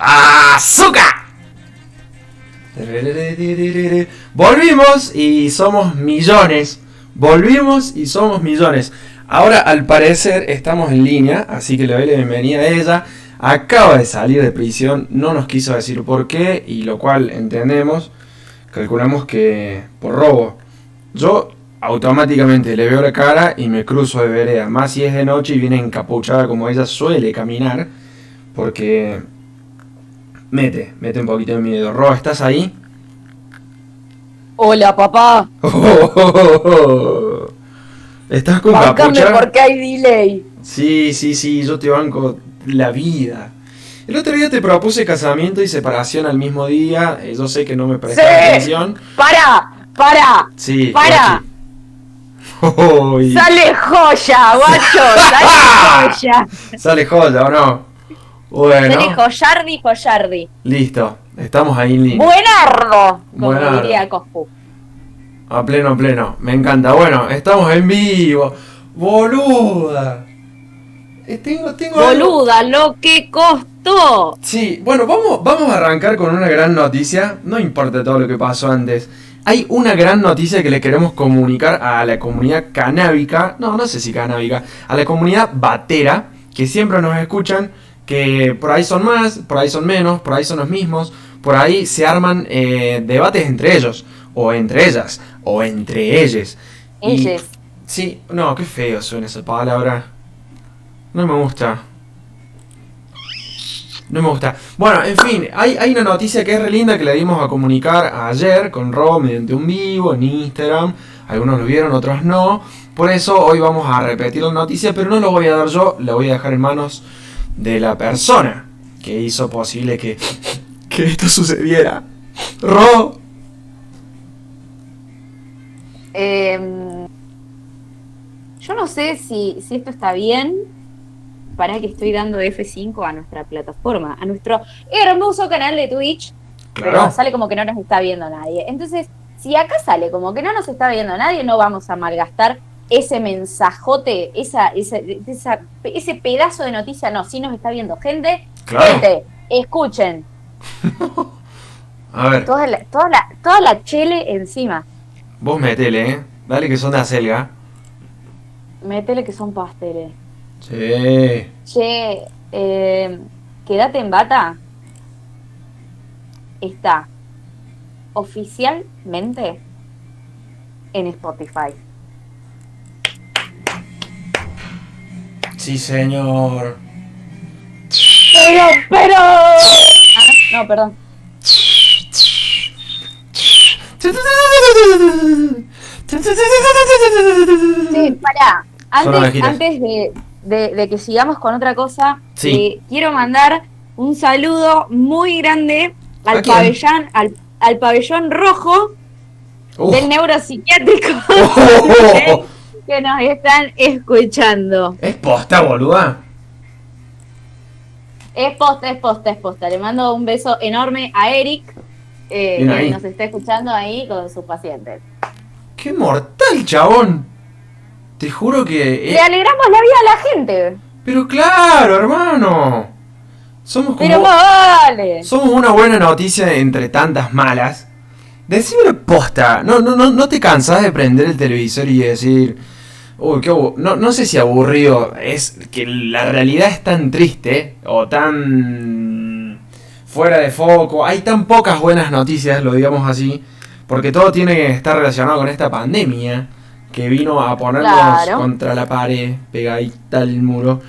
¡Azúcar! Volvimos y somos millones. Volvimos y somos millones. Ahora al parecer estamos en línea, así que le doy la bienvenida a ella. Acaba de salir de prisión, no nos quiso decir por qué, y lo cual entendemos. Calculamos que por robo. Yo automáticamente le veo la cara y me cruzo de vereda. Más si es de noche y viene encapuchada como ella suele caminar. Porque mete, mete un poquito de miedo. Ro, ¿estás ahí? Hola, papá. ¿Estás con Bancame porque hay delay. Sí, sí, sí, yo te banco la vida. El otro día te propuse casamiento y separación al mismo día. Eh, yo sé que no me prestaste Sí. atención. ¡Para! ¡Para! Sí. ¡Para! ¡Sale joya, guacho! ¡Sale joya! Sale joya, ¿o no? Bueno, Sale joyardi, joyardi. listo. Estamos ahí en línea. Buenardo, como Buenardo. diría Coscu. A pleno, a pleno. Me encanta. Bueno, estamos en vivo. Boluda. Eh, tengo, tengo algo- Boluda, lo que costó. Sí, bueno, vamos, vamos a arrancar con una gran noticia. No importa todo lo que pasó antes. Hay una gran noticia que le queremos comunicar a la comunidad canábica. No, no sé si canábica. A la comunidad batera. Que siempre nos escuchan. Que por ahí son más, por ahí son menos, por ahí son los mismos. Por ahí se arman eh, debates entre ellos. O entre ellas. O entre ellos. Y- Ellos. Sí, no, qué feo suena esa palabra. No me gusta. No me gusta. Bueno, en fin, hay, hay una noticia que es re linda que le dimos a comunicar ayer con Rob mediante un vivo en Instagram. Algunos lo vieron, otros no. Por eso hoy vamos a repetir la noticia, pero no lo voy a dar yo, la voy a dejar en manos de la persona que hizo posible que, que esto sucediera. Rob. Em, yo no sé si, si esto está bien. Para que estoy dando F5 a nuestra plataforma, a nuestro hermoso canal de Twitch. Pero sale como que no nos está viendo nadie. Entonces, si acá sale como que no nos está viendo nadie, no vamos a malgastar ese mensajote, esa, esa- esa- ese pedazo de noticia. No, si nos está viendo gente. Claro. Gente, escuchen. A ver, Toda la, toda, la, toda la chele encima. vos metele, ¿eh? Dale que son de acelga. Métele que son pasteles. Sí. Che, eh, quédate en bata. Está oficialmente en Spotify. Sí, señor. Pero, pero. Ah, no, perdón. Sí, pará. Antes, antes de, de- de que sigamos con otra cosa, Sí. eh, quiero mandar un saludo muy grande ¿A al pabellón, al, al pabellón rojo Uf. del neuropsiquiátrico Oh. que nos están escuchando. ¿Es posta, boluda? Es posta, es posta, es posta. Le mando un beso enorme a Eric, eh, que ahí. nos está escuchando ahí con sus pacientes. ¡Qué mortal, chabón! Te juro que... eh, Le alegramos la vida a la gente. Pero claro, hermano. Somos como... Pero vale. Somos una buena noticia entre tantas malas. Decime posta. No, no, no, no te cansas de prender el televisor y decir. Uy, qué abu-". no, no sé si aburrido. Es que la realidad es tan triste. O tan. fuera de foco. Hay tan pocas buenas noticias, lo digamos así. Porque todo tiene que estar relacionado con esta pandemia. Que vino a ponernos Claro. contra la pared, pegadita al muro.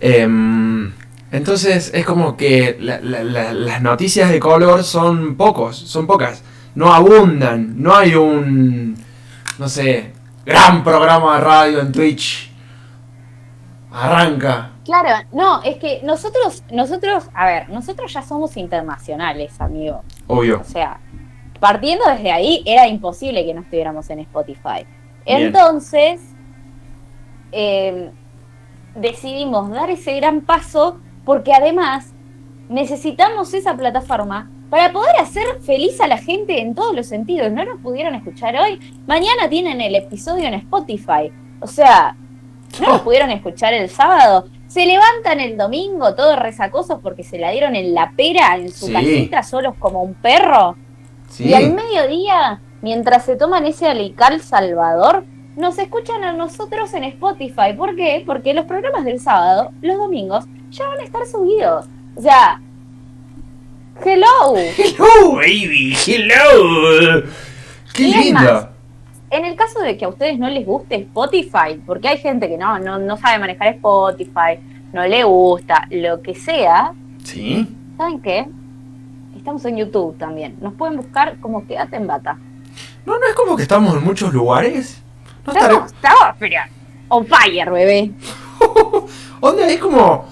Em, entonces es como que la- la- la- las noticias de color son pocos, son pocas. No abundan, no hay un, no sé, gran programa de radio en Twitch. Arranca. Claro, no, es que nosotros, nosotros, a ver, nosotros ya somos internacionales, amigo. Obvio. O sea, partiendo desde ahí, era imposible que no estuviéramos en Spotify. Bien. Entonces, eh, decidimos dar ese gran paso porque además necesitamos esa plataforma para poder hacer feliz a la gente en todos los sentidos. No nos pudieron escuchar hoy, mañana tienen el episodio en Spotify. O sea, no nos pudieron escuchar el sábado. se levantan el domingo todos resacosos porque se la dieron en la pera en su Sí. casita solos como un perro. Sí. Y al mediodía, mientras se toman ese alical salvador, nos escuchan a nosotros en Spotify. ¿Por qué? Porque los programas del sábado, los domingos, ya van a estar subidos. O sea, hello. Hello, baby, hello. Qué Y más, En el caso de que a ustedes no les guste Spotify, porque hay gente que no, no, no sabe manejar Spotify, no le gusta, lo que sea, Sí. ¿saben qué? Estamos en YouTube también. Nos pueden buscar como Quédate en Bata. No, no es como que estamos en muchos lugares. No estaré- Estamos, estamos, pero on fire, bebé. Onda, es como.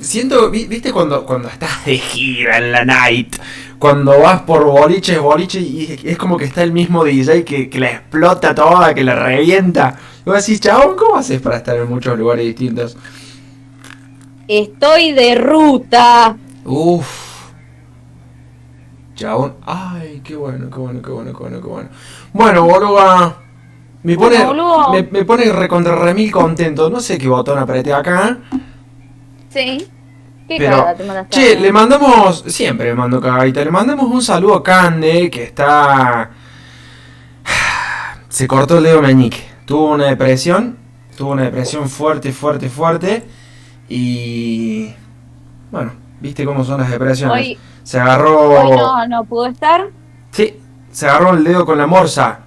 Siento, vi- viste cuando, cuando estás de gira en la night, cuando vas por boliches, boliches, y es como que está el mismo DJ que, que la explota toda, que la revienta. Y vos decís, chabón, ¿cómo haces para estar en muchos lugares distintos? Estoy de ruta. Uff. Chabón, ay, qué bueno, qué bueno, qué bueno, qué bueno, qué bueno. Bueno, boluda. Me pone, Bueno, me, me pone recontra remil contento. No sé qué botón apreté acá. Sí. ¿Qué Pero, cagada te mandaste? Che, le mandamos, siempre le mando cagadita, le mandamos un saludo a Cande, que está... Se cortó el dedo meñique, tuvo una depresión, tuvo una depresión fuerte, fuerte, fuerte, y... Bueno, viste cómo son las depresiones. Hoy, se agarró... hoy no, no pudo estar. Sí, se agarró el dedo con la morsa.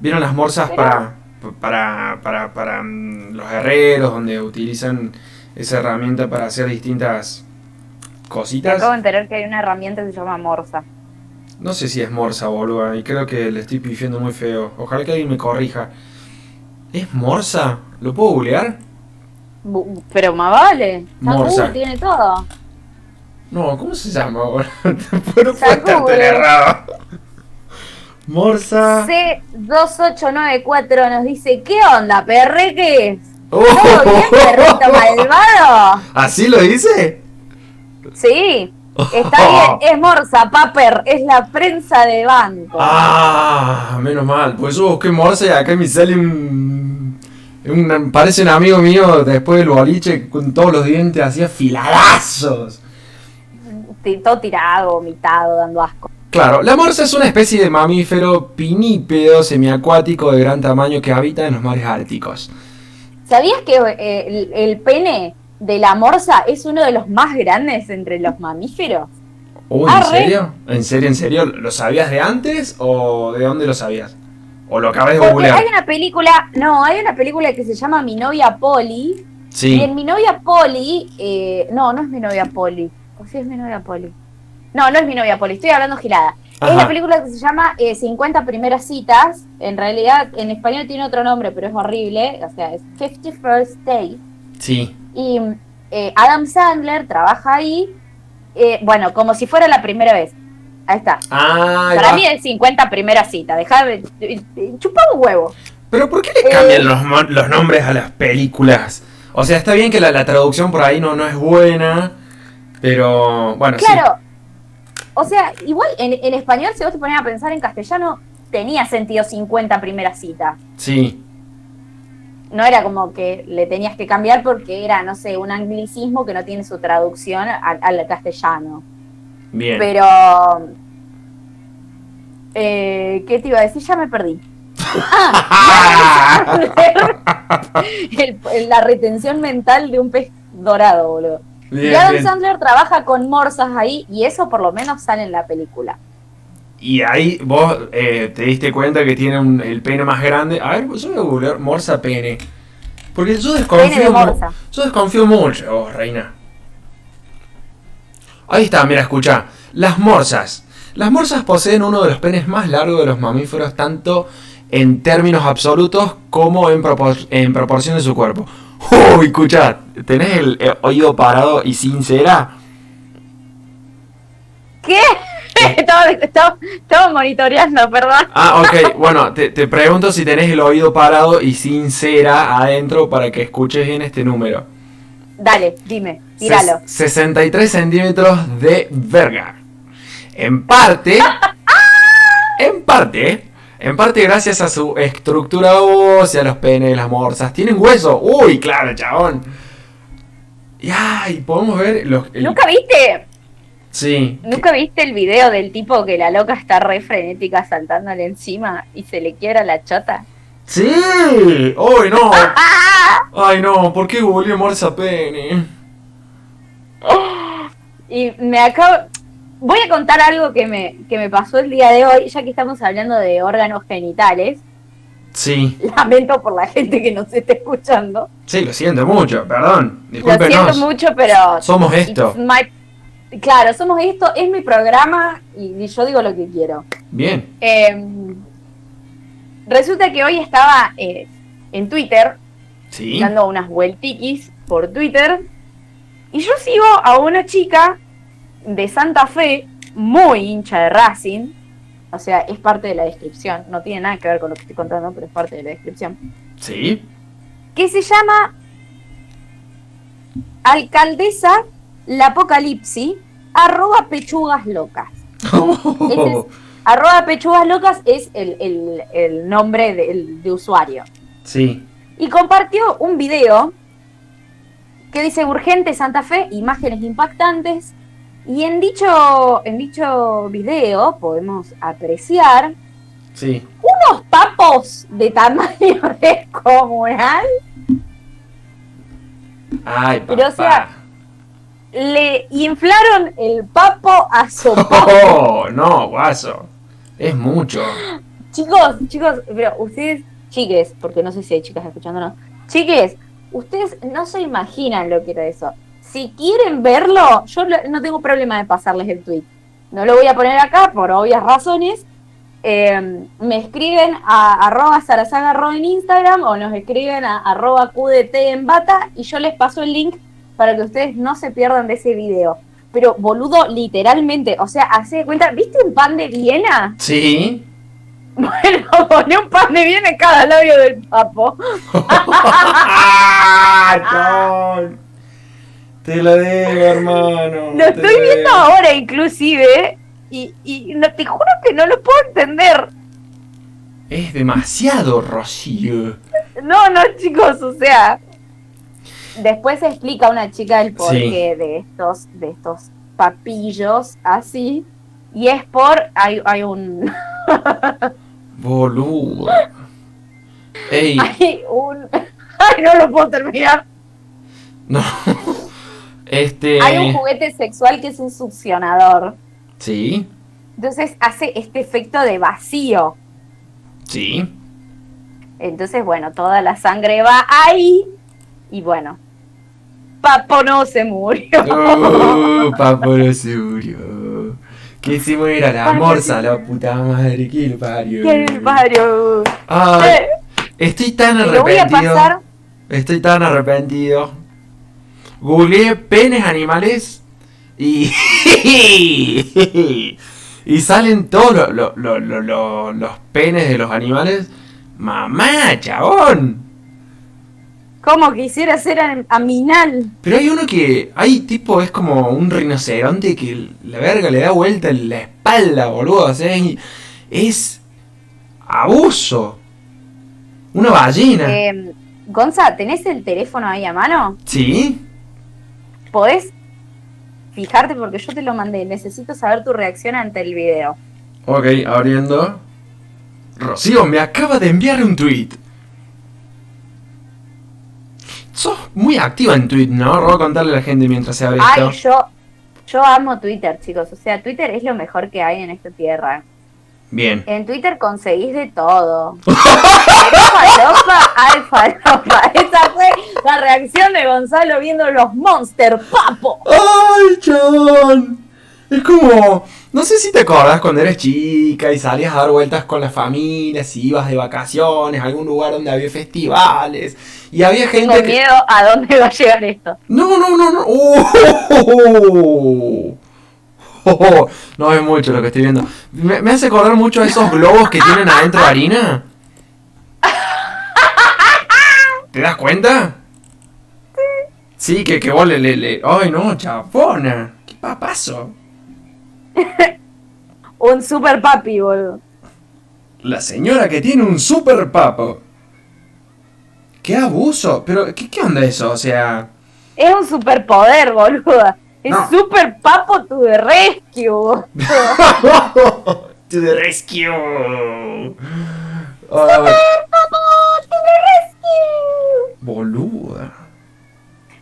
¿Vieron las morsas Pero- para, para, para, para mm, los herreros, donde utilizan esa herramienta para hacer distintas Me cositas? acabo de enterar que hay una herramienta que se llama Morsa. No sé si es morsa, boluda, y creo que le estoy pifiendo muy feo. Ojalá que alguien me corrija. ¿Es morsa? ¿Lo puedo googlear? Bu- Pero más vale. Morsa. Tiene todo. No, ¿cómo se llama, boludo? no Google. errado. Morsa... C2894 nos dice, ¿qué onda, perreques? Oh. ¿Todo bien, perrito malvado? ¿Así lo dice? Sí, está bien, es Morsa, Paper, es la prensa de banco. Ah, menos mal. Pues yo busqué morsa y acá me sale un, un- Parece un amigo mío después del boliche con todos los dientes así afiladazos. Todo tirado, vomitado, dando asco. Claro, la morsa es una especie de mamífero pinípedo semiacuático de gran tamaño que habita en los mares árticos. ¿Sabías que eh, el, el pene de la morsa es uno de los más grandes entre los mamíferos? Uy, ¿en Arre. serio? ¿En serio, en serio? ¿Lo sabías de antes o de dónde lo sabías? ¿O lo acabas de Porque googlear? hay una película, no, hay una película que se llama Mi novia Polly. Y Sí. en Mi novia Polly, eh, no, no es Mi novia Polly. O sí es Mi novia Polly. No, no es Mi novia Polly, estoy hablando gilada. Ajá. Es la película que se llama eh, 50 primeras citas. En realidad, en español tiene otro nombre, pero es horrible. O sea, es 50 First Date. Sí. Y eh, Adam Sandler trabaja ahí, eh, bueno, como si fuera la primera vez. Ahí está. Ah, Para va. mí es 50 primera cita. Deja de. Chupá un huevo. Pero ¿por qué le Eh, cambian los, mo- los nombres a las películas? O sea, está bien que la, la traducción por ahí no, no es buena, pero bueno, Claro. O sea, igual en, en español, si vos te ponías a pensar en castellano, tenía sentido 50 primera cita. sí. No era como que le tenías que cambiar porque era, no sé, un anglicismo que no tiene su traducción al, al castellano. Bien. Pero. Eh, ¿Qué te iba a decir? Ya me perdí. Ah, el- la retención mental de un pez dorado, boludo. Bien, y Adam bien. Sandler trabaja con morsas ahí y eso por lo menos sale en la película. Y ahí vos eh, te diste cuenta que tiene un- el pene más grande. A ver, yo voy a googlear morsa pene. Porque yo Pene de desconfío, morsa. yo desconfío mucho, oh, reina. Ahí está, mira, escucha. Las morsas. Las morsas poseen uno de los penes más largos de los mamíferos, tanto en términos absolutos como en, propor- en proporción de su cuerpo. Uy, escucha, ¿tenés el, eh, oído parado y sincera? ¿Qué? estaba, estaba- estaba monitoreando, perdón. Ah, ok. Bueno, te, te pregunto si tenés el oído parado y sincera adentro para que escuches bien este número. Dale, dime, tíralo. Ses- 63 centímetros de verga. En parte, en parte, en parte gracias a su estructura ósea, los penes, las morsas, tienen hueso. Uy, claro, chabón. Y ay, podemos ver los. el- ¿Nunca viste? Sí. ¿Nunca viste el video del tipo que la loca está re frenética saltándole encima y se le quiebra la chota? Sí. ¡Ay, no! Ay, no, ¿por qué googleé Morsa Penny? Y me acabo. Voy a contar algo que me, que me pasó el día de hoy, ya que estamos hablando de órganos genitales. Sí. Lamento por la gente que nos esté escuchando. Sí, lo siento mucho, perdón. Lo siento Discúlpenos. mucho, pero. Somos esto. my- Claro, somos esto, es mi programa y, y yo digo lo que quiero. Bien. Eh, resulta que hoy estaba eh, en Twitter, Sí. dando unas vueltiquis por Twitter, y yo sigo a una chica de Santa Fe, muy hincha de Racing, o sea, es parte de la descripción, no tiene nada que ver con lo que estoy contando, pero es parte de la descripción, Sí. que se llama Alcaldesa La Apocalipsis, arroba pechugas locas. Ese es- arroba pechugas locas es el, el- el nombre del- de usuario. Sí. Y compartió un video que dice urgente Santa Fe, imágenes impactantes. Y en dicho, en dicho video podemos apreciar Sí. unos papos de tamaño descomunal. Ay, papá. Pero, o sea, Le inflaron el papo a sopapo. Oh, no, guaso. Es mucho. Chicos, chicos, pero ustedes, chiques, porque no sé si hay chicas escuchándonos, chiques, ustedes no se imaginan lo que era eso. Si quieren verlo, yo no tengo problema de pasarles el tweet. No lo voy a poner acá por obvias razones. Eh, me escriben a arroba en Instagram o nos escriben a arroba QDT en bata y yo les paso el link para que ustedes no se pierdan de ese video. Pero boludo, literalmente, o sea, hace de cuenta, ¿viste un pan de Viena? Sí. Bueno, poné un pan de bien en cada labio del papo. ¡Ah, John! Te lo debo, hermano. Lo estoy debo. viendo ahora inclusive y, y no, te juro que no lo puedo entender. Es demasiado, Rocío. No, no, chicos, o sea. Después explica una chica el porqué Sí. de estos, de estos papillos así. Y es por. Hay, hay un. Boludo. Ey, Hay un. Ay, no lo puedo terminar. no. Este. Hay un juguete sexual que es un succionador. Sí, Entonces hace este efecto de vacío. sí. Entonces, bueno, toda la sangre va ahí. Y bueno, Papo no se murió. Oh, paporosaurio. Que se muera la morsa, la puta madre, que lo parió. ¡Qué barrio! Ay, Eh, estoy tan voy a arrepentido. pasar. Estoy tan arrepentido. Googleé penes animales y. y salen todos lo- lo- lo- lo- lo- los penes de los animales. Mamá, chabón. Como quisiera ser am- aminal. Pero hay uno que. Hay tipo, es como un rinoceronte que la verga le da vuelta en la espalda, boludo. O sea, es. abuso. Una ballena. Eh, Gonza, ¿tenés el teléfono ahí a mano? ¿Sí? ¿Podés fijarte? Porque yo te lo mandé. Necesito saber tu reacción ante el video. Ok, abriendo. Rocío me acaba de enviar un tweet. Sos muy activa en tweet, ¿no? A contarle a la gente mientras se abre esto. Ay, yo, yo amo Twitter, chicos. O sea, Twitter es lo mejor que hay en esta tierra. Bien. En Twitter conseguís de todo. Falopa, ay falopa. Esa la reacción de Gonzalo viendo los Monster Papo. ¡Ay, chabón! Es como. No sé si te acordás cuando eras chica y salías a dar vueltas con la familia, si ibas de vacaciones a algún lugar donde había festivales y había Tengo gente que. miedo a dónde va a llegar esto. No, no, no, no. ¡Oh! Oh, no es mucho lo que estoy viendo. Me, me hace acordar mucho a esos globos que tienen adentro harina. ¿Te das cuenta? Sí, que, que vos le, le, le- ¡Ay, no, chapona! ¡Qué papazo! Un super papi, boludo. La señora que tiene un super papo. ¡Qué abuso! Pero, ¿qué, qué onda eso? O sea... Es un superpoder, boluda. Es No. super papo to the rescue. to the rescue. Ay, papo to the rescue. boluda.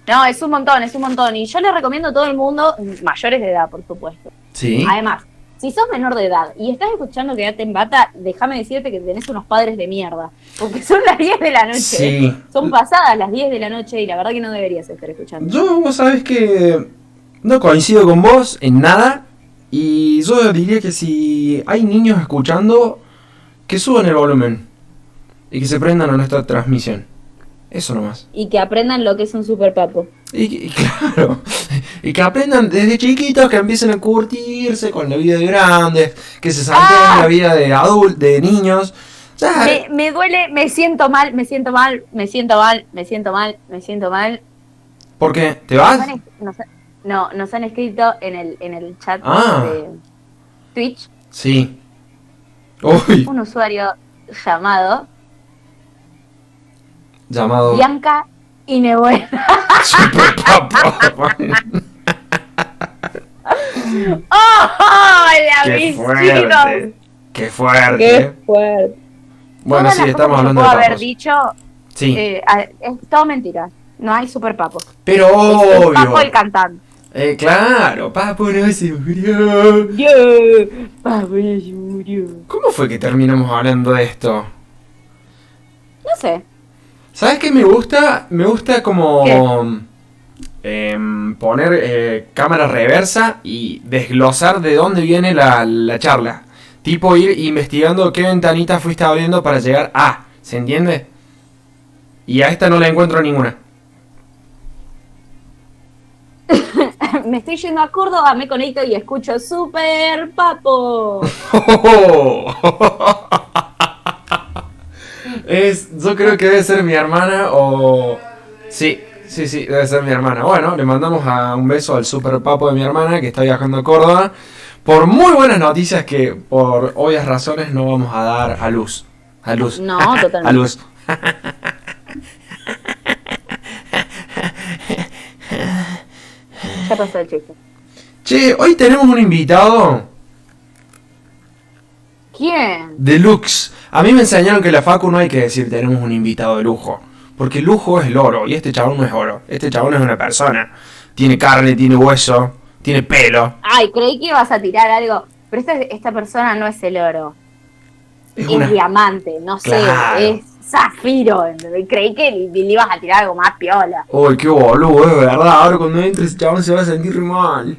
No, es un montón, es un montón. Y yo le recomiendo a todo el mundo, mayores de edad, por supuesto. Sí. Además, si sos menor de edad y estás escuchando Quédate en Bata, déjame decirte que tenés unos padres de mierda. Porque son las 10 de la noche. Sí. Son pasadas las 10 de la noche y la verdad que no deberías estar escuchando. Yo, vos sabés que no coincido con vos en nada. Y yo diría que si hay niños escuchando, que suban el volumen. Y que se prendan a nuestra transmisión. Eso nomás. Y que aprendan lo que es un super papo. Y, y claro, y que aprendan desde chiquitos, que empiecen a curtirse con la vida de grandes, que se salten Ah. la vida de adultos, de niños. Ya, Me, me duele, me siento mal, me siento mal, me siento mal, me siento mal, me siento mal. ¿Por qué? ¿Te Nos vas? han nos han- no, nos han escrito en el, en el chat Ah. de Twitch Sí. Uy, un usuario llamado llamado Bianca Inebuena. Super Papá. ¡Oh! ¡La ¡Qué fuerte! ¡Qué fuerte! ¡Qué fuerte! Bueno, Todas sí, estamos hablando de haber dicho, Sí, eh, es todo mentira. No hay super papo. pero Es el papo el obvio. cantante. Eh, claro, Papo no se murió. Yo, papo ya se murió. ¿Cómo fue que terminamos hablando de esto? No sé. ¿Sabes qué me gusta? Me gusta como em, poner eh, cámara reversa y desglosar de dónde viene la, la charla. Tipo ir investigando qué ventanita fuiste abriendo para llegar a. ¿Se entiende? Y a esta no la encuentro ninguna. Me estoy yendo a Córdoba, me conecto y escucho super papo. es, yo creo que debe ser mi hermana o... Sí, sí, sí, debe ser mi hermana. Bueno, le mandamos a un beso al super papo de mi hermana que está viajando a Córdoba. Por muy buenas noticias que por obvias razones no vamos a dar a luz. A luz. No, totalmente. a luz. Ya pasó el chiste. Che, hoy tenemos un invitado ¿Quién? deluxe. A mí me enseñaron que en la Facu no hay que decir tenemos un invitado de lujo. Porque el lujo es el oro y este chabón no es oro. Este chabón es una persona. Tiene carne, tiene hueso, tiene pelo. Ay, creí que ibas a tirar algo. Pero esta, esta persona no es el oro. Es Es, una... diamante, no sé. Es zafiro. Creí que le, le ibas a tirar algo más piola. Uy, qué boludo, es verdad. Ahora cuando entre ese chabón se va a sentir re mal.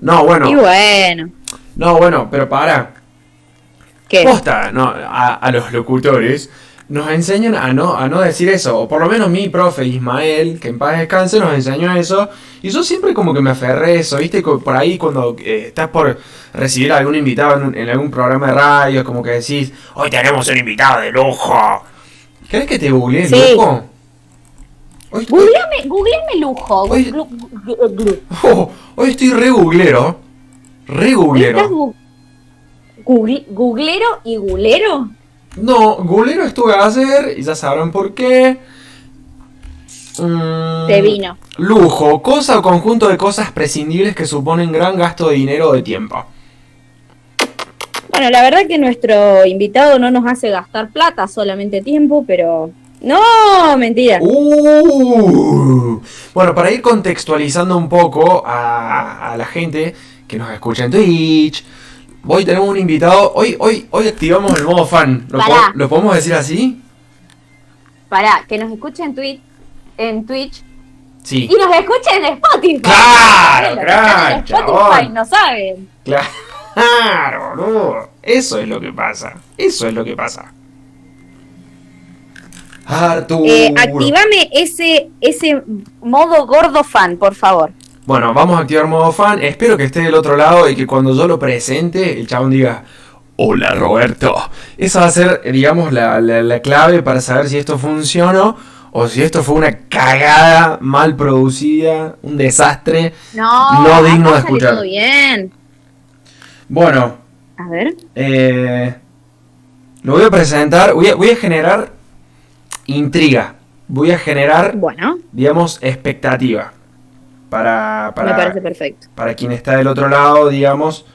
No, bueno. Y bueno. No, bueno, pero para. ¿Qué? Posta, no, a, a los locutores nos enseñan a no, a no decir eso. O por lo menos mi profe Ismael, que en paz descanse, nos enseñó eso. Y yo siempre como que me aferré a eso, ¿viste? Por ahí cuando eh, estás por recibir a algún invitado en, algún programa de radio, como que decís, hoy tenemos un invitado de lujo. ¿Crees que te googleé Sí. Hoy, hoy, Googleame, googleame lujo. Oh, hoy estoy re googlero. Re ¿Estás googlero. Googlero y gulero? No, googlero estuve ayer y ya sabrán por qué. Mm, vino. Lujo, cosa o conjunto de cosas prescindibles que suponen gran gasto de dinero o de tiempo. Bueno, la verdad que nuestro invitado no nos hace gastar plata, solamente tiempo, pero... No, mentira. Uh, bueno, para ir contextualizando un poco a, a la gente que nos escucha en Twitch, hoy tenemos un invitado. Hoy, hoy, hoy activamos el modo fan. ¿Lo, Pará. po- ¿lo podemos decir así? Pará, que nos escuchen en Twitch, en Twitch Sí. y nos escuchen en Spotify. Claro, claro, en Spotify no saben. Claro, boludo. Eso es lo que pasa. Eso es lo que pasa. Arturo. Eh, activame ese, ese modo gordo fan, por favor. Bueno, vamos a activar modo fan. Espero que esté del otro lado y que cuando yo lo presente, el chabón diga: Hola Roberto. Esa va a ser, digamos, la, la- la clave para saber si esto funcionó o si esto fue una cagada mal producida, un desastre. No, No digno de escuchar. todo bien. Bueno, A ver. Eh, lo voy a presentar, voy a, voy a generar intriga. voy a generar, Bueno, digamos, expectativa. Para, me parece para, perfecto. para quien está del otro lado, digamos,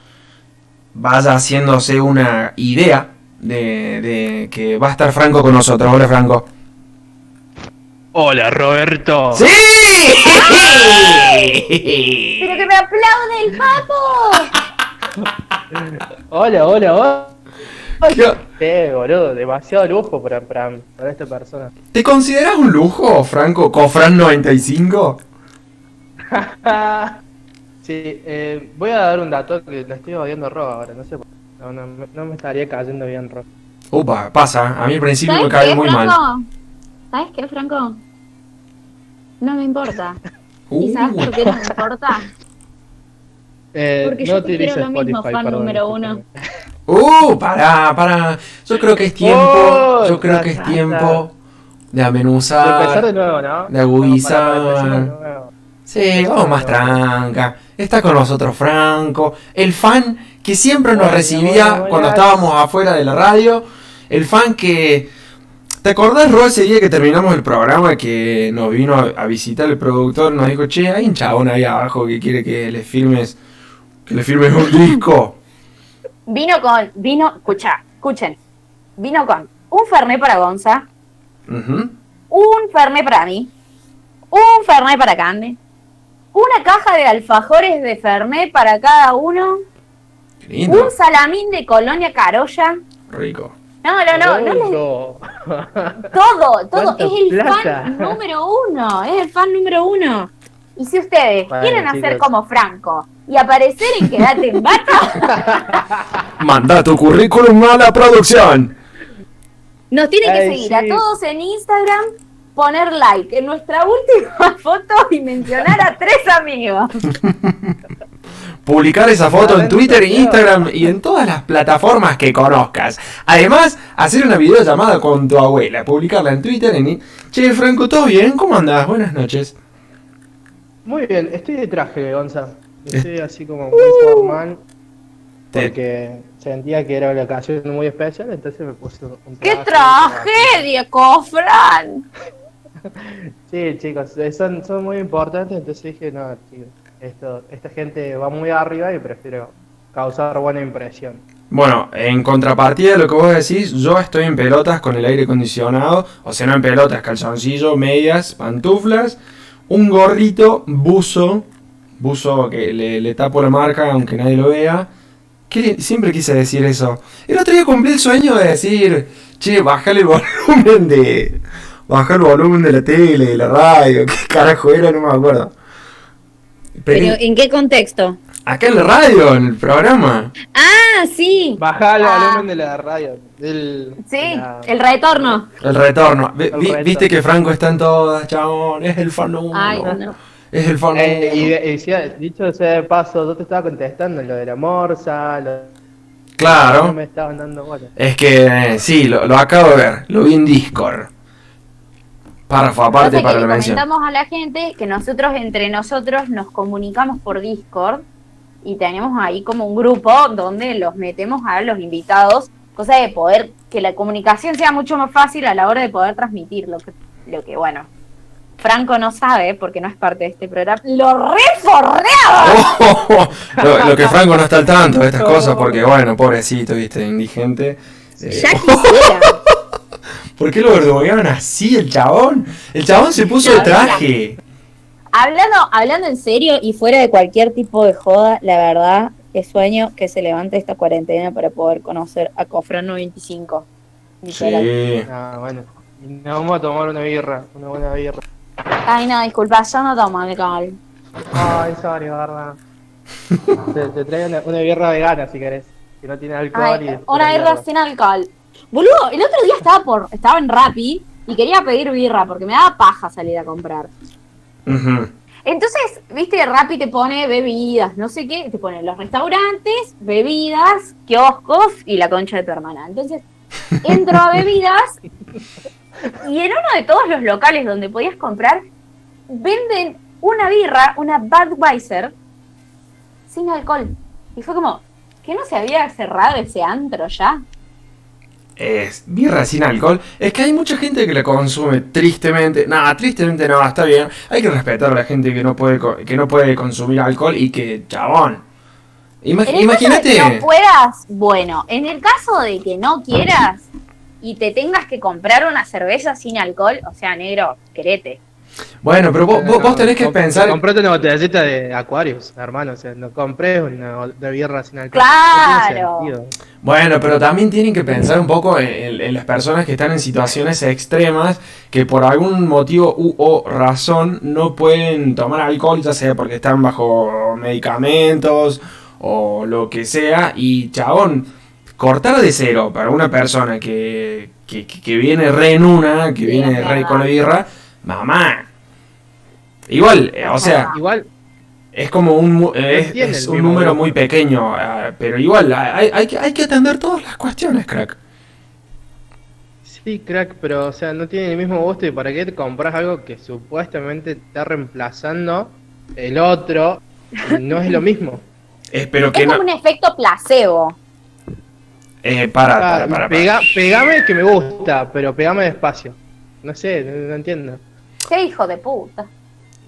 vaya haciéndose una idea de, de que va a estar Franco con nosotros. Hola, Franco. Hola Roberto. ¡Sí! ¡Pero que me aplaude el papo! Hola, hola, hola. ¿Qué- boludo, demasiado lujo para, para, para esta persona. ¿Te consideras un lujo, Franco? ¿Cofran 95? sí, eh, voy a dar un dato que le estoy odiando a Ro ahora, no sé por qué. No, no, me- no me estaría cayendo bien Ro. Upa, pasa. A mí al principio me ¿Sabes cae qué, muy mal. Franco? ¿Sabes qué, Franco? No me importa. ¿Y Uh, sabes por qué no me importa? Eh, Porque no yo te quiero lo mismo, Spotify, fan perdón, número discúlpame. Uh, pará, pará. Yo creo que es tiempo. Oh, yo creo que es tiempo de De empezar de amenuzar. nuevo, ¿no? de agudizar. No, para- para. Sí, vamos más tranca. Está con nosotros Franco. El fan que siempre nos recibía cuando estábamos afuera de la radio. El fan que. ¿Te acordás, Ro, ese día que terminamos el programa que nos vino a, a visitar el productor? Nos dijo, che, hay un chabón ahí abajo que quiere que le firmes. Que le firmes un disco. Vino con, vino, escucha, escuchen. Vino con un Fernet para Gonza, un Fernet para mí, un Fernet para Cande, una caja de alfajores de Fernet para cada uno, lindo. un salamín de Colonia Carolla. Rico. No, no, no, no, les- todo, todo. ¿Cuánta Es el plata? fan número uno, es el fan número uno. Y si ustedes quieren hacer chicos. como Franco y aparecer en Quedate en Bata, Manda tu currículum a la producción. nos tienen que Ay, seguir sí. a todos en Instagram, poner like en nuestra última foto y mencionar a tres amigos. Publicar esa foto en Twitter. Instagram y en todas las plataformas que conozcas. Además, hacer una videollamada con tu abuela, publicarla en Twitter. En... Che, Franco, ¿todo bien? ¿Cómo andás? Buenas noches. Muy bien, estoy de traje, Gonza. Estoy así como muy Uh. formal. Te- Porque sentía que era una ocasión muy especial, entonces me puse un ¡Qué traje. tragedia, Cofran! Sí, chicos, eh, son, son muy importantes, entonces dije, no, chicos, esto, esta gente va muy arriba y prefiero causar buena impresión. Bueno, en contrapartida de lo que vos decís, yo estoy en pelotas con el aire acondicionado. O sea, no en pelotas, calzoncillo, medias, pantuflas, un gorrito, buzo. Buzo que le, tapo la marca aunque nadie lo vea. Qué siempre quise decir eso. El otro día cumplí el sueño de decir, che, bájale el volumen de. Baja el volumen de la tele, de la radio, qué carajo era, no me acuerdo. Pero, ¿en qué contexto? acá en la radio, en el programa. Ah, sí. Baja el Ah. volumen de la radio. Del, Sí, de la- el retorno. El retorno. Vi- El vi- retorno. Viste que Franco está en todas, chabón. Es el fan número Ay, no. Es el fan Eh, y, número y decía- dicho sea de paso, yo te estaba contestando lo de la morsa, lo, no Claro. me estaban dando bola. Es que eh, sí, lo, lo acabo de ver. Lo vi en Discord. Párrafo aparte para que la le mención. comentamos a la gente que nosotros entre nosotros nos comunicamos por Discord y tenemos ahí como un grupo donde los metemos a los invitados, cosa de poder que la comunicación sea mucho más fácil a la hora de poder transmitir lo que, lo que bueno, Franco no sabe porque no es parte de este programa. ¡Lo reforreaba! Oh, lo, lo que Franco no está al tanto de estas cosas porque, bueno, pobrecito, viste, indigente. Eh, Ya quisiera. ¿Por qué lo verduguearon así el chabón? El chabón se puso de No, traje. Hablando, hablando en serio y fuera de cualquier tipo de joda, la verdad que sueño que se levante esta cuarentena para poder conocer a Cofran 95. Literal. Sí. Ah, bueno. Y nos vamos a tomar una birra, una buena birra. Ay, no, disculpa, yo no tomo alcohol. Ay, sorry, verdad. te, te traigo una, una birra vegana si querés. Que no tiene alcohol Ay, y. una birra sin alcohol. Boludo, el otro día estaba por estaba en Rappi y quería pedir birra porque me daba paja salir a comprar. Entonces, viste, Rappi te pone bebidas, no sé qué, te pone los restaurantes, bebidas, kioscos y la concha de tu hermana. Entonces, entro a bebidas y en uno de todos los locales donde podías comprar, venden una birra, una Budweiser, sin alcohol. Y fue como, ¿que no se había cerrado ese antro ya? Es birra sin alcohol. Es que hay mucha gente que la consume tristemente. Nada, tristemente no, está bien. Hay que respetar a la gente que no puede, co- que no puede consumir alcohol y que, chabón. Ima- En el imagínate. caso de que no puedas, bueno, en el caso de que no quieras y te tengas que comprar una cerveza sin alcohol, o sea, negro, querete. Bueno, pero vos, vos- vos tenés que pensar. Comprate una botellita de Aquarius, hermano. O sea, no compres una de birra sin alcohol. No Claro. sentido. Bueno, pero también tienen que pensar un poco en, en- en las personas que están en situaciones extremas que por algún motivo u o razón no pueden tomar alcohol, ya sea porque están bajo medicamentos o lo que sea. Y chabón, cortar de cero para una persona que, que, que- viene re en una, que viene re con la birra, mamá. Igual, eh, o sea, Igual, es como un, eh, es, es un número muy pequeño, ah, pero igual hay, hay que, hay que atender todas las cuestiones, crack. sí, crack, pero o sea, no tiene el mismo gusto. ¿Y para qué te compras algo que supuestamente está reemplazando el otro? Y no es lo mismo. Espero que Es no. como un efecto placebo. Eh, para, para, para, para. pega- pegame que me gusta, pero pegame despacio. No sé, no, no entiendo. Qué hijo de puta.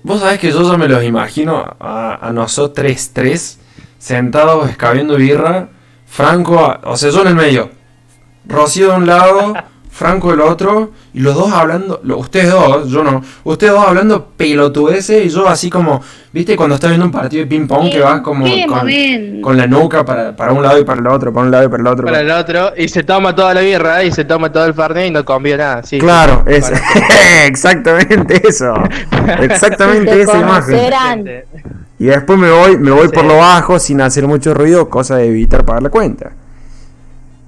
Vos sabés que yo ya me los imagino a, a nosotros tres sentados escabeando birra, Franco, a- o sea, yo en el medio, Rocío de un lado, Franco del otro, y los dos hablando, lo- ustedes dos, yo no, ustedes dos hablando pelotudeces y yo así como, viste, cuando estás viendo un partido de ping pong que vas como con, con la nuca para, para un lado y para el otro, para un lado y para el otro. Para el otro, y se toma toda la birra, y se toma todo el farné y no conviene nada. Sí, Claro, sí. es exactamente eso. Exactamente Te esa imagen. Y después me voy, me voy Sí. por lo bajo sin hacer mucho ruido, cosa de evitar pagar la cuenta.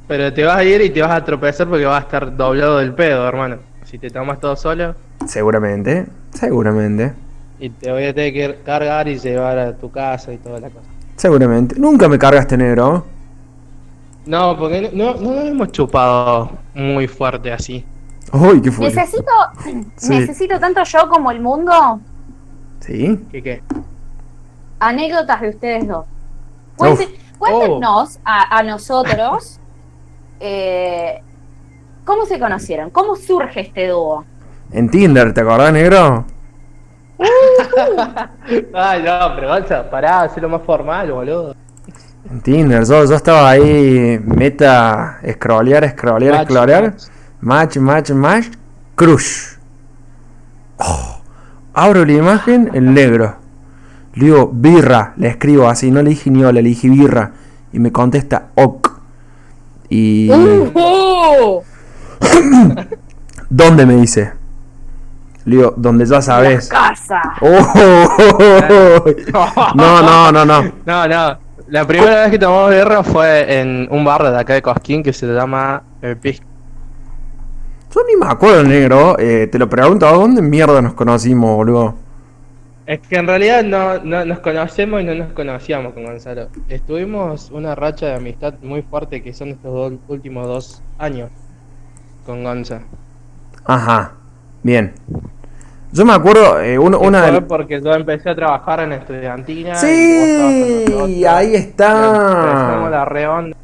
Pero te vas a ir y te vas a tropezar porque vas a estar doblado del pedo, hermano. Si te tomas todo solo, Seguramente, seguramente, y te voy a tener que cargar y llevar a tu casa y toda la cosa. seguramente. Nunca me cargaste negro. No, porque no, no nos hemos chupado muy fuerte así. Uy, ¿qué fue? Necesito, Sí. necesito tanto yo como el mundo ¿Sí? ¿Qué qué? anécdotas de ustedes dos. Cuente- cuéntenos a, a nosotros eh, cómo se conocieron, cómo surge este dúo. En Tinder, ¿te acordás, negro? Ay, no, pero Gonza, pará, hacelo más formal, boludo. En Tinder, yo, yo estaba ahí, meta, scrollear, scrollear, Match, scrollear. match. Match, match, match. Crush. Oh, abro la imagen, el negro. Le digo, birra. Le escribo así, no le dije ni hola, le dije birra. Y me contesta, ok. Y... Uh, ¿Dónde me dice? Le digo, donde ya sabes. casa. Oh, no, no, no, no. No, no. La primera vez que tomamos birra fue en un bar de acá de Cosquín que se llama El Pisco. Yo ni me acuerdo, negro. Eh, te lo pregunto, ¿a dónde mierda nos conocimos, boludo? Es que en realidad no, no nos conocemos y no nos conocíamos con Gonzalo. Estuvimos una racha de amistad muy fuerte que son estos dos últimos dos años con Gonza. Ajá, bien. Yo me acuerdo, eh, uno- una de... porque yo empecé a trabajar en estudiantina. y vos Sí, nosotros, ahí y empezamos está. la reonda.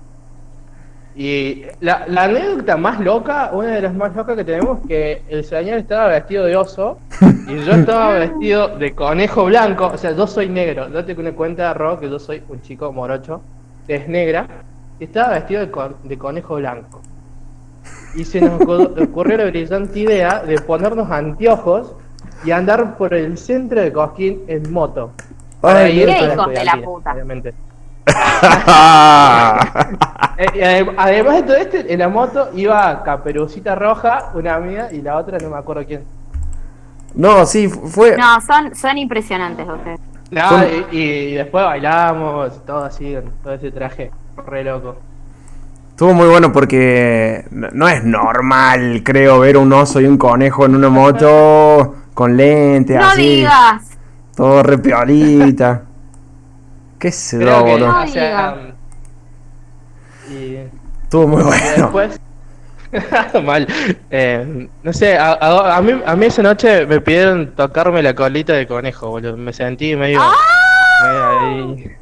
Y la, la anécdota más loca, una de las más locas que tenemos, que el señor estaba vestido de oso y yo estaba vestido de conejo blanco. O sea, yo soy negro. Date cuenta, Ro, que yo soy un chico morocho, que es negra, y estaba vestido de, co- de conejo blanco. Y se nos ocu- ocurrió la brillante idea de ponernos anteojos y andar por el centro de Cosquín en moto. Para Ay, ir qué a la hijos de la estudiantina, puta. obviamente. Eh, además de todo esto, en la moto iba Caperucita Roja, una amiga, y la otra no me acuerdo quién. no, sí, fu- fue... No, son, son impresionantes ustedes. No, Son- y, y después bailamos, todo así, con todo ese traje, re loco. Estuvo muy bueno porque no, no es normal, creo, ver un oso y un conejo en una moto con lentes, No así. digas. Todo re piolita. ¿Qué se da, que, boludo? No o sea, digas. y, Estuvo muy y bueno. después... Mal. Eh, no sé, a, a- a mí, a mí esa noche me pidieron tocarme la colita de conejo, boludo. Me sentí medio... ¡Ah! medio ahí...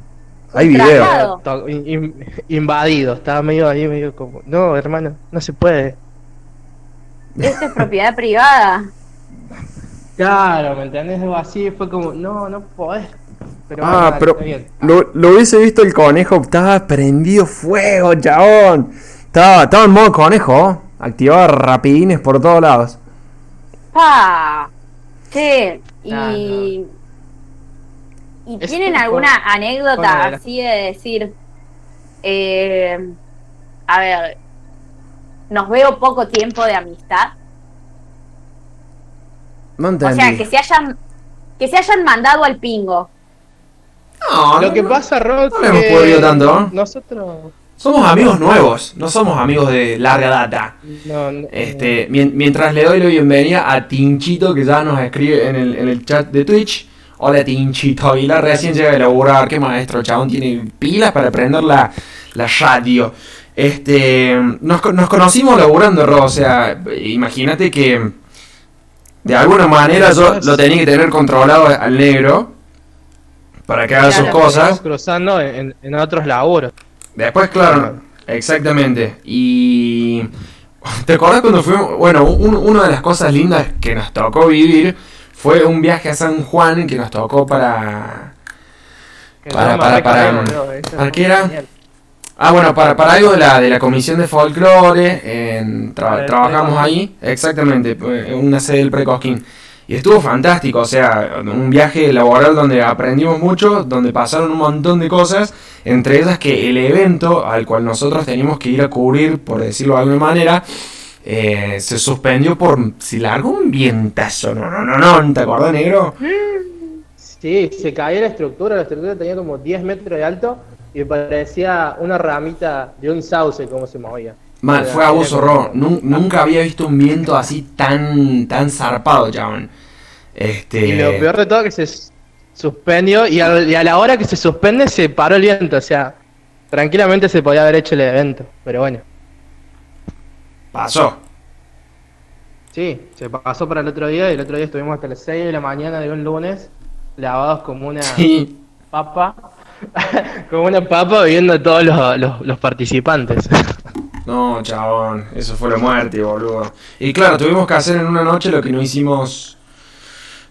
Hay video. In- invadido, estaba medio ahí, medio como, no, hermano, no se puede. Esto es propiedad privada. Claro, ¿me entendés? Algo así, fue como, no, no podés. Pero Ah, bueno, pero bien. lo, lo hubiese visto el conejo, estaba prendido fuego, chabón. Estaba, estaba en modo conejo, activaba rapidines por todos lados. Pa. Che, y. Ah, no. ¿Y Es tienen un alguna anécdota así de decir. eh, a ver. Nos veo poco tiempo de amistad. No O sea, que se hayan. Que se hayan mandado al pingo. No, Lo no, que pasa, Rod, no hemos podido tanto, ¿no? Nosotros. Somos amigos nuevos, no somos amigos de larga data. No, no, Este, mien- mientras le doy la bienvenida a Tinchito que ya nos escribe en el, en el chat de Twitch. Hola Tinchito Aguilar, recién llega de laburar, qué maestro, chabón, tiene pilas para prender la, la radio. Este, nos, nos conocimos laburando, Ro, o sea, imagínate que de alguna manera yo lo tenía que tener controlado al negro para que haga sus cosas. cruzando en, en otros laburos. Después, claro, exactamente. Y. ¿Te acordás cuando fuimos? Bueno, un- una de las cosas lindas que nos tocó vivir fue un viaje a San Juan que nos tocó para. Para- para- para- ¿para qué era? Ah, bueno, para, para algo de la, de la comisión de folclore. En, tra- trabajamos ahí, exactamente, en una sede del Precosquín. Y estuvo fantástico, o sea, un viaje laboral donde aprendimos mucho, donde pasaron un montón de cosas, entre ellas que el evento al cual nosotros teníamos que ir a cubrir, por decirlo de alguna manera, eh, se suspendió por si largo un vientazo, no, no, no, no, ¿te acordás, negro? Sí, se caía la estructura, la estructura tenía como 10 metros de alto y parecía una ramita de un sauce como se movía. Mal, Era- fue abuso, Nun- nunca había visto un viento así tan, tan zarpado, chabón. Este. Y lo peor de todo que se suspendió y a, y a la hora que se suspende se paró el viento, o sea, tranquilamente se podía haber hecho el evento, pero bueno, Pasó. sí, se pasó para el otro día y el otro día estuvimos hasta las 6 de la mañana de un lunes lavados como una Sí. papa, como una papa viendo a todos los, los, los participantes. No, chabón. Eso fue la muerte, boludo. Y claro, tuvimos que hacer en una noche lo que no hicimos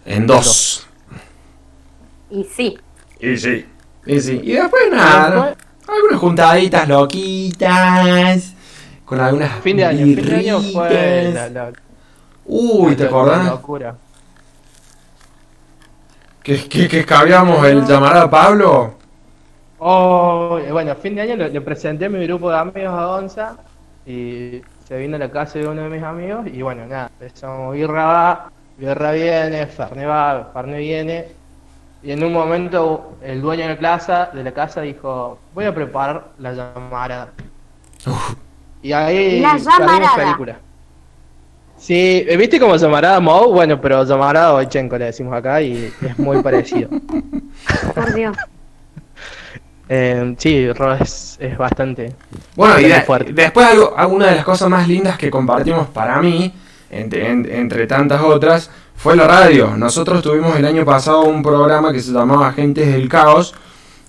en dos. Y sí. Y sí. Y sí. Y después nada. Algunas juntaditas loquitas. Con algunas. Fin de año, fin de año fue la, la- Uy, ¿te la- la acordás? locura. Que, que, que escabiamos el llamarada Pablo. Oh, bueno, fin de año le, le presenté a mi grupo de amigos a Gonza y se vino a la casa de uno de mis amigos y bueno, nada, empezamos birra va, birra viene, Fernet va, Fernet viene y en un momento el dueño de la casa, de la casa dijo, voy a preparar la llamarada. Y ahí La salimos llamarada. película. Sí, ¿viste como llamarada Mou? Bueno, pero llamarada Oichenko le decimos acá y es muy parecido. Por Dios. Eh, sí, Ro es, es bastante. Bueno, y de- fuerte. después algo, una de las cosas más lindas que compartimos para mí, entre, en- entre tantas otras, fue la radio. Nosotros tuvimos el año pasado un programa que se llamaba Agentes del Caos,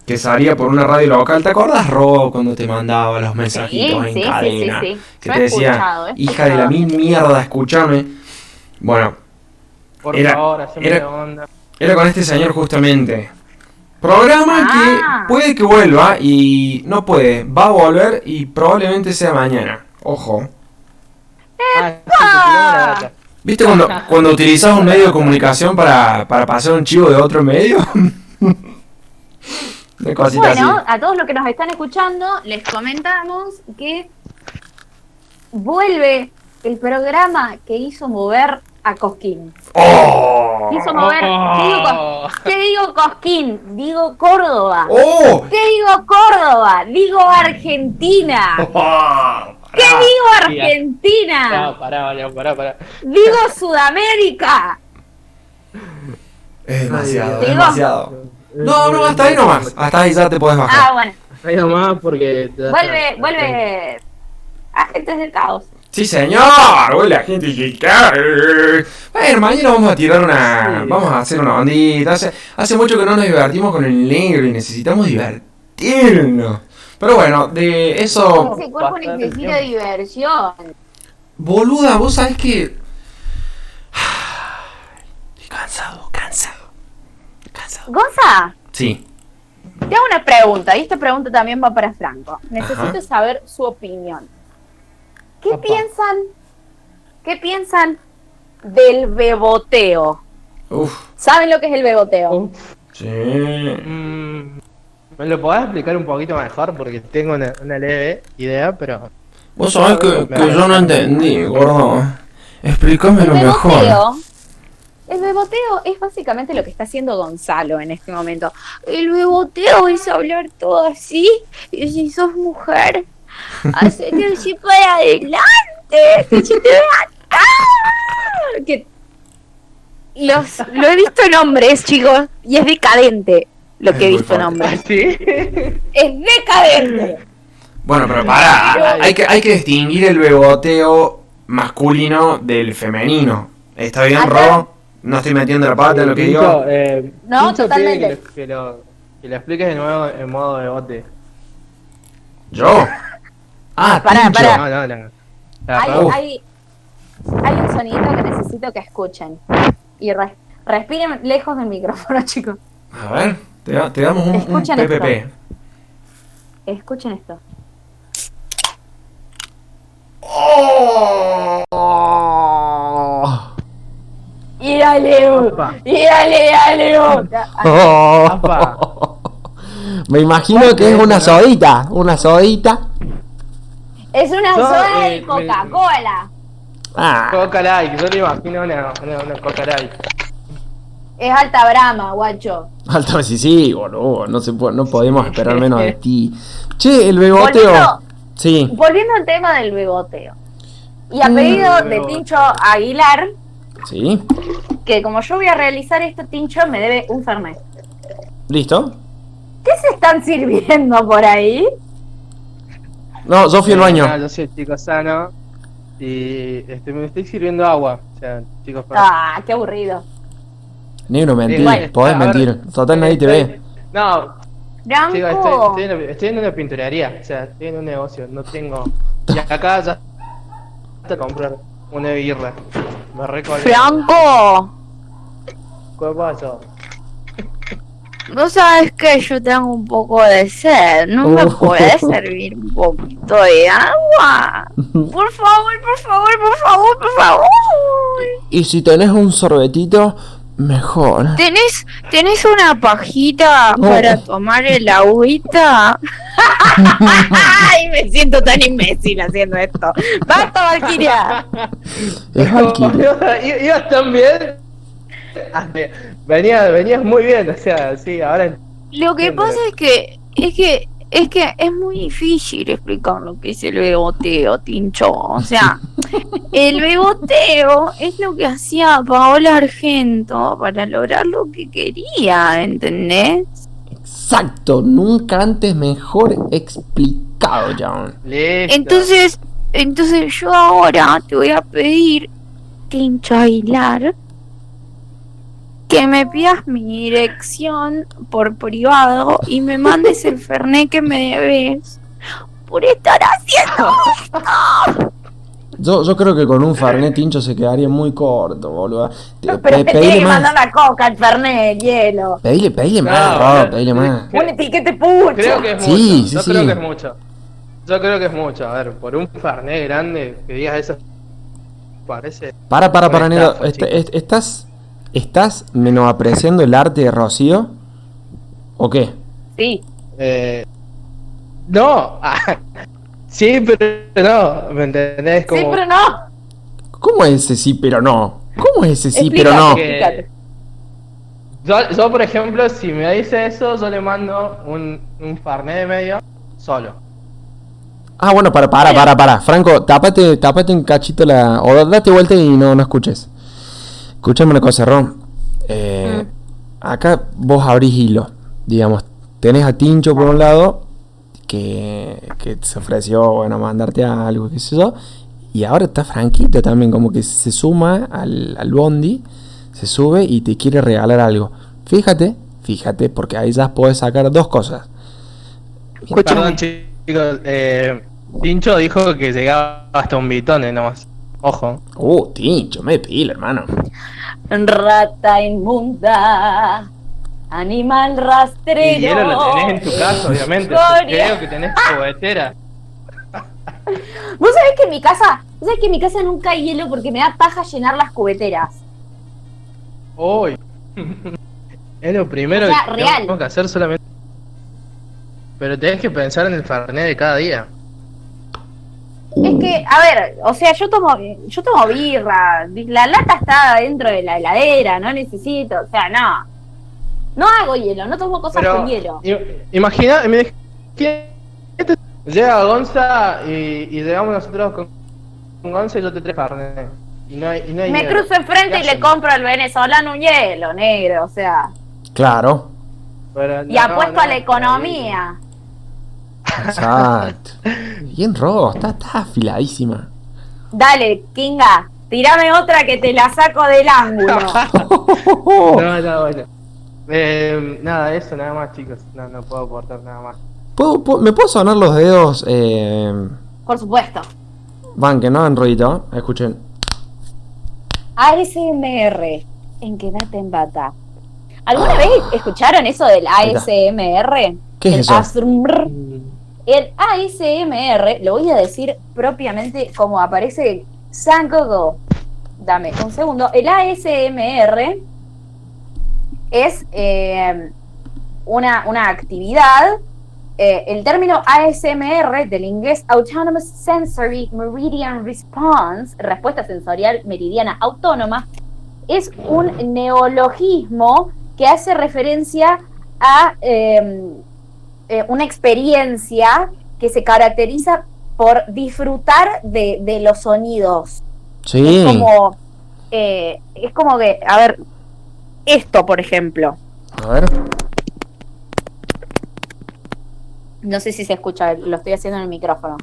que salía por una radio local. ¿Te acuerdas, Ro, cuando te mandaba los mensajitos Sí, en sí, sí, cadena? sí, sí. Que Yo te decía, hija de la mil mierda, escúchame. Bueno, Por Era- favor, era- onda. era con este señor justamente. Programa Ah. que puede que vuelva y no puede, va a volver y probablemente sea mañana. Ojo. Data. ¿Viste cuando, cuando utilizas un medio de comunicación para, para pasar un chivo de otro medio? Bueno, así. a todos los que nos están escuchando, les comentamos que vuelve el programa que hizo mover a Cosquín. ¡Oh! Hizo mover. ¿Qué digo, Cos- ¿Qué digo Cosquín? Digo Córdoba. ¡Oh! ¿Qué digo Córdoba? Digo Argentina. ¿Qué digo Argentina? No, pará, pará, pará, pará. Digo Sudamérica. Es demasiado, es demasiado. No, no, hasta ahí nomás. Hasta ahí ya te podés Ah, bajar. bueno. Ahí nomás porque. Vuelve, vuelve. Agentes del caos. Sí, señor. Vuelve la gente que. Bueno, mañana vamos a tirar una. Vamos a hacer una ondita. Hace, hace mucho que no nos divertimos con el negro y necesitamos divertirnos. Pero bueno, de eso. Ese cuerpo necesita diversión. Boluda, vos sabés que. Estoy cansado, cansado. Cansado. Gonza, Sí. te hago una pregunta, y esta pregunta también va para Franco. Necesito Ajá. saber su opinión. ¿Qué Opa. piensan? ¿Qué piensan del beboteo? Uf. ¿Saben lo que es el beboteo? Uf, Sí. mm, ¿Me lo podés explicar un poquito mejor? Porque tengo una, una leve idea, pero. Vos sabés que, que yo no entendí, gordo. Explícamelo El mejor. beboteo, el beboteo es básicamente lo que está haciendo Gonzalo en este momento. El beboteo es hablar todo así, y si sos mujer, hacete así para adelante, que se te vea acá. Que los, lo he visto en hombres, chicos, y es decadente lo que he Es visto en hombres. ¿Sí? Es decadente. Bueno, pero pará, hay que, hay que distinguir el beboteo masculino del femenino. ¿Está bien, Ro? No estoy metiendo la pata en lo que digo. Eh, No, totalmente. Que, lo- que lo, que lo expliques de nuevo en modo de bote. ¿Yo? Ah, Pará, Tincho. pará. No, no, no. La Hay, hay, hay un sonido que necesito que escuchen. Y re- respiren lejos del micrófono, chicos. A ver, te, da- te damos un, un Escuchen PPP. Escuchen esto. Oh. Y dale, Opa. y dale, dale. Me imagino que es una sodita, una sodita. Es una Yo, soda eh, de Coca-Cola. Ah, Coca Light, yo te imagino una, una, una Coca Light. Es alta brama, guacho. alta sí, sí, boludo, no se puede, no podemos esperar menos de ti. Che, el beboteo. Volviendo, Sí, volviendo al tema del beboteo. Y a pedido de. Tincho Aguilar, sí. que como yo voy a realizar esto, Tincho me debe un Fernet. ¿Listo? ¿Qué se están sirviendo por ahí? No, yo fui al Ah, baño. yo soy chico sano y este, me estoy sirviendo agua. O sea, chicos, Ah, qué aburrido. Negro, mentir, bueno, podés mentir. Total, nadie te ve. No, Franco. chicos, estoy, estoy, en, estoy en una pinturería. O sea, estoy en un negocio. No tengo. Y acá ya. Hasta comprar una birra. Me recuerdo. Franco, ¿Qué pasó? Vos sabes que yo tengo un poco de sed. ¿No me Oh. puedes servir un poquito de agua? Por favor, por favor, por favor, por favor. Y si tenés un sorbetito, mejor. ¿Tenés, ¿Tenés una pajita Oh. para tomar el agüita? Ay, me siento tan imbécil haciendo esto. ¡Basta, Valkyria! Es Valkyria. Ibas tan bien. Ah, ve- Venía, venías muy bien, o sea, sí, ahora Lo que Entiendo. pasa es que, es que, es que es muy difícil explicar lo que es el beboteo, Tincho. O sea, el beboteo es lo que hacía Paola Argento para lograr lo que quería, ¿entendés? Exacto, nunca antes mejor explicado, John. listo. Entonces, entonces yo ahora te voy a pedir, Tincho Aguilar, que me pidas mi dirección por privado y me mandes el Fernet que me debes por estar haciendo esto. Yo, yo creo que con un Fernet tincho se quedaría muy corto, boludo. Te- Pero pe- me pedile tiene que más. mandar la coca, el Fernet, el hielo. Pedile, pedile No, más, Rob, pedile más. Un etiquete pucho. Creo que es Sí, mucho. sí, Yo sí. creo que es mucho. Yo creo que es mucho. A ver, por un Fernet grande que digas eso. Parece. Para, para, para, estafa, Est- est- ¿Estás, ¿Estás menospreciando el arte de Rocío? ¿O qué? Sí. Eh, no. sí, pero no. ¿Me entendés? Como Sí, pero no. ¿Cómo es ese sí, pero no? ¿Cómo es ese sí, Explícate. pero no? Explícate. yo, yo, por ejemplo, si me dice eso, yo le mando un, un Fernet de medio solo. Ah, bueno, para, para, para, para. Franco, tápate, tápate un cachito la. O date vuelta y no, no escuches. Escúchame una cosa, Ron. Eh, Acá vos abrís hilo. Digamos, tenés a Tincho por un lado, que, que se ofreció, bueno, mandarte algo, qué sé yo. Y ahora está Franquito también, como que se suma al, al bondi, se sube y te quiere regalar algo. Fíjate, fíjate, porque ahí ya puedes sacar dos cosas. Perdón, chicos. Eh, Tincho dijo que llegaba hasta un bitón nomás. Ojo. Uh, Tincho, me pila, hermano. Rata inmunda, animal rastrero. Y hielo lo tenés en tu casa, obviamente. Creo que tenés cubetera. Vos sabés que en mi casa, vos sabés que en mi casa nunca hay hielo porque me da paja llenar las cubeteras. Uy. es lo primero O sea, que real. tenemos que hacer solamente. Pero tenés que pensar en el Fernet de cada día. Es que, a ver, o sea, yo tomo, yo tomo birra, la lata está dentro de la heladera, no necesito, o sea, no. No hago hielo, no tomo cosas Pero con hielo. imagina, me- que llega Gonza y, y llegamos nosotros con, con Gonza y yo te Fernet. Y no hay, y no hay Me hielo. cruzo enfrente y ¿Qué le compro al venezolano un hielo negro, o sea, Claro. Pero y no, apuesto no, a la economía. Exacto. Bien, Ro, está, está afiladísima. Dale, Kinga, tirame otra que te la saco del ángulo. No, no, bueno. Eh, nada, eso nada más, chicos. No, no puedo aportar nada más. ¿Puedo- puedo- ¿Me puedo sonar los dedos? Eh, Por supuesto. van, que no en ruido. Escuchen. ASMR, en quedate en bata. ¿Alguna vez escucharon eso del. ASMR? ¿Qué es El eso? ASMR. El ASMR, lo voy a decir propiamente como aparece San Google. Dame un segundo. El ASMR es eh, una, una actividad. eh, el término ASMR del inglés Autonomous Sensory Meridian Response, respuesta sensorial meridiana autónoma, es un neologismo que hace referencia a eh, eh, una experiencia que se caracteriza por disfrutar de, de los sonidos. Sí. Es como, eh, es como que, a ver, esto, por ejemplo, A ver. no sé si se escucha, lo estoy haciendo en el micrófono.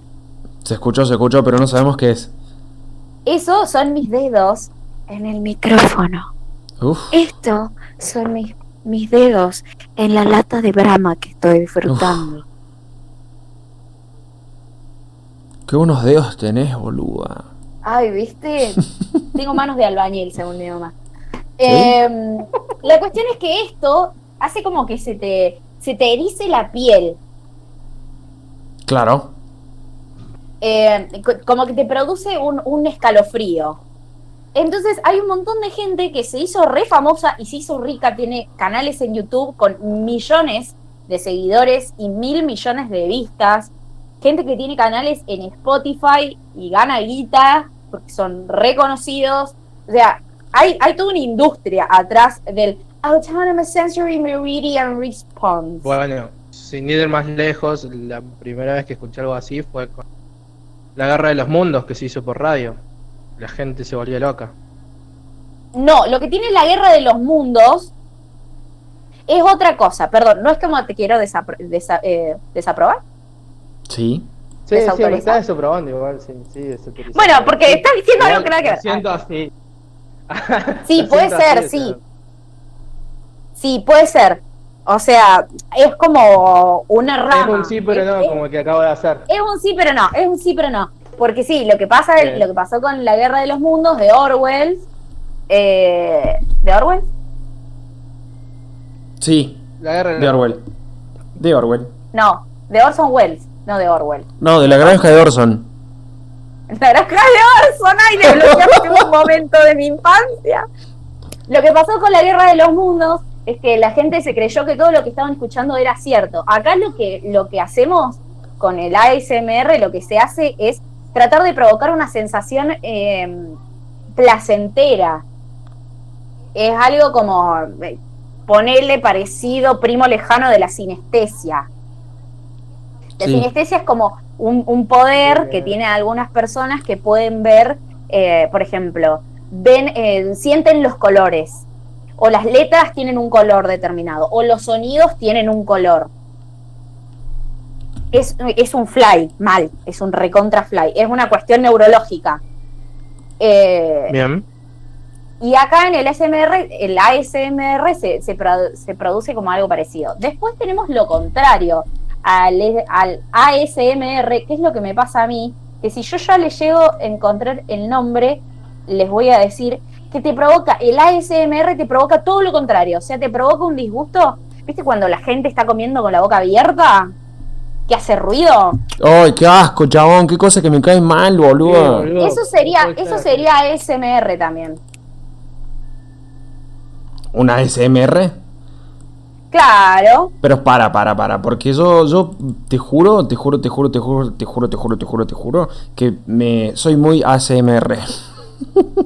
Se escuchó, se escuchó, pero no sabemos qué es. Eso son mis dedos en el micrófono. Uf. Esto son mis, mis dedos en la lata de Brahma que estoy disfrutando. Qué buenos dedos tenés, boluda. Ay, ¿viste? Tengo manos de albañil, según mi mamá. Em, la cuestión es que esto hace como que se te, se te erice la piel. Claro. eh, co- como que te produce un, un escalofrío. Entonces hay un montón de gente que se hizo re famosa y se hizo rica, tiene canales en YouTube con millones de seguidores y mil millones de vistas. Gente que tiene canales en Spotify y gana guita porque son reconocidos. O sea, hay, hay toda una industria atrás del Autonomous Sensory Meridian Response. Bueno, sin ir más lejos, la primera vez que escuché algo así fue con la Guerra de los Mundos que se hizo por radio. La gente se volvió loca. No, lo que tiene la guerra de los mundos es otra cosa. Perdón, no es como te quiero desapro- desa- eh, desaprobar. Sí. Sí, sí, está desoprobando igual, sí, sí. Bueno, porque Sí, está diciendo igual algo que nada que ver. siento así. Sí, puede ser, así, sí. pero- Sí, puede ser. O sea, es como una rama. Es un sí, pero no, es- como el que acabo de hacer. Es un sí, pero no, es un sí, pero no. Porque sí, lo que pasa, lo que pasó con la guerra de los mundos de Orwell, eh, ¿de Orwell? Sí. La Guerra de De Orwell. De Orwell. No, de Orson Welles, no de Orwell. No, de la granja de Orson. La granja de Orson, ay, le bloqueaste un momento de mi infancia. Lo que pasó con la guerra de los mundos es que la gente se creyó que todo lo que estaban escuchando era cierto. Acá lo que, lo que hacemos con el ASMR, lo que se hace es tratar de provocar una sensación eh, placentera. Es algo como eh, ponerle parecido, primo lejano de la sinestesia. La Sí. sinestesia es como un, un poder Sí, que tiene algunas personas que pueden ver, eh, por ejemplo, ven, eh, sienten los colores, o las letras tienen un color determinado, o los sonidos tienen un color. Es, es un fly, mal, es un recontra fly, es una cuestión neurológica. Eh, Bien. y acá en el ASMR, el ASMR se, se, produ- se produce como algo parecido. Después tenemos lo contrario. al, al ASMR, que es lo que me pasa a mí, que si yo ya le llego a encontrar el nombre, les voy a decir que te provoca, el ASMR te provoca todo lo contrario, o sea, te provoca un disgusto. ¿Viste cuando la gente está comiendo con la boca abierta? Que hace ruido. Ay, qué asco, chabón, qué cosa que me cae mal, boludo. Sí, boludo. Eso sería, eso ser. sería ASMR también. ¿Una SMR? Claro. Pero para, para, para, porque yo, yo te juro, te juro, te juro, te juro, te juro, te juro, te juro, te juro, que me soy muy ASMR.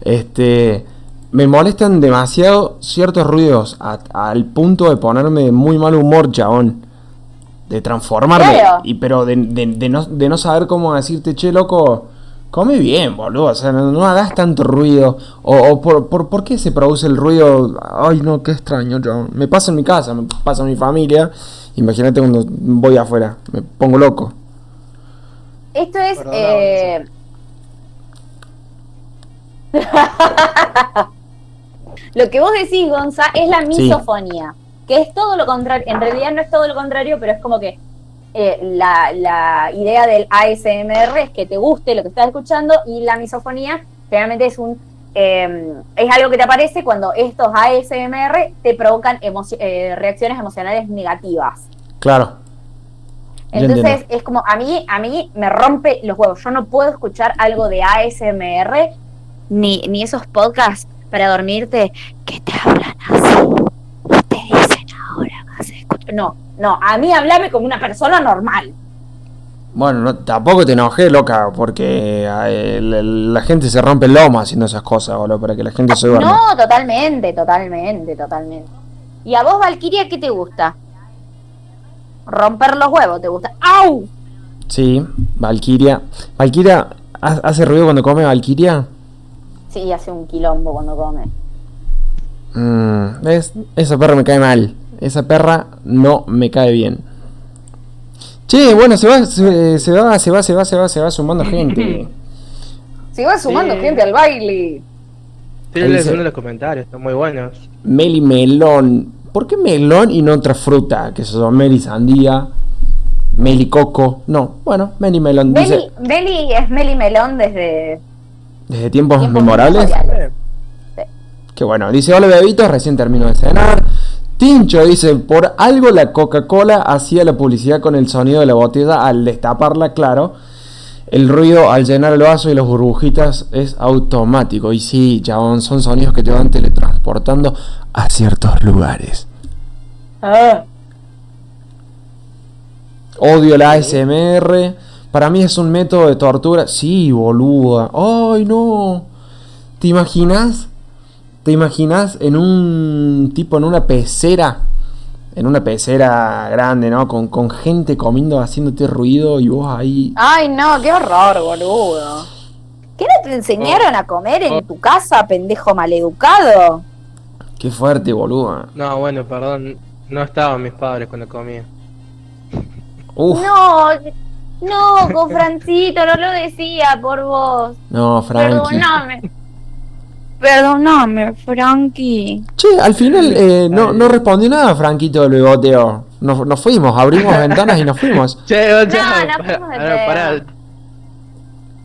este, me molestan demasiado ciertos ruidos a- al punto de ponerme de muy mal humor, chabón. De transformarme. Claro. Y pero de, de- de no, de no saber cómo decirte, che, loco, come bien, boludo. O sea, no, no hagas tanto ruido. O, o por, por, ¿por qué se produce el ruido? Ay, no, qué extraño, chabón. Me pasa en mi casa, me pasa en mi familia. Imagínate cuando voy afuera, me pongo loco. Esto es. Eh, lo que vos decís, Gonza, es la Sí. Que es todo lo contrario. En realidad no es todo lo contrario, pero es como que eh, la, la idea del ASMR es que te guste lo que estás escuchando y la misofonía realmente es un eh, es algo que te aparece cuando estos ASMR te provocan emoci- eh, reacciones emocionales negativas. Claro. Entonces es como a mí a mí me rompe los huevos. Yo no puedo escuchar algo de ASMR ni, ni esos podcasts para dormirte que te hablan así. Ahora. No, no, a mí hablame como una persona normal. Bueno, no, tampoco te enojé, loca, porque eh, la, la gente se rompe el lomo haciendo esas cosas, boludo, para que la gente se duerma. No, totalmente, totalmente, totalmente. ¿Y a vos, Valkyria, qué te gusta? Romper los huevos, ¿te gusta? ¡Au! Sí, Valkyria. Valkyria, ¿ha- ¿hace ruido cuando come Valkyria? Sí, hace un quilombo cuando come. Mm, ¿ves? Esa perra me cae mal. Esa perra no me cae bien. Che, bueno, se va, se, se va, se va, se va, se va, se va sumando gente. Se va sumando Sí. gente al baile. Dice- uno de los comentarios, están muy buenos. Meli melón. ¿Por qué melón y no otra fruta? Que son Meli sandía, Meli coco. No, bueno, Meli melón. Dice, Meli, Meli es Meli Melón desde desde tiempos tiempos memorables. Que bueno, dice, hola bebitos, recién termino de cenar. Tincho dice, por algo la Coca-Cola hacía la publicidad con el sonido de la botella al destaparla, claro. El ruido al llenar el vaso y las burbujitas es automático. Y sí, chabón, son sonidos que te van teletransportando a ciertos lugares. Ah, Odio la ASMR. Para mí es un método de tortura. Sí, boluda. Ay, no. ¿Te imaginas? ¿Te imaginas en un tipo, en una pecera? En una pecera grande, ¿no? Con, con gente comiendo, haciéndote ruido y vos ahí. Ay, no, qué horror, boludo. ¿Qué no te enseñaron a comer en tu casa, pendejo maleducado? Qué fuerte, boluda. No, bueno, perdón, no estaban mis padres cuando comía. Uf. No, no, con Francito, no lo decía por vos. No, Frankie. Perdóname. Perdóname, Frankie. Che, al final eh, no, no respondió nada Franquito del bigoteo. Nos, nos fuimos, abrimos ventanas y nos fuimos. Che, Gonza, No, no pará, fuimos de pará, pará.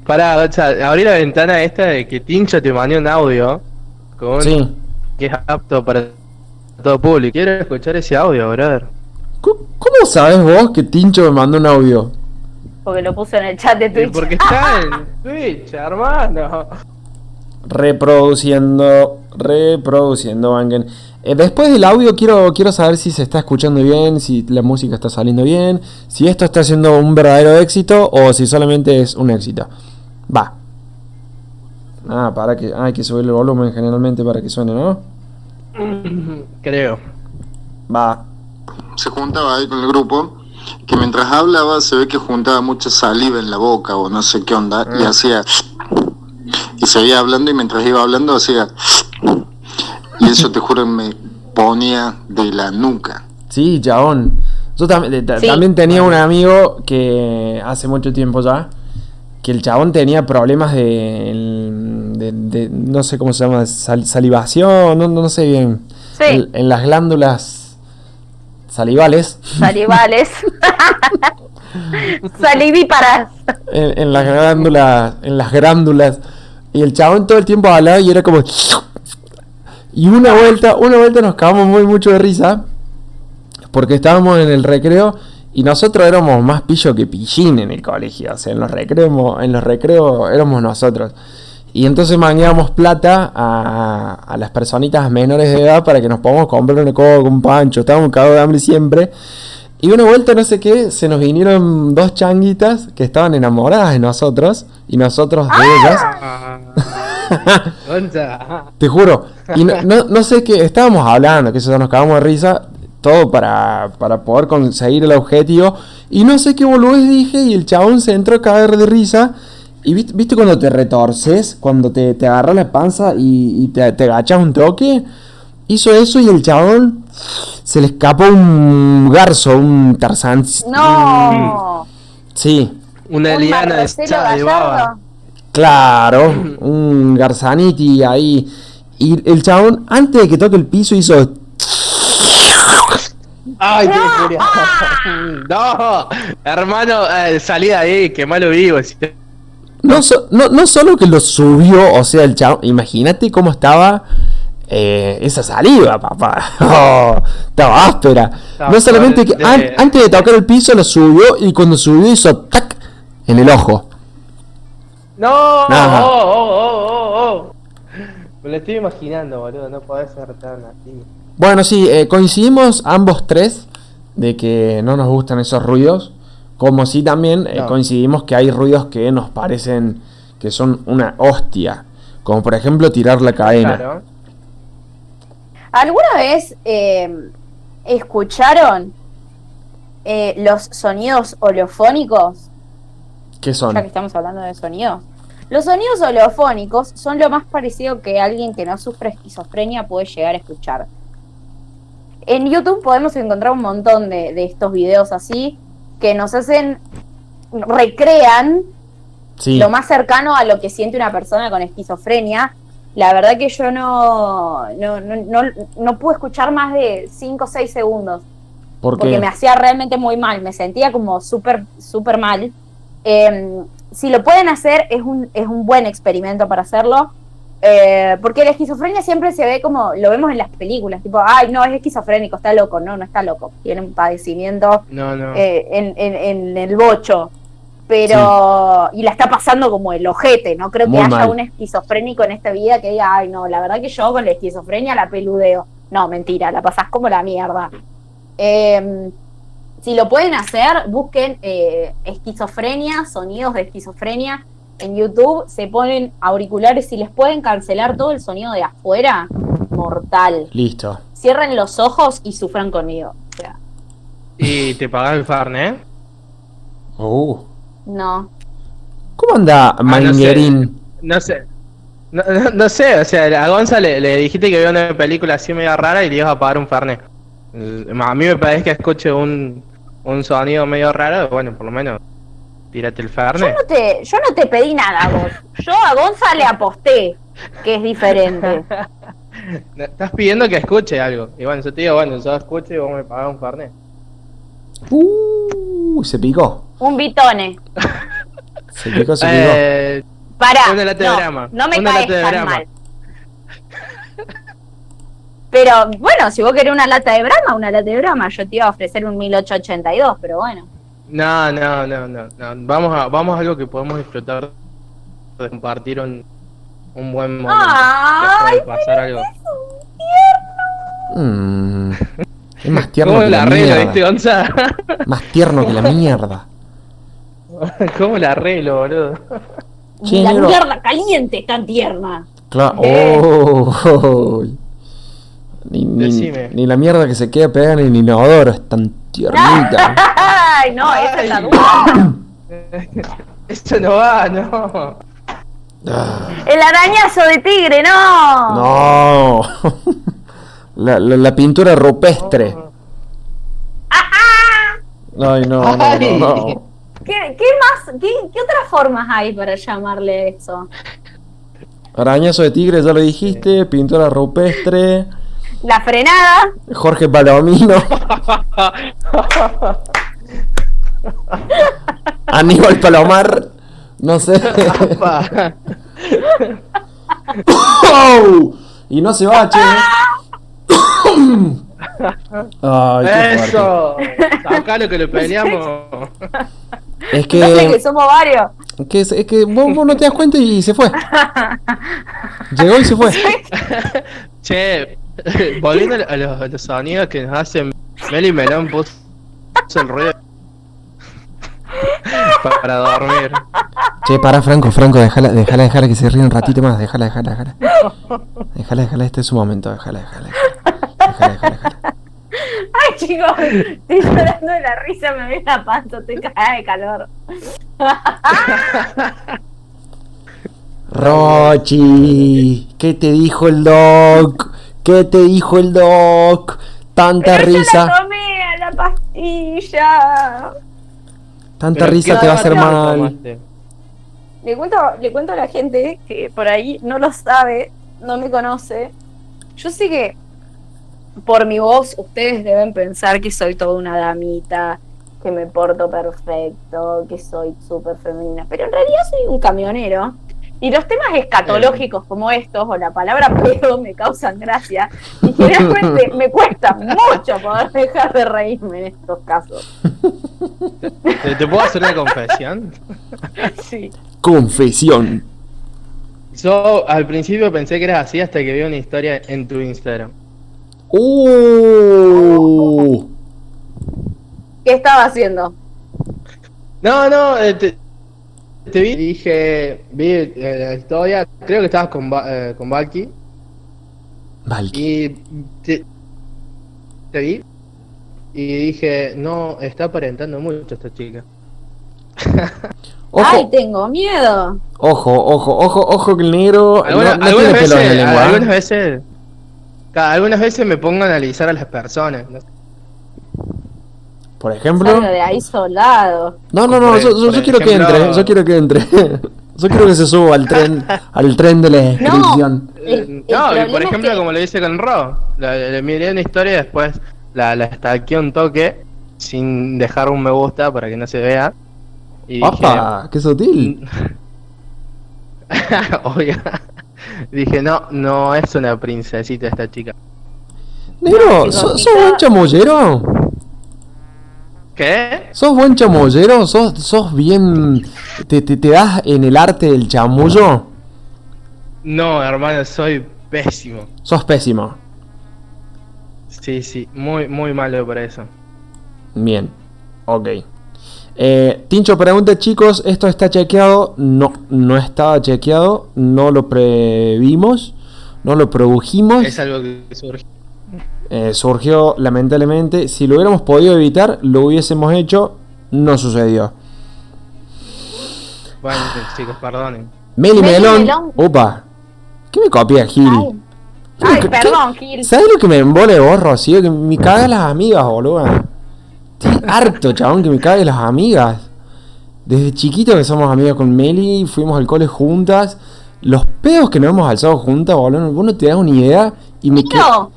Pará, Gonza, abrí la ventana esta de que Tincho te mandó un audio con Sí. que es apto para todo público. Quiero escuchar ese audio, brother. ¿Cómo cómo sabes vos que Tincho me mandó un audio? Porque lo puse en el chat de Twitch. Porque está en Twitch, hermano. Reproduciendo, reproduciendo, Bangen. Eh, después del audio quiero, quiero saber si se está escuchando bien, si la música está saliendo bien, si esto está siendo un verdadero éxito o si solamente es un éxito. Va. Ah, para que hay que subir el volumen generalmente para que suene, ¿no? Creo. Va. se juntaba ahí con el grupo, que mientras hablaba se ve que juntaba mucha saliva en la boca o no sé qué onda, y hacía... Y seguía hablando y mientras iba hablando hacía... Y eso te juro me ponía de la nuca. Sí, chabón. Yo tam- Sí. también tenía un amigo que hace mucho tiempo ya, que el chabón tenía problemas de, el- de- de- no sé cómo se llama, sal- salivación, no, no sé bien. Sí. En, en las glándulas salivales salivales, salivíparas. en, en las glándulas, en las glándulas. Y el chabón todo el tiempo hablaba y era como. Y una vuelta, una vuelta nos cagamos muy mucho de risa. Porque estábamos en el recreo y nosotros éramos más pillo que pillín en el colegio. O sea, en los recreos, en los recreos éramos nosotros. Y entonces mangueamos plata a, a las personitas menores de edad para que nos podamos comprar una coca, un pancho. Estábamos cagados de hambre siempre. Y una vuelta, no sé qué, se nos vinieron dos changuitas que estaban enamoradas de nosotros y nosotros de ellas. Ah. Gonza. Te juro. Y no, no, no sé qué, estábamos hablando, que eso nos cagamos de risa, todo para, para poder conseguir el objetivo. Y no sé qué boludez dije y el chabón se entró a caer de risa. Y viste, ¿viste cuando te retorces, cuando te, te agarras la panza y, y te, te agachas un toque. Hizo eso y el chabón se le escapó un garzo, un tarzán. No. Sí, Una Un liana de, de baba. Claro, un garzaniti ahí. Y el chabón, antes de que toque el piso, hizo. Ay, qué furia. No, hermano, eh, salí de ahí, que malo vivo. No, so- no, no solo que lo subió, o sea, el chabón. Imagínate cómo estaba eh, esa saliva, papá. Oh, estaba áspera. Estaba No solamente que de- an- antes de tocar el piso lo subió y cuando subió hizo tac en el ojo. No, oh, oh, oh, oh, oh. Me lo estoy imaginando, boludo, no podés ser tan así. Bueno, sí, eh, coincidimos ambos tres de que no nos gustan esos ruidos. Como sí también eh, No. coincidimos que hay ruidos que nos parecen que son una hostia. Como por ejemplo tirar la cadena. Claro. ¿Alguna vez eh, escucharon eh, los sonidos holofónicos? ¿Qué son? Ya que estamos hablando de sonidos. Los sonidos holofónicos son lo más parecido que alguien que no sufre esquizofrenia puede llegar a escuchar. En YouTube podemos encontrar un montón de, de estos videos así que nos hacen, recrean Sí. lo más cercano a lo que siente una persona con esquizofrenia. La verdad que yo no, no, no, no, no pude escuchar más de 5 o 6 segundos ¿Por porque me hacía realmente muy mal, me sentía como súper, súper mal. Eh, si lo pueden hacer, es un, es un buen experimento para hacerlo, eh, porque la esquizofrenia siempre se ve como, lo vemos en las películas, tipo, ay, no, es esquizofrénico, está loco, no, no está loco, tiene un padecimiento No, no. eh, en, en, en el bocho. Pero, y la está pasando como el ojete, no creo que haya mal. un esquizofrénico en esta vida que diga, ay, no, la verdad que yo con la esquizofrenia la peludeo. No, mentira, la pasás como la mierda. Eh, si lo pueden hacer, busquen eh, esquizofrenia, sonidos de esquizofrenia en YouTube, se ponen auriculares y les pueden cancelar todo el sonido de afuera, mortal. Listo. Cierren los ojos y sufran conmigo. O sea, Y te pagás el Farne, Uh. No. ¿Cómo anda Ah, no sé. Manguerín? No sé. No, no- no sé, o sea, a Gonza le, le dijiste que vio una película así media rara y le ibas a pagar un Fernet. Eh, A mí me parece que escuche un, un sonido medio raro, bueno, por lo menos tírate el Yo Fernet. no te, yo no te pedí nada, vos. Yo a Gonza le aposté, que es diferente. Estás pidiendo que escuche algo. Y bueno, yo te digo, bueno, yo escucho y vos me pagás un Fernet. Uh, se picó. Un bitone. Se picó, se picó. Eh, Pará. Una lata de no, no me caes tan mal. Pero bueno, si vos querés una lata de Brahma, una lata de Brahma, yo te iba a ofrecer un 1882, pero bueno. no, no, no, no, no. Vamos a, vamos a algo que podemos disfrutar de compartir un, un buen momento. Ay, de pasar algo. Mm. Es más tierno ¿Cómo que la la arreglo, mierda. viste, Gonza? Más tierno que la mierda. ¿Cómo la arreglo, boludo? Che, la negro. mierda caliente es tan tierna. Claro. Eh. Oh, ni, ni- Decime. ni la mierda que se queda pegada en el inodoro es tan tiernita. Ay, no, esa es la duda. Esto no va, no. El arañazo de tigre, no. no. La, la- la pintura rupestre. Ay, no, no, no, no. ¿Qué, qué más? ¿Qué, qué otras formas hay para llamarle eso? Arañazo de tigre, ya lo dijiste. Pintura rupestre. La frenada. Jorge Palomino. Aníbal Palomar. No sé. ¡Oh! Y no se va, che. Ay, qué fuerte. Eso. Sacalo que lo peleamos. Es No sé que que, somos varios. que, es, es que vos, vos no te das cuenta y se fue. Llegó y se fue. Che, volviendo a los, a los sonidos que nos hacen Meli Melón puso el ruido pa- para dormir. Che, para Franco, Franco, déjala, déjala, déjala que se ríe un ratito más. Déjala, déjala, déjala. Déjala, déjala, este es su momento. Déjala, déjala. Déjala, déjala, déjala. Ay, chicos, estoy llorando de la risa, me ve la panza, estoy cagada de calor. Rochi, ¿qué te dijo el doc? ¿Qué te dijo el doc? Tanta Pero yo risa, la tomé a la pastilla. tanta Pero risa ¿qué te va a hacer mal. tomaste? Le cuento, le cuento a la gente que por ahí no lo sabe, no me conoce. Yo sé que por mi voz ustedes deben pensar que soy toda una damita, que me porto perfecto, que soy súper femenina, pero en realidad soy un camionero. Y los temas escatológicos como estos, o la palabra pedo, me causan gracia. Y generalmente me cuesta mucho poder dejar de reírme en estos casos. ¿Te, te puedo hacer una confesión? Sí. Confesión. Yo al principio pensé que eras así hasta que vi una historia en tu Instagram. Uh, ¿Qué estaba haciendo? No, no, eh, te, te vi y dije, vi eh, la historia, creo que estabas con, Ba- eh, con Valky Valky. y te, te vi y dije, no, está aparentando mucho esta chica. Ay, tengo miedo. ojo, ojo, ojo, ojo que el negro no, Alguna- no algunas, tiene pelo en veces, la lengua. algunas veces, algunas veces me pongo a analizar a las personas. ¿no? Por ejemplo. Salga de ahí soldado. No, no, no, Por- yo, yo- por yo quiero que entre, yo quiero que entre. Yo quiero que se suba al tren, al tren de la descripción. El- el Eh, no, y por es ejemplo, que- como lo hice con Ro, le miré una historia y después la, la stalkeé un toque sin dejar un me gusta para que no se vea. Y dije, ¡Papa! ¡Qué sutil! Obvio. Dije, no, no es una princesita esta chica. Negro, ¿sos, buen chamullero? ¿Qué? ¿Sos buen chamullero? ¿Sos, sos bien... Te, te, te das en el arte del chamullo? No, hermano, soy pésimo. Sos pésimo. Sí, sí, muy, muy malo por eso. Bien, ok. Eh, Tincho pregunta, chicos, ¿esto está chequeado? No, no estaba chequeado, no lo previmos, no lo produjimos. Es algo que surge. Eh, surgió lamentablemente. Si lo hubiéramos podido evitar, lo hubiésemos hecho. No sucedió. Bueno, chicos, perdonen. Meli Melón. Opa. ¿Qué me copia, Gil? Ay, ay, ¿Qué- perdón, Gil. ¿Sabes lo que me embole vos, Rocío? Que me cagan las amigas, boludo. Estoy harto, chabón, que me caguen las amigas. Desde chiquito que somos amigas con Meli, fuimos al cole juntas. Los pedos que nos hemos alzado juntas, boludo, vos no te das una idea. Y me quedo. Negro,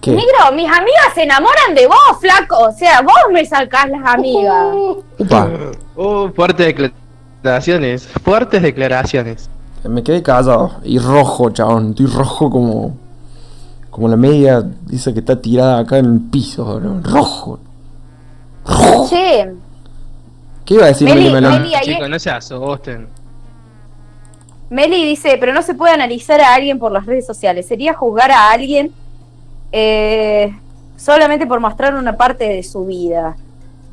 ¿Qué? negro, mis amigas se enamoran de vos, flaco. O sea, vos me sacás las amigas. Upa, Uh, fuertes declaraciones. Fuertes declaraciones. me quedé callado. Y rojo, chabón. Estoy rojo como. Como la media dice que está tirada acá en el piso, boludo. Rojo. Che, ¿Qué iba a decir Meli, Meli, Melón? Meli, ahí- Chicos, no se asusten. Meli dice, pero no se puede analizar a alguien por las redes sociales. Sería juzgar a alguien eh, solamente por mostrar una parte de su vida.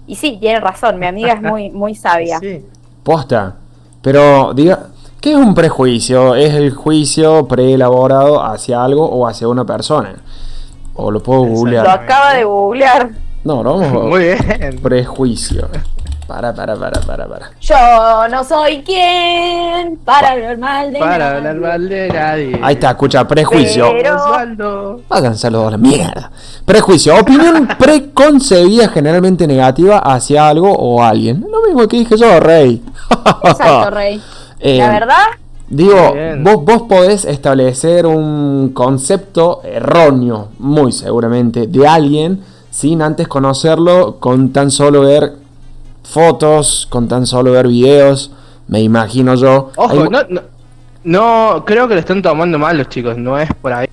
Y sí, tiene razón, mi amiga es muy, muy sabia. Sí. Posta. Pero, diga, ¿qué es un prejuicio? Es el juicio preelaborado hacia algo o hacia una persona. O lo puedo Lo googlear. acaba de googlear. No, no vamos Muy bien. Prejuicio. Para, para, para, para, para. Yo no soy quien para hablar mal de Para nadie. hablar mal de nadie. Ahí está, escucha, prejuicio. Pero-. Váyanse a la mierda. Prejuicio, opinión preconcebida generalmente negativa hacia algo o alguien. Lo mismo que dije yo, Rey. Exacto, Rey. Eh, La verdad, Digo, vos, vos podés establecer un concepto erróneo, muy seguramente, de alguien sin antes conocerlo, con tan solo ver fotos, con tan solo ver videos, me imagino yo. Ojo, Hay no, no, no, creo que lo están tomando mal los chicos, no es por ahí.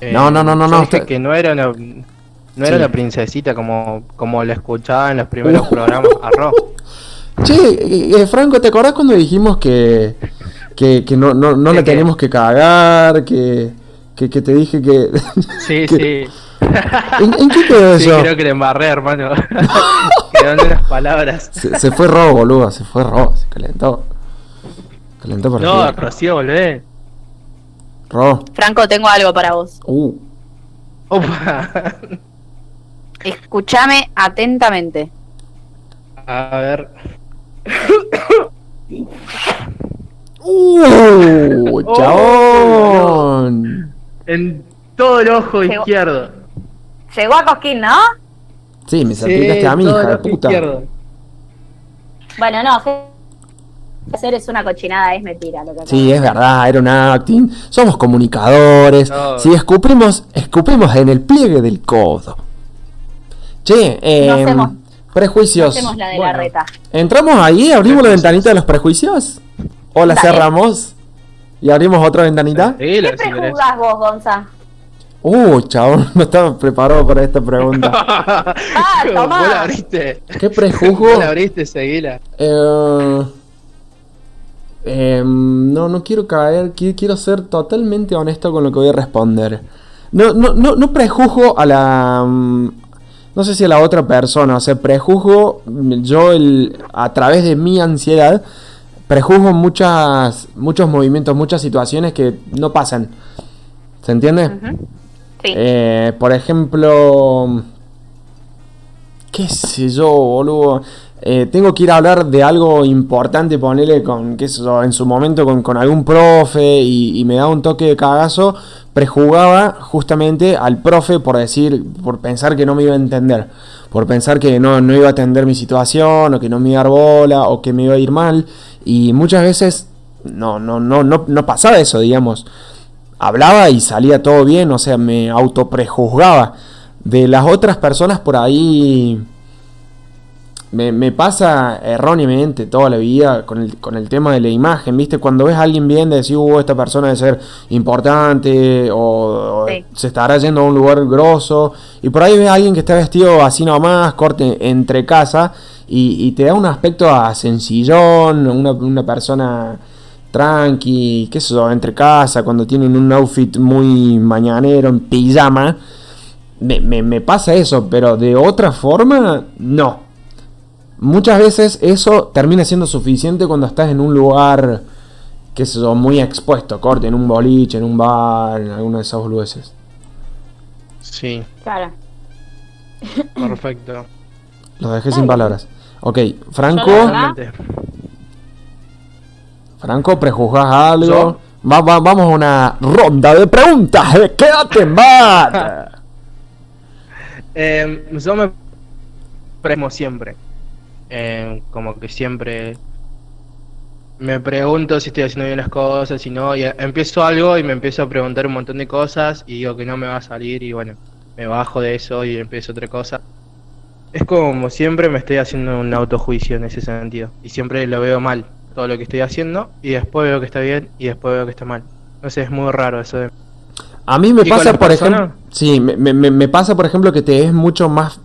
Eh, No, no, no, no, yo no, dije que no era una, no era una princesita como, como la escuchaba en los primeros programas arroz. Che, eh, eh, Franco, ¿te acordás cuando dijimos que, que, que no, no, no ¿De la tenemos que cagar? Que, que, que te dije que... Sí, ¿Qué? sí. ¿En, en qué quedó Sí, eso? creo que le embarré, hermano. Quedaron unas palabras. Se, se fue Robo, boludo, se fue Robo, se calentó. Calentó por No. Rocío, volvé. Robo. Franco, tengo algo para vos. Uh, Opa. Escúchame atentamente. A ver. uh, chabón. En todo el ojo Llegó. izquierdo. Llegó a Cosquín, ¿no? Sí, me salpicaste a mí, hija de puta. izquierdo. Bueno, no, hacer es una cochinada, es mentira lo que Sí, es verdad, era un acting. Somos comunicadores. No. Si escupimos, escupimos en el pliegue del codo. Che, eh, No hacemos- prejuicios. Hacemos la de Bueno. la reta. ¿Entramos ahí? ¿Abrimos la ventanita de los prejuicios? ¿O la Dale. cerramos? ¿Y abrimos otra ventanita? Sí, ¿Qué prejuzgas vos, Gonza? Uh, chabón, no estaba preparado para esta pregunta. Ah, Vos la abriste. ¿Qué prejuzgo? Vos la abriste, seguila. Eh, em, no, no quiero caer, qui- quiero ser totalmente honesto con lo que voy a responder. No, no, no, no prejuzgo a la... mm, No sé si a la otra persona, o sea, prejuzgo yo el, a través de mi ansiedad, prejuzgo muchas, muchos movimientos, muchas situaciones que no pasan. ¿Se entiende? Ujú. Eh, por ejemplo, qué sé yo, boludo. Eh, tengo que ir a hablar de algo importante, ponerle con, qué sé yo, en su momento con, con algún profe y, y me da un toque de cagazo. Prejugaba justamente al profe por decir, por pensar que no me iba a entender, por pensar que no, no iba a atender mi situación, o que no me iba a dar bola, o que me iba a ir mal. Y muchas veces no, no, no, no, no pasaba eso, digamos hablaba y salía todo bien, o sea, me autoprejuzgaba. De las otras personas por ahí me, me pasa erróneamente toda la vida con el, con el tema de la imagen, ¿viste? Cuando ves a alguien bien, decís, uh, esta persona debe ser importante o, se estará yendo a un lugar grosso. Y por ahí ves a alguien que está vestido así nomás, corte entre casa, y, y te da un aspecto a sencillón, una, una persona tranqui, qué sé yo, entre casa, cuando tienen un outfit muy mañanero, en pijama. Me, me- me pasa eso, pero de otra forma, no. Muchas veces eso termina siendo suficiente cuando estás en un lugar, qué sé yo, muy expuesto, corte, en un boliche, en un bar, en alguno de esos boludeces. Sí, Claro. perfecto. Lo dejé sin palabras. Ok, Franco, Franco, prejuzgas algo. ¿Yo? Va- va- vamos a una ronda de preguntas. de Quédate. Eh, yo me premo siempre. Eh, como que siempre me pregunto si estoy haciendo bien las cosas, si no, y empiezo algo y me empiezo a preguntar un montón de cosas y digo que no me va a salir y bueno, me bajo de eso y empiezo otra cosa. Es como siempre me estoy haciendo un autojuicio en ese sentido y siempre lo veo mal, todo lo que estoy haciendo y después veo que está bien y después veo que está mal. No sé, es muy raro eso de... A mí me ¿Y con pasa, por personas? ejemplo, sí, me, me- me- me pasa, por ejemplo, que te es mucho más,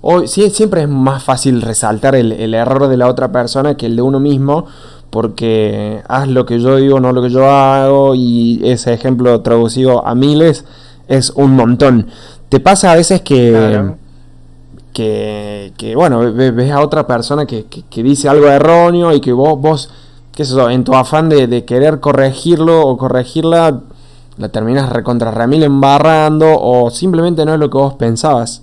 hoy sí, siempre es más fácil resaltar el, el error de la otra persona que el de uno mismo, porque haz lo que yo digo, no lo que yo hago, y ese ejemplo traducido a miles es un montón. Te pasa a veces que, Claro. Que, que, bueno, ve- ves a otra persona que, que- que dice algo erróneo y que vos, vos, qué sé yo, en tu afán de, de querer corregirlo o corregirla, la terminas recontra remil embarrando o simplemente no es lo que vos pensabas.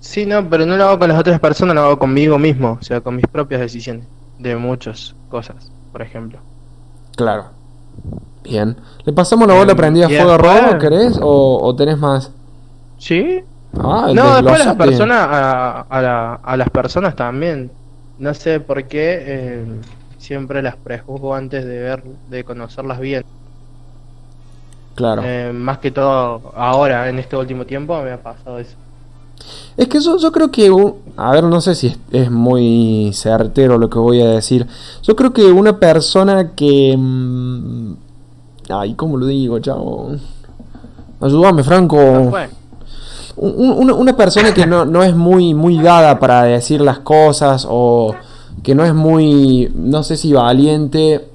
Sí, no, pero no lo hago con las otras personas, lo hago conmigo mismo, o sea, con mis propias decisiones, de muchas cosas, por ejemplo. Claro. Bien. ¿Le pasamos la bola Em, prendida a fuego a robo, querés? ¿O, o tenés más? ¿Sí? Ah, No, después las personas, a, a, la- a las personas también. No sé por qué, eh, siempre las prejuzgo antes de ver, de conocerlas bien. Claro. Eh, más que todo ahora, en este último tiempo, me ha pasado eso. Es que yo, yo creo que, a ver, no sé si es, es muy certero lo que voy a decir. Yo creo que una persona que... mm, ay, ¿cómo lo digo, chavo? Ayúdame, Franco. ¿No fue? Un- un- una, una persona que no, no es muy, muy dada para decir las cosas o que no es muy, no sé si valiente,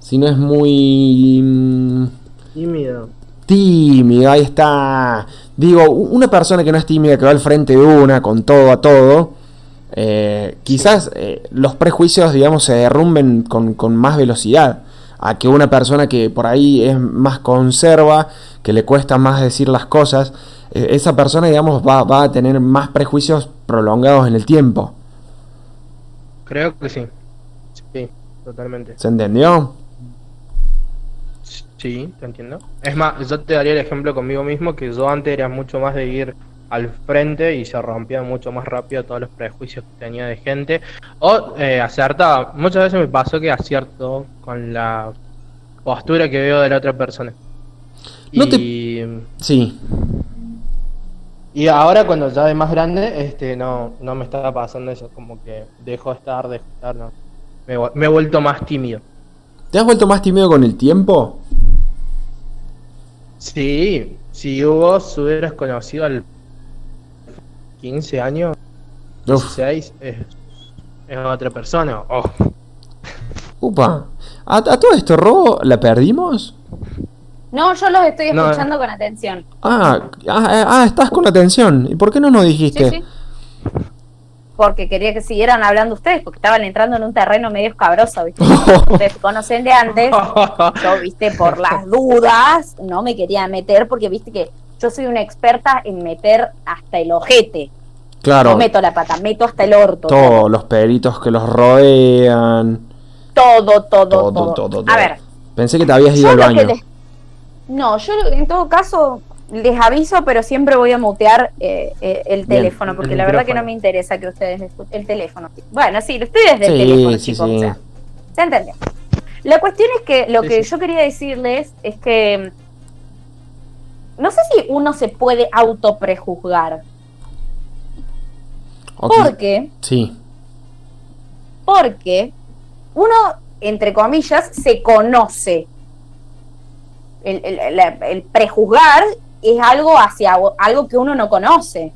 si no es muy mm, Tímido. ahí está. Digo, una persona que no es tímida, que va al frente de una, con todo a todo, eh, quizás eh, los prejuicios, digamos, se derrumben con, con más velocidad. A que una persona que por ahí es más conserva, que le cuesta más decir las cosas, esa persona, digamos, va, va a tener más prejuicios prolongados en el tiempo. Creo que sí. Sí, totalmente. ¿Se entendió? Sí, te entiendo. Es más, yo te daría el ejemplo conmigo mismo que yo antes era mucho más de ir al frente y se rompía mucho más rápido todos los prejuicios que tenía de gente. O eh, acertaba. Muchas veces me pasó que acierto con la postura que veo de la otra persona. No te- y, Sí. Y ahora cuando ya de más grande, este no, no me estaba pasando eso, como que dejo de estar, dejo de estar, no. Me, me he vuelto más tímido. ¿Te has vuelto más tímido con el tiempo? Sí, si vos hubieras conocido al 15 años, Uf. 16, es, es otra persona. Oh, Upa. ¿A, a todo esto, Robo, la perdimos? No, yo los estoy No. escuchando con atención. Ah, ah, ah, estás con atención. ¿Y por qué no nos dijiste? Sí, sí. Porque quería que siguieran hablando ustedes, porque estaban entrando en un terreno medio escabroso, ¿viste? Ustedes conocen de antes. Yo, viste, por las dudas, no me quería meter, porque viste que yo soy una experta en meter hasta el ojete. Claro, No meto la pata, meto hasta el orto. todos los peritos que los rodean. Todo, todo, Todo, todo. todo, todo. A ver, Pensé que te habías ido al baño. No, yo en todo caso les aviso, pero siempre voy a mutear eh, eh, el Bien, teléfono, porque el la verdad que no me interesa que ustedes escuchen el teléfono. Bueno, sí, lo estoy desde el Sí, teléfono, sí, chicos. sí. o sea, ¿Se entendió? La cuestión es que lo Sí, que sí. yo quería decirles es que no sé si uno se puede autoprejuzgar, Ok, porque Sí, porque uno, entre comillas, se conoce. El, el- la- el prejuzgar es algo hacia algo que uno no conoce.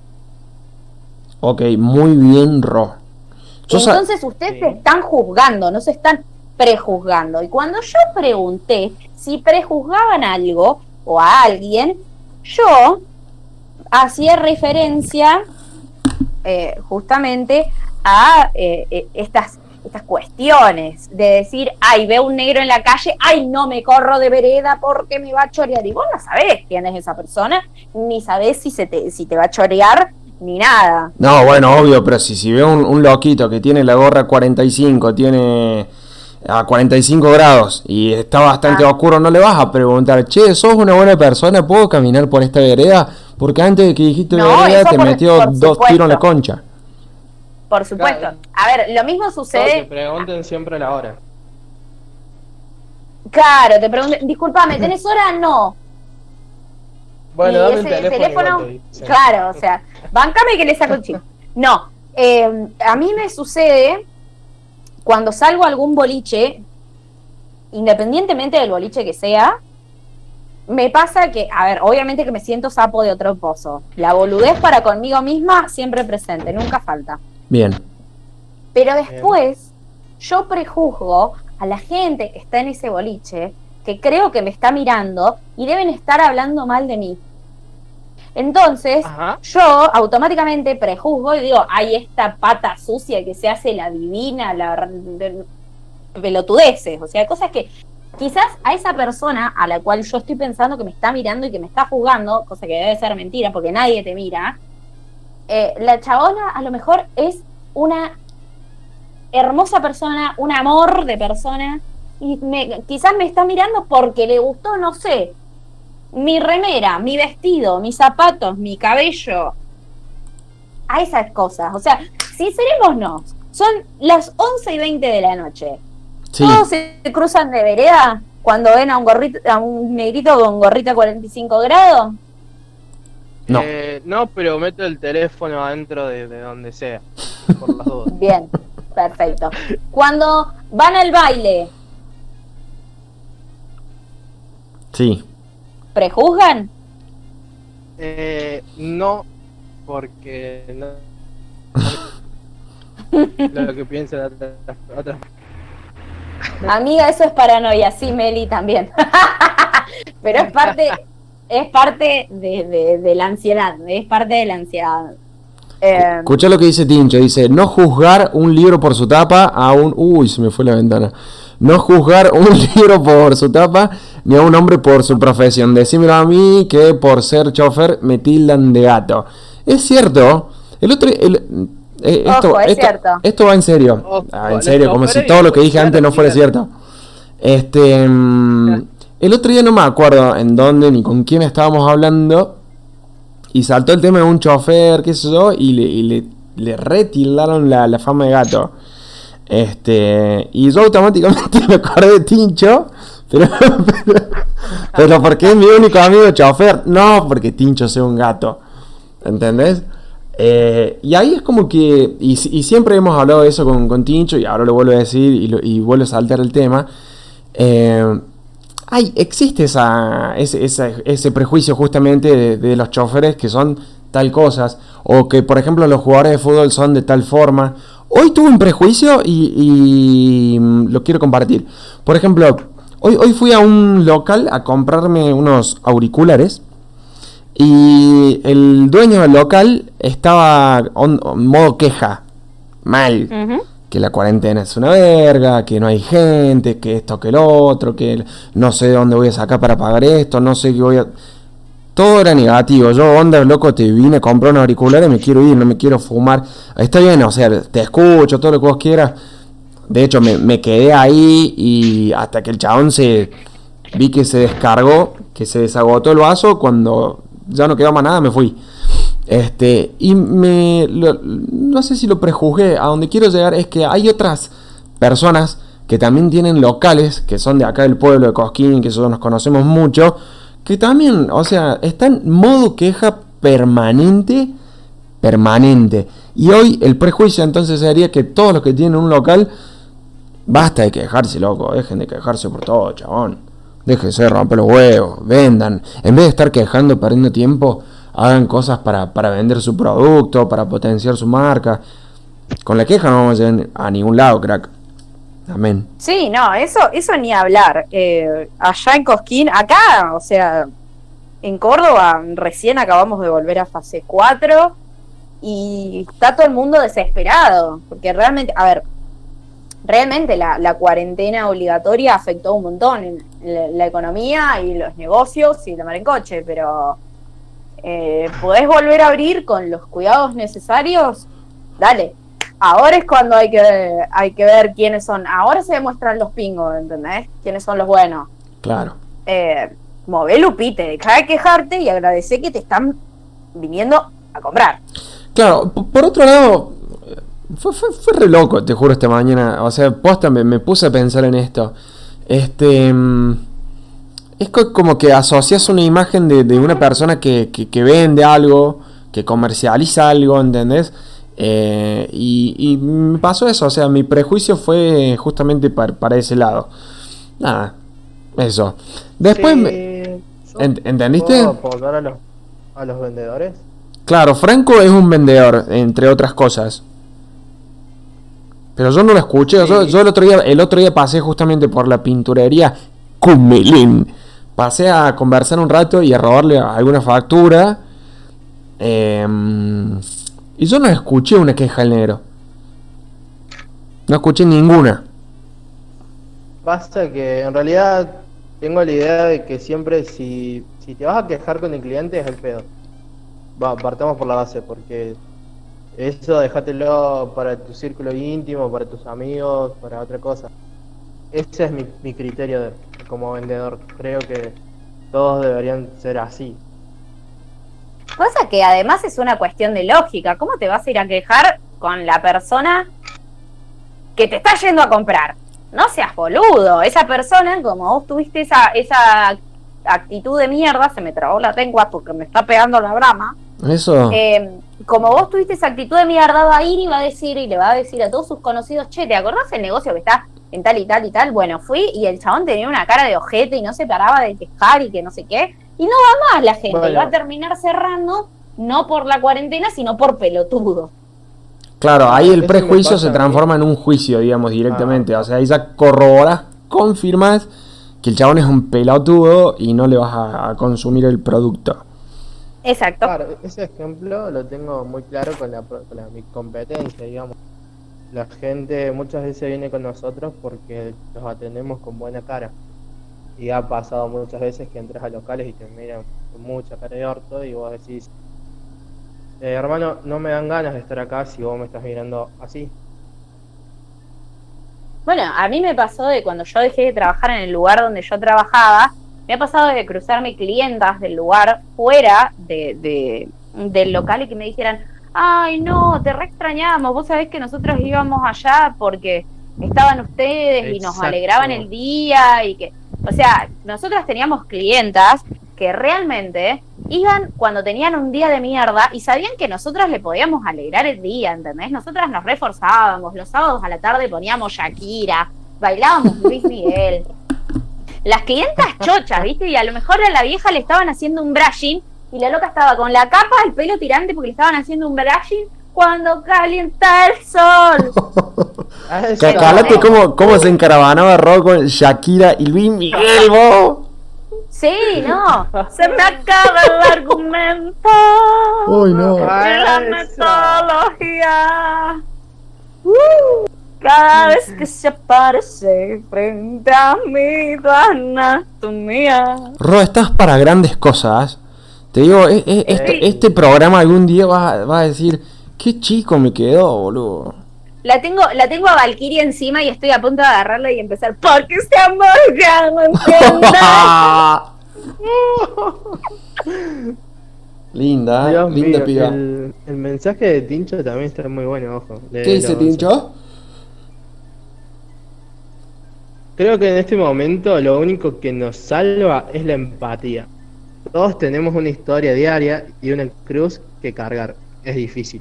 ok, muy bien, Ro. Yo Entonces ustedes Sí. se están juzgando, no se están prejuzgando. Y cuando yo pregunté si prejuzgaban algo o a alguien, yo hacía referencia eh, justamente a eh, eh, estas, estas cuestiones de decir, ay, veo un negro en la calle, ay, no me corro de vereda porque me va a chorear. Y vos no sabés quién es esa persona, ni sabés si, se te, si te va a chorear, ni nada. No, bueno, obvio, pero si, si veo un, un loquito que tiene la gorra 45, tiene a 45 grados y está bastante Ah. oscuro, no le vas a preguntar, che, ¿sos una buena persona? ¿Puedo caminar por esta vereda? Porque antes de que dijiste No, vereda te por- metió por dos tiros en la concha. Por supuesto. Claro. A ver, lo mismo Todos te sucede. pregunten siempre la hora. Claro, te pregunto, disculpame, ¿tenés hora? No. Bueno, dame ese teléfono. teléfono, igual te dicen. claro, o sea, bancame que le saco el chip. No, eh, a mí me sucede cuando salgo a algún boliche, independientemente del boliche que sea, me pasa que, a ver, obviamente que me siento sapo de otro pozo. La boludez para conmigo misma siempre presente, nunca falta. Bien. Pero después yo prejuzgo a la gente que está en ese boliche, que creo que me está mirando y deben estar hablando mal de mí. Entonces, Ajá. yo automáticamente prejuzgo y digo, hay esta pata sucia que se hace la divina, la pelotudeces, o sea, cosas que quizás a esa persona a la cual yo estoy pensando que me está mirando y que me está juzgando, cosa que debe ser mentira porque nadie te mira, eh, la chabona a lo mejor es una hermosa persona, un amor de persona, y me, quizás me está mirando porque le gustó, no sé, mi remera, mi vestido, mis zapatos, mi cabello, a esas cosas. O sea, sincerémonos, son las 11 y 20 de la noche. Sí. Todos se cruzan de vereda cuando ven a un gorrito, a un negrito con gorrita 45 grados. No. Eh, no, pero meto el teléfono adentro de, de donde sea. Por las dudas. Bien, perfecto. Cuando van al baile, Sí. ¿prejuzgan? Eh, no, porque no. lo que piensa la otra, la otra- Amiga, eso es paranoia, sí, Meli también. Pero es parte, es parte de, de- de la ansiedad, es parte de la ansiedad. Eh, Escucha lo que dice Tincho. Dice, no juzgar un libro por su tapa a un... Uy, se me fue la ventana. No juzgar un libro por su tapa ni a un hombre por su profesión. Decímelo a mí que por ser chofer me tildan de gato. Es cierto. El otro... el- eh, esto, Ojo, es esto- cierto. esto va en serio. Ojo, Ah, en serio, como si todo lo que dije antes no fuera cierto. Este... mm, el otro día no me acuerdo en dónde ni con quién estábamos hablando. Y saltó el tema de un chofer, qué sé yo, y le, y la, fama de gato. Este, y yo automáticamente me acordé de Tincho, pero, pero, pero porque es mi único amigo chofer, no porque Tincho sea un gato, ¿entendés? Eh, y ahí es como que, y, y siempre hemos hablado de eso con, con Tincho, y ahora lo vuelvo a decir y vuelvo a saltar el tema. Eh, hay, existe esa, ese, esa- ese prejuicio justamente de, los choferes que son tal cosas, o que por ejemplo los jugadores de fútbol son de tal forma. Hoy tuve un prejuicio y, mm, lo quiero compartir. Por ejemplo, hoy, fui a un local a comprarme unos auriculares y el dueño del local estaba en modo queja, mal. Que la cuarentena es una verga, que no hay gente, que esto, que lo otro, que no sé de dónde voy a sacar para pagar esto, no sé qué voy a... Todo era negativo. Yo, onda, loco, te vine a comprar un auricular y me quiero ir, no me quiero fumar. Está bien, o sea, te escucho, todo lo que vos quieras. De hecho, me, quedé ahí y hasta que el chabón se... Vi que se descargó, que se desagotó el vaso, cuando ya no quedaba más nada, me fui. Este, y me. no sé si lo prejuzgué. A donde quiero llegar es que hay otras personas que también tienen locales, que son de acá del pueblo de Cosquín, que nosotros nos conocemos mucho, que también, o sea, están en modo queja permanente. Permanente. Y hoy el prejuicio entonces sería que todos los que tienen un local, basta de quejarse, loco. Dejen de quejarse por todo, chabón. Déjense romper los huevos, vendan. En vez de estar quejando, perdiendo tiempo, hagan cosas para, para vender su producto, para potenciar su marca. Con la queja no vamos a llegar a ningún lado, crack. Amén. Sí, no, eso, eso ni hablar. Eh, allá en Cosquín, acá, o sea, en Córdoba recién acabamos de volver a fase 4 y está todo el mundo desesperado, porque realmente, a ver, realmente la, la cuarentena obligatoria afectó un montón en, la, economía y los negocios y la mar en coche, pero eh, podés volver a abrir con los cuidados necesarios, dale. Ahora es cuando hay que, hay que ver quiénes son. Ahora se demuestran los pingos, ¿entendés? Quiénes son los buenos. Claro. Eh, mové Lupite, deja de quejarte y agradece que te están viniendo a comprar. Claro, por otro lado, fue, fue, fue re loco, te juro, esta mañana. O sea, posta, me, me puse a pensar en esto. Este. mm, Es co- como que asocias una imagen de, de una persona que, que- que vende algo, que comercializa algo, ¿entendés? Eh, y, y me pasó eso, o sea, mi prejuicio fue justamente par- para ese lado. Nada, eso. Después, me- Sí, yo- ¿Ent- entendiste? ¿Puedo a los, a los vendedores? Claro, Franco es un vendedor, entre otras cosas. Pero yo no lo escuché. Yo el otro día, el otro día pasé justamente por la pinturería Cumelín. Pasé a conversar un rato y a robarle alguna factura. Em, y yo no escuché una queja al negro. No escuché ninguna. Pasa que en realidad tengo la idea de que siempre si, si te vas a quejar con el cliente es el pedo. Va, partamos por la base, porque eso déjatelo para tu círculo íntimo, para tus amigos, para otra cosa. Ese es mi, mi criterio de- como vendedor. Creo que todos deberían ser así. Pasa que además es una cuestión de lógica. ¿Cómo te vas a ir a quejar con la persona que te está yendo a comprar? no seas boludo. Esa persona, como vos tuviste esa, esa actitud de mierda, se me trabó la lengua porque me está pegando la brama. Eso. Eh, como vos tuviste esa actitud de mierda, va a ir y va a decir, y le va a decir a todos sus conocidos, che, ¿te acordás el negocio que está en tal y tal y tal? Bueno, fui y el chabón tenía una cara de ojete y no se paraba de quejar y que no sé qué. Y no va más la gente, y Bueno. va a terminar cerrando, no por la cuarentena, sino por pelotudo. Claro, ahí el prejuicio se transforma en un juicio, digamos, directamente. O sea, ahí ya corroboras, confirmas que el chabón es un pelotudo y no le vas a, a consumir el producto. Exacto. Claro, ese ejemplo lo tengo muy claro con, la, con la- mi competencia, digamos. La gente muchas veces viene con nosotros porque los atendemos con buena cara. Y ha pasado muchas veces que entras a locales y te miran con mucha cara de orto y vos decís, "Eh, hermano, no me dan ganas de estar acá si vos me estás mirando así. Bueno, a mí me pasó de cuando yo dejé de trabajar en el lugar donde yo trabajaba, me ha pasado de cruzarme clientas del lugar fuera de, de- del local y que me dijeran, ay no, te re extrañamos, vos sabés que nosotros íbamos allá porque estaban ustedes y nos alegraban el día y que, o sea, nosotras teníamos clientas que realmente iban cuando tenían un día de mierda y sabían que nosotras le podíamos alegrar el día, ¿entendés? Nosotras nos reforzábamos, los sábados a la tarde poníamos Shakira, bailábamos Luis Miguel. Las clientas chochas, ¿viste? Y a lo mejor a la vieja le estaban haciendo un brushing y la loca estaba con la capa, el pelo tirante porque le estaban haciendo un brushing cuando calienta el sol. Ah, Cacalate cómo, cómo se encaravanaba Ro con Shakira y Luis Miguel, vos. Sí, no, se me acaba el argumento. Uy, no. Ah, la esa. metodología. Uh, cada vez que se aparece frente a mí tu anatomía. Ro, estás para grandes cosas. Te digo, e- e- este, este programa algún día vas a, vas a decir, qué chico me quedó, boludo. La tengo, la tengo a Valkyrie encima y estoy a punto de agarrarla y empezar. Porque este amor ya no entiende. linda, Dios linda mío, piba. el, el mensaje de Tincho también está muy bueno, ojo. ¿Qué dice o sea. Tincho? Creo que en este momento lo único que nos salva es la empatía. Todos tenemos una historia diaria y una cruz que cargar. Es difícil.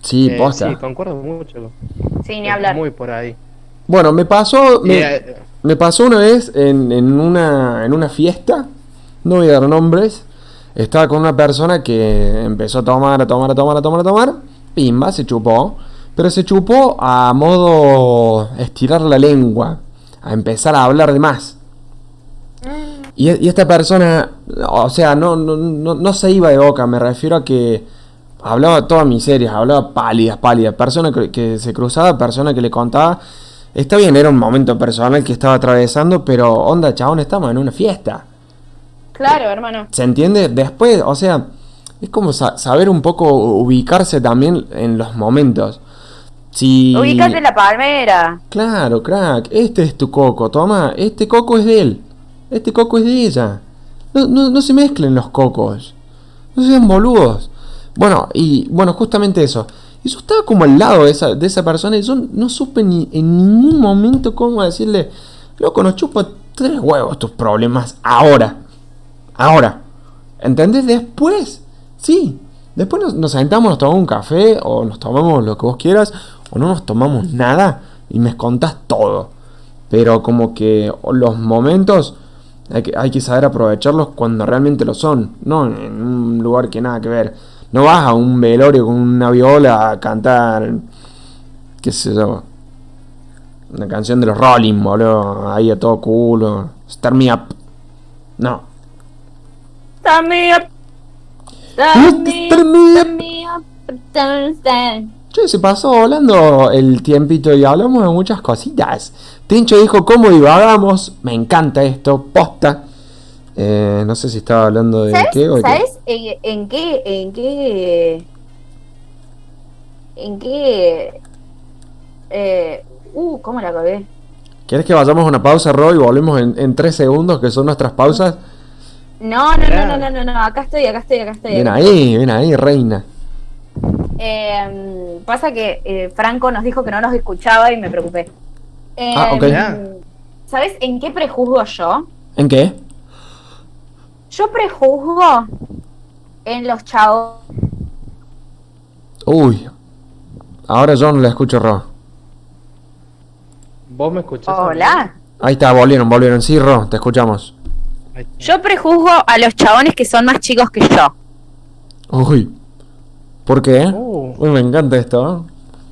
Sí, Eh, posta. sí, concuerdo mucho. Sí, ni Es hablar. Muy por ahí. Bueno, me pasó, me, eh, me pasó una vez en, en una, en una fiesta, no voy a dar nombres, estaba con una persona que empezó a tomar, a tomar, a tomar, a tomar, a tomar, pimba, se chupó, pero se chupó a modo estirar la lengua, a empezar a hablar de más. Y, y esta persona, o sea, no, no, no, no se iba de boca, me refiero a que hablaba todas miserias, hablaba pálidas, pálidas, persona que, que se cruzaba, persona que le contaba, está bien, era un momento personal que estaba atravesando, pero onda, chabón, estamos en una fiesta. Claro, hermano. ¿Se entiende? Después, o sea, es como sa- saber un poco ubicarse también en los momentos. Si... La palmera. Claro, crack, este es tu coco, toma, este coco es de él, este coco es de ella. No, no, no se mezclen los cocos, no sean boludos. Bueno, y bueno, justamente eso. Y yo estaba como al lado de esa, de esa persona y yo no supe ni en ningún momento cómo decirle, loco, nos chupa tres huevos tus problemas ahora. Ahora. ¿Entendés? Después. Sí. Después nos, nos sentamos, nos tomamos un café o nos tomamos lo que vos quieras o no nos tomamos nada y me contás todo. Pero como que los momentos hay que, hay que saber aprovecharlos cuando realmente lo son. No en un lugar que nada que ver. No vas a un velorio con una viola a cantar, qué sé yo, una canción de los Rolling, boludo, ahí a todo culo, Start Me Up. No. Start me up. Start Start me up. up. me up. Che, se pasó volando el tiempito y hablamos de muchas cositas. Tincho dijo cómo divagamos. Me encanta esto, posta. Eh, no sé si estaba hablando de ¿Sabes, qué o de qué. ¿sabes en, en qué, en qué, en qué, eh, uh, cómo la colgué? ¿Quieres que vayamos a una pausa, Roy? Y volvemos en, en tres segundos, que son nuestras pausas. No, no, no, no, no, no, no, acá estoy, acá estoy, acá estoy. Ven ahí, ven ahí, reina. Eh, pasa que eh, Franco nos dijo que no nos escuchaba y me preocupé. Ah, ok. Em, ¿Sabes en qué prejuzgo yo? ¿En qué? Yo prejuzgo en los chavos. Uy. Ahora yo no la escucho, Ro. ¿Vos me escuchás? Hola. Ahí está, volvieron, volvieron. Sí, Ro, te escuchamos. Yo prejuzgo a los chabones que son más chicos que yo. Uy. ¿Por qué? Uh. Uy, me encanta esto.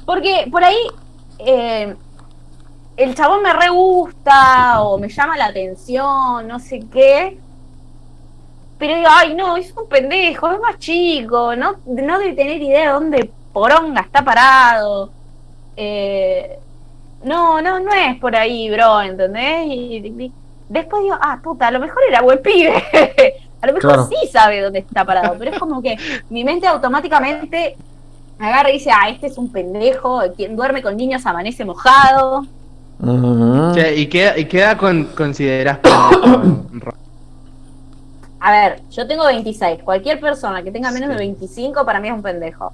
Porque por ahí eh, el chabón me re gusta o me llama la atención, no sé qué. Pero digo, ay, no, es un pendejo, es más chico, no, no debe tener idea de dónde poronga está parado. Eh, no, no, no es por ahí, bro, ¿entendés? Y, y- después digo, ah, puta, a lo mejor era buen pibe. a lo mejor Claro. sí sabe dónde está parado, pero es como que mi mente automáticamente agarra y dice, ah, este es un pendejo, quien duerme con niños amanece mojado. Che, ¿Y qué, y qué edad con, considerás pendejo, Ro? A ver, yo tengo 26. Cualquier persona que tenga menos de 25 para mí es un pendejo.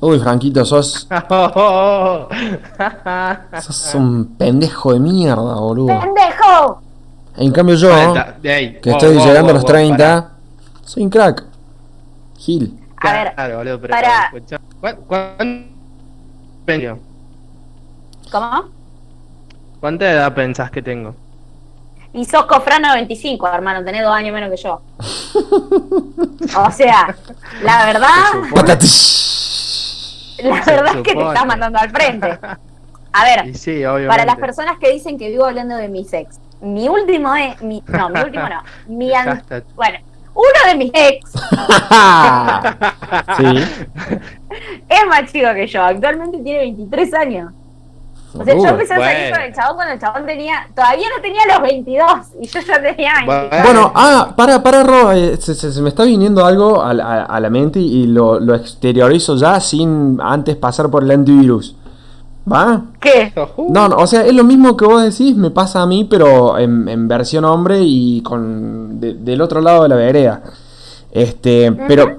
Uy, Franquito, sos, sos un pendejo de mierda, boludo. ¡Pendejo! En cambio yo, De ahí. que Wow, estoy wow, llegando a wow, los wow, 30, soy un crack. Gil. A ver, Claro, boludo, pero para- escuchá, ¿cuán- cuán- Peño, ¿cómo? ¿Cuánta edad pensás que tengo? Y sos cofrano de 25, hermano, tenés dos años menos que yo. O sea, la verdad, la verdad es que te estás mandando al frente. A ver, sí, para las personas que dicen que vivo hablando de mis ex, mi último es, mi, no, mi último no, mi an- bueno, uno de mis ex sí. es más chico que yo, actualmente tiene 23 años. O sea, yo empecé a salir bueno. con el chabón cuando el chabón tenía, todavía no tenía los 22 y yo ya tenía 20. Bueno. Ah, para, para, Ro, eh, se, se- se me está viniendo algo a, la- a la mente y lo, lo exteriorizo ya sin antes pasar por el antivirus. ¿Va? ¿Qué? No, no, o sea, es lo mismo que vos decís, me pasa a mí, pero en, en versión hombre y con de- del otro lado de la vereda. Este, pero,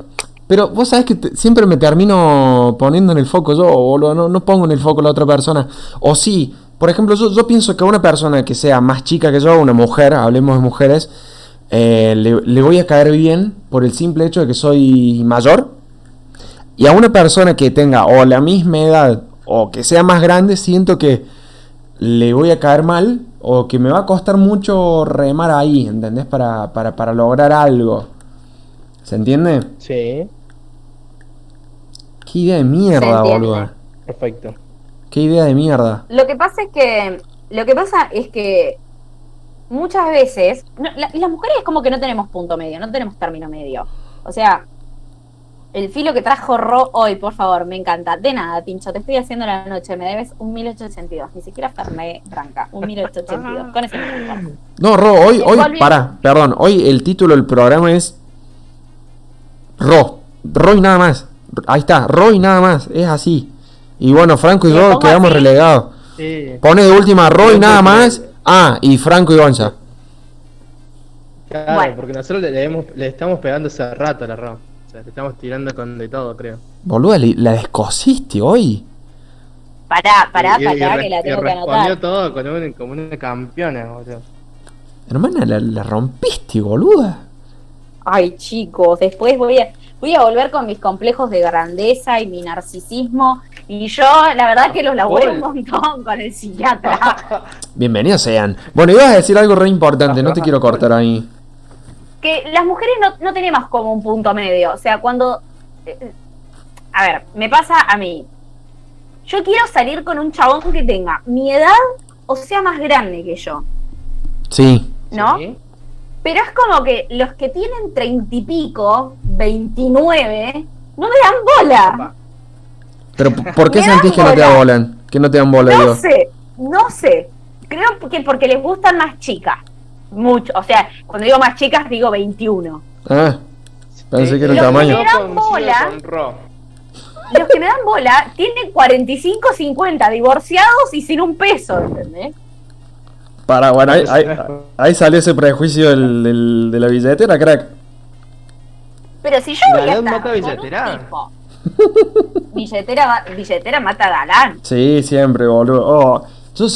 pero vos sabés que te- siempre me termino poniendo en el foco yo, boludo, no, no pongo en el foco la otra persona. O sí, por ejemplo, yo, yo pienso que a una persona que sea más chica que yo, una mujer, hablemos de mujeres, eh, le, le voy a caer bien por el simple hecho de que soy mayor. Y a una persona que tenga o la misma edad o que sea más grande, siento que le voy a caer mal o que me va a costar mucho remar ahí, ¿entendés? Para, para, para lograr algo. ¿Se entiende? Sí, Qué idea de mierda, boludo. perfecto. Qué idea de mierda. Lo que pasa es que, lo que pasa es que muchas veces, no, la- las mujeres es como que no tenemos punto medio, no tenemos término medio. O sea, el filo que trajo Ro hoy, por favor, me encanta. De nada, Tincho, te estoy haciendo la noche, me debes un 1882, ni siquiera Ferné Branca, un 1882. Con ese. No, Ro, hoy, hoy, pará, perdón, hoy el título del programa es Ro, Ro y nada más. Ahí está, Ro y nada más, es así. Y bueno, Franco y ¿Le yo quedamos así? relegados. Sí, Pone de última Ro y Sí, nada sí, más. Ah, y Franco y Gonza. claro, Bueno. porque nosotros le, le hemos- le estamos pegando hace rato a la RAW. O sea, le estamos tirando con de todo, creo. Boluda, le- la descosiste hoy. Pará, pará, Y- y- y pará, que la tengo que respondió anotar. todo con un- como una campeona, boludo. Hermana, la, la rompiste, boluda. Ay, chicos, después voy a, voy a volver con mis complejos de grandeza y mi narcisismo. Y yo, la verdad que los laburé un montón con el psiquiatra. Bienvenidos sean. Bueno, ibas a decir algo re importante, no te quiero cortar ahí. Que las mujeres no, no tenemos como un punto medio. O sea, cuando... eh, A ver, me pasa a mí. Yo quiero salir con un chabón que tenga mi edad o sea más grande que yo, Sí. ¿no? Sí. Pero es como que los que tienen treinta y pico, 29, no me dan bola. Opa. Pero ¿p- ¿por qué sentís dan que no te bola. bolan? Que no te dan bola, No digo. sé, no sé. Creo que porque les gustan más chicas. Mucho. O sea, cuando digo más chicas, digo 21. Ah, pensé que era el que tamaño. me Yo da coincido bola. Los que me dan bola tienen 45, 50, divorciados y sin un peso, ¿entendés? Para, bueno, ahí, ahí, ahí salió ese prejuicio del, del- de la billetera, crack. Pero si yo La voy a edad estar mata con un billetera. tipo, billetera, billetera mata galán. Sí, siempre, boludo. Oh, yo A-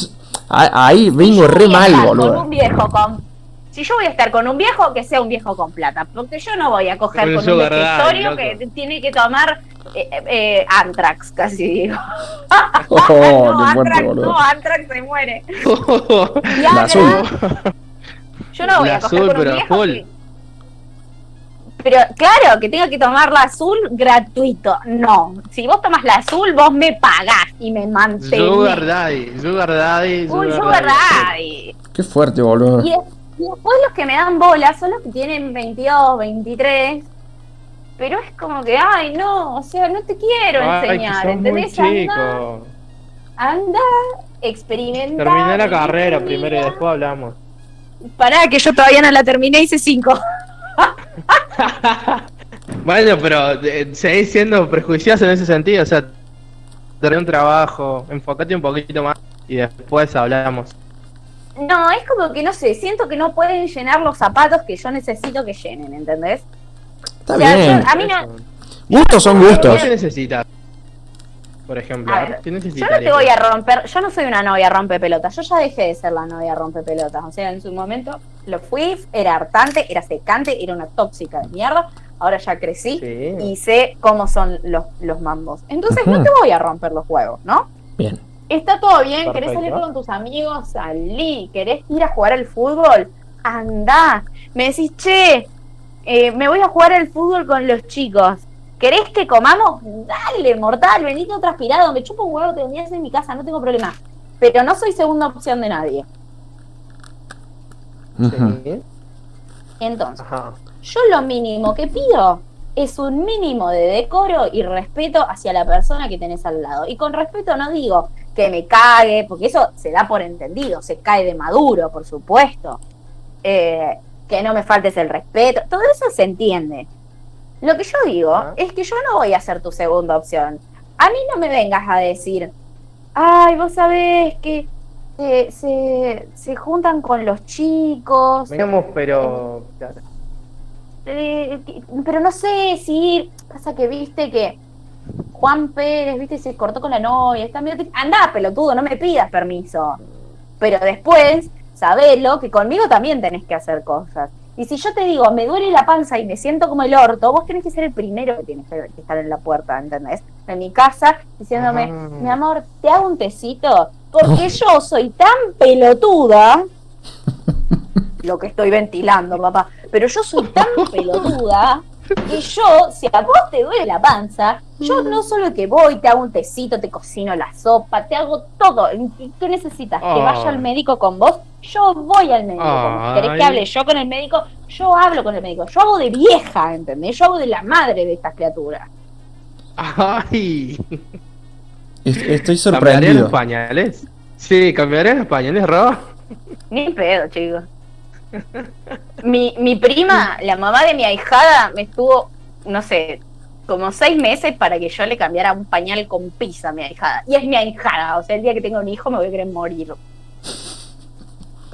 Ahí vengo re mal, estar Con boludo. un viejo con. Si yo voy a estar con un viejo, que sea un viejo con plata. Porque yo no voy a coger Un con un loco. que tiene que tomar eh, eh, Antrax, casi digo. Oh, no, Antrax, boludo. no, Antrax se muere. La Viagra, azul. Yo no voy La a coger azul, con un pero viejo que- Pero claro, que tenga que tomar la azul gratuito. No. Si vos tomas la azul, vos me pagás y me mantenés. Sugar Daddy, Sugar Daddy, Un Sugar Daddy. daddy. Qué fuerte, boludo. Y, y después los que me dan bola son los que tienen 22, 23. Pero es como que, ay, no, o sea, no te quiero Ay, que enseñar, ¿entendés? Anda, anda, experimenta. Terminé la carrera primero y después hablamos. Pará, que yo todavía no la terminé, hice 5. Bueno, pero eh, seguís siendo prejuicioso en ese sentido, o sea, tener un trabajo, enfócate un poquito más y después hablamos. No, es como que no sé, siento que no pueden llenar los zapatos que yo necesito que llenen, ¿entendés? Está o sea, bien. yo- a mí no. Gustos son ¿Qué gustos. te necesitas? Por ejemplo, A ¿qué ver, yo no te voy a romper, yo no soy una novia rompe pelotas, yo ya dejé de ser la novia rompe pelotas, o sea, en su momento lo fui, era hartante, era secante, era una tóxica de mierda, ahora ya crecí Sí. y sé cómo son los, los mambos. Entonces no te voy a romper los huevos, ¿no? Bien. Está todo bien, querés Perfecto. salir con tus amigos, salí, querés ir a jugar al fútbol, andá. Me decís, che, eh, me voy a jugar al fútbol con los chicos. ¿Querés que comamos? Dale, mortal, venite transpirado, me chupo un huevo, te vendías en mi casa, no tengo problema. Pero no soy segunda opción de nadie. Entonces, Ajá. yo lo mínimo que pido es un mínimo de decoro y respeto hacia la persona que tenés al lado. Y con respeto no digo que me cague, porque eso se da por entendido, se cae de maduro, por supuesto. Eh, que no me faltes el respeto, todo eso se entiende. Lo que yo digo es que yo no voy a ser tu segunda opción. A mí no me vengas a decir, ay, vos sabés que eh, se, se juntan con los chicos, Veamos, pero. eh, que- pero no sé si pasa que viste que Juan Pérez, viste, se cortó con la novia, está medio... Andá, pelotudo, no me pidas permiso. Pero después, sabelo que conmigo también tenés que hacer cosas. Y si yo te digo, me duele la panza y me siento como el orto, vos tenés que ser el primero que tienes que estar en la puerta, ¿entendés? En mi casa, diciéndome, Ah. mi amor, ¿te hago un tecito? Porque yo soy tan pelotuda lo que estoy ventilando, papá. Pero yo soy tan pelotuda que yo, si a vos te duele la panza, yo no solo que voy, te hago un tecito, te cocino la sopa, te hago todo. ¿Qué qué necesitas? ¿Que Ay. vaya al médico con vos? Yo voy al médico con vos. ¿Querés que hable yo con el médico? Yo hablo con el médico. Yo hago de vieja, ¿entendés? Yo hago de la madre de estas criaturas. Ay. Es- Estoy ¿Cambiarían sorprendido. los pañales? Sí, ¿cambiarían los pañales, Rob? Ni pedo, chicos. Mi, mi prima, la mamá de mi ahijada, me estuvo, no sé, como seis meses para que yo le cambiara un pañal con pizza a mi ahijada. Y es mi ahijada, o sea, el día que tenga un hijo me voy a querer morir.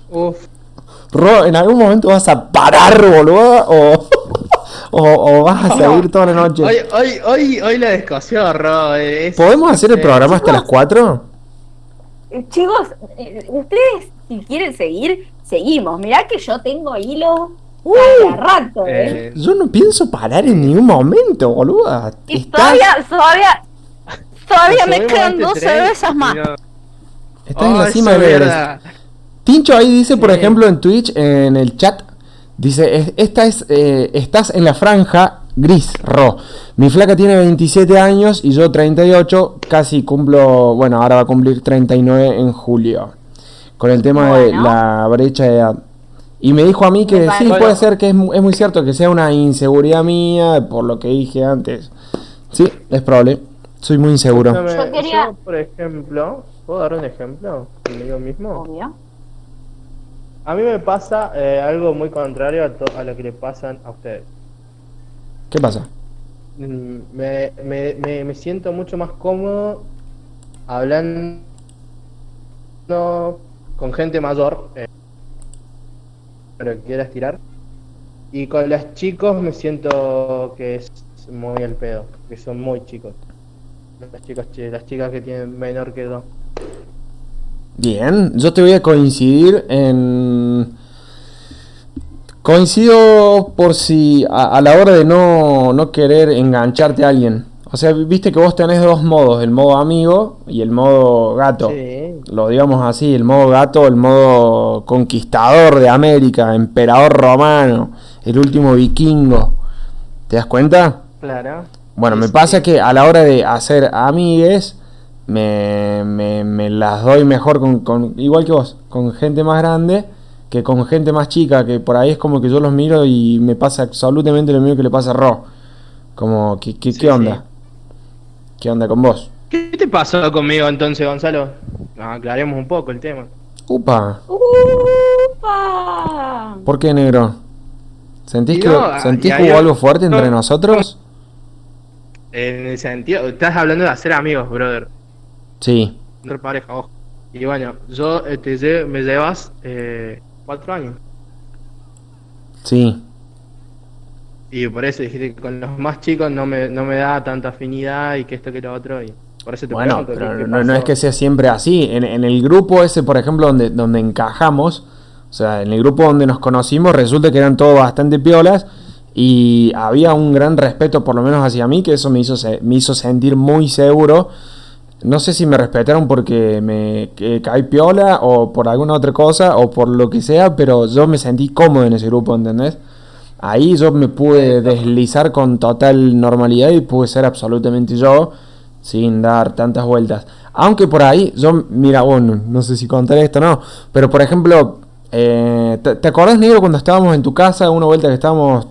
Uf. Ro, ¿en algún momento vas a parar, boludo? ¿O, o, o vas a seguir toda la noche? Hoy, hoy, hoy, hoy la descoció, Rob. es- ¿Podemos hacer el eh, programa hasta las 4? Eh, Chicos, eh, ustedes si quieren seguir, seguimos. Mirá que yo tengo hilo cada rato, ¿eh? eh, Yo no pienso parar en ningún momento, boludo. y Estás, todavía, todavía, todavía me quedan dos cervezas más. no- estás en la cima del Everest. Tincho ahí dice, por Sí. ejemplo, en Twitch, en el chat, dice, "Es- esta es, eh, estás en la franja gris, Ro. Mi flaca tiene 27 años y yo 38, casi cumplo, bueno, ahora va a cumplir 39 en julio. Con el tema de la brecha de edad. Y me dijo a mí que Me sí, parece- puede ser que es, es muy cierto que sea una inseguridad mía, por lo que dije antes. Sí, es probable. Soy muy inseguro. Yo quería- yo, por ejemplo, ¿puedo dar un ejemplo conmigo mismo? Obvio. A mí me pasa eh, algo muy contrario a, to- a lo que le pasan a ustedes. ¿Qué pasa? Mm, Me, me, me, me siento mucho más cómodo hablando con gente mayor, eh, pero que quiera estirar. Y con los chicos me siento que es muy al pedo, que son muy chicos. Las chicas, chi- las chicas que tienen menor que yo. Bien, yo te voy a coincidir en... Coincido por si a, a la hora de no, no querer engancharte a alguien. O sea, viste que vos tenés dos modos, el modo amigo y el modo gato. Sí. Lo digamos así, el modo gato, el modo conquistador de América, emperador romano, el último vikingo. ¿Te das cuenta? Claro. Bueno, Sí, me sí. pasa que a la hora de hacer amigues, me, me, me las doy mejor con, con- igual que vos, con gente más grande que con gente más chica, que por ahí es como que yo los miro y me pasa absolutamente lo mismo que le pasa a Ro. Como, ¿qué, qué, Sí, qué onda? ¿Qué onda con vos? ¿Qué te pasó conmigo entonces, Gonzalo? Ah, aclaremos un poco el tema. Upa, ¡Upa! ¿por qué negro? ¿Sentís que, no, ¿sentís que ahí- hubo algo fuerte entre no. nosotros? En el sentido, estás hablando de hacer amigos, brother. Sí, Ser pareja, ojo. Y bueno, yo te lle- me llevas eh, cuatro años. sí. Y por eso dijiste que con los más chicos no me, no me da tanta afinidad y que esto que lo otro. Y por eso te Bueno, pregunto, pero ¿qué- qué no, no es que sea siempre así. En, en el grupo ese, por ejemplo, donde, donde encajamos, o sea, en el grupo donde nos conocimos, resulta que eran todos bastante piolas y había un gran respeto, por lo menos hacia mí, que eso me hizo, se- me hizo sentir muy seguro. No sé si me respetaron porque me que caí piola o por alguna otra cosa o por lo que sea, pero yo me sentí cómodo en ese grupo, ¿entendés? Ahí yo me pude deslizar con total normalidad y pude ser absolutamente yo sin dar tantas vueltas. Aunque por ahí, yo, mira, bueno, no sé si contar esto o no, pero por ejemplo, eh, ¿te, te acordás, Negro, cuando estábamos en tu casa, una vuelta que estábamos,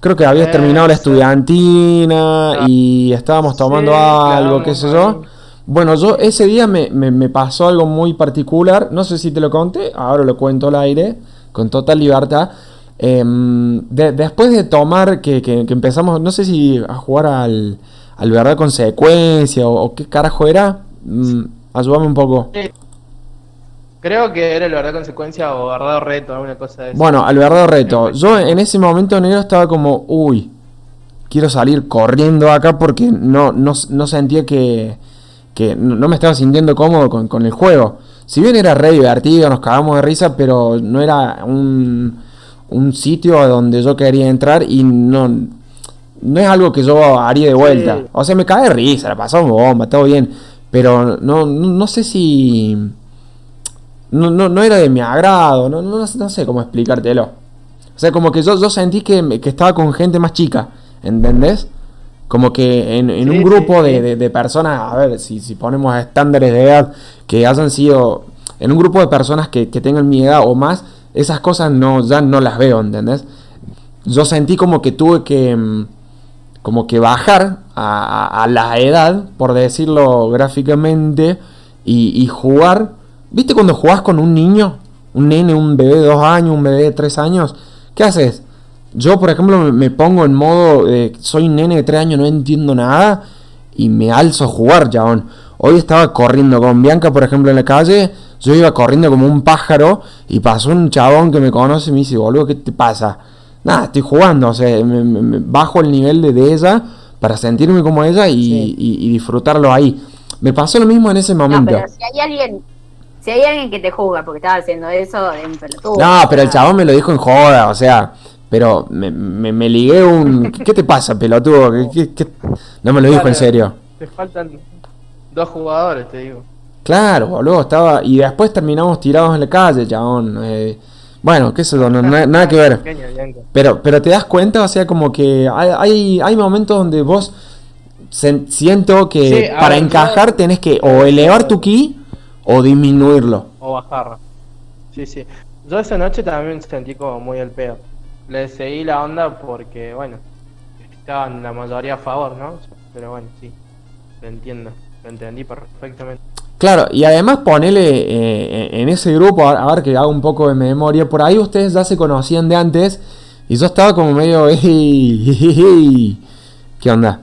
creo que habías Eh, terminado la estudiantina y estábamos tomando Sí, algo, qué quedamos sé yo? Bueno, yo ese día me, me- me pasó algo muy particular, no sé si te lo conté, ahora lo cuento al aire, con total libertad. Em, de- después de tomar, que, que- que empezamos, no sé si a jugar al, al verdad consecuencia o, o qué carajo era, mm, ayúdame un poco. Creo que era la verdad consecuencia o verdad reto, alguna cosa de eso. Bueno, al verdadero reto. Yo en ese momento negro estaba como, uy, quiero salir corriendo acá porque no, no, no sentía que, que no no me estaba sintiendo cómodo con, con el juego. Si bien era re divertido, nos cagamos de risa, pero no era un, un sitio a donde yo quería entrar y no, no es algo que yo haría de vuelta. Sí. O sea, me cae de risa, la pasamos bomba, todo bien. Pero no, no, no sé si no, no, no era de mi agrado, no, no, no sé cómo explicártelo. O sea, como que yo, yo sentí que, que estaba con gente más chica, ¿entendés? Como que en, en Sí, un sí, grupo de, de- de personas, a ver, si, si ponemos estándares de edad que hayan sido, en un grupo de personas que, que tengan mi edad o más, esas cosas no, ya no las veo, ¿entendés? Yo sentí como que tuve que, mm, como que bajar a, la edad, por decirlo gráficamente, y, jugar. ¿Viste cuando jugás con un niño? Un nene, un bebé de dos años, un bebé de tres años. ¿Qué haces? Yo, por ejemplo, me, me pongo en modo de soy un nene de tres años, no entiendo nada, y me alzo a jugar, chabón. Hoy estaba corriendo con Bianca, por ejemplo, en la calle. Yo iba corriendo como un pájaro y pasó un chabón que me conoce y me dice, boludo, ¿qué te pasa? Nada, estoy jugando, o sea, me, me- me bajo el nivel de, de ella para sentirme como ella y, Sí. y- y disfrutarlo ahí. Me pasó lo mismo en ese No, momento. pero si hay alguien, si hay alguien que te juzga porque estaba haciendo eso, es un pelotudo. No, pero el chabón me lo dijo en joda, o sea, pero me, me, me ligué un... ¿Qué, te pasa, pelotudo? ¿Qué- qué- qué? No me lo dijo en serio. Te faltan dos jugadores, te digo. Claro, boludo, estaba... Y después terminamos tirados en la calle, chabón. eh, bueno, qué sé yo, no- na- nada que ver. Pero, pero te das cuenta, o sea, como que hay, hay, hay momentos donde vos siento que Sí, para ver, encajar yo- tenés que o elevar tu ki o disminuirlo. O bajarla. Sí, sí. Yo esa noche también sentí como muy el pedo. Le seguí la onda porque, bueno, estaban la mayoría a favor, ¿no? Pero bueno, sí. Lo entiendo. Lo entendí perfectamente. Claro, y además ponele eh, en ese grupo, a a ver que hago un poco de memoria, por ahí ustedes ya se conocían de antes y yo estaba como medio... ¿Qué onda?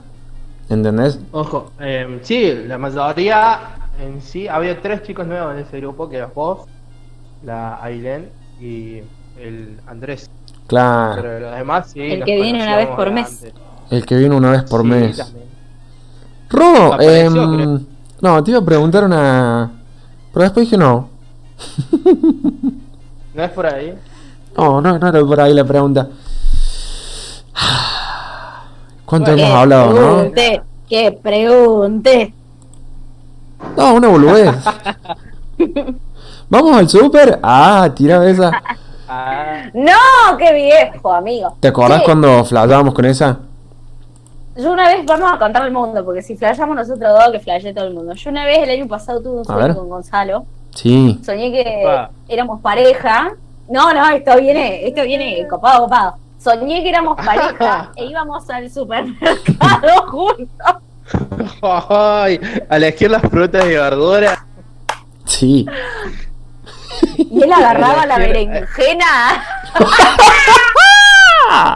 ¿Entendés? Ojo, eh, sí, la mayoría en sí, había tres chicos nuevos en ese grupo, que eras vos, la Ailén y el Andrés. Claro, Pero los demás sí. El que viene una vez por mes. antes. el que vino una vez por Sí, mes. también. Ro, Apareció, creo. No, te iba a preguntar una... Pero después dije no, ¿No es por ahí? No, no, no era por ahí la pregunta. ¿Cuánto hemos hablado, no? pregunte, que pregunte. No, una boludez. ¿Vamos al súper? Ah, tira esa. Ah, No, qué viejo, amigo. ¿Te acordás Sí, cuando flashábamos con esa? Yo una vez, vamos a contar al mundo, porque si flayamos nosotros dos, que flashe todo el mundo. Yo una vez el año pasado tuve un sueño ver. con Gonzalo. Sí. Soñé que éramos pareja. No, no, esto viene, esto viene copado, copado. Soñé que éramos pareja e íbamos al supermercado juntos. ay, a elegir las frutas y verduras. Sí. Y él agarraba la berenjena.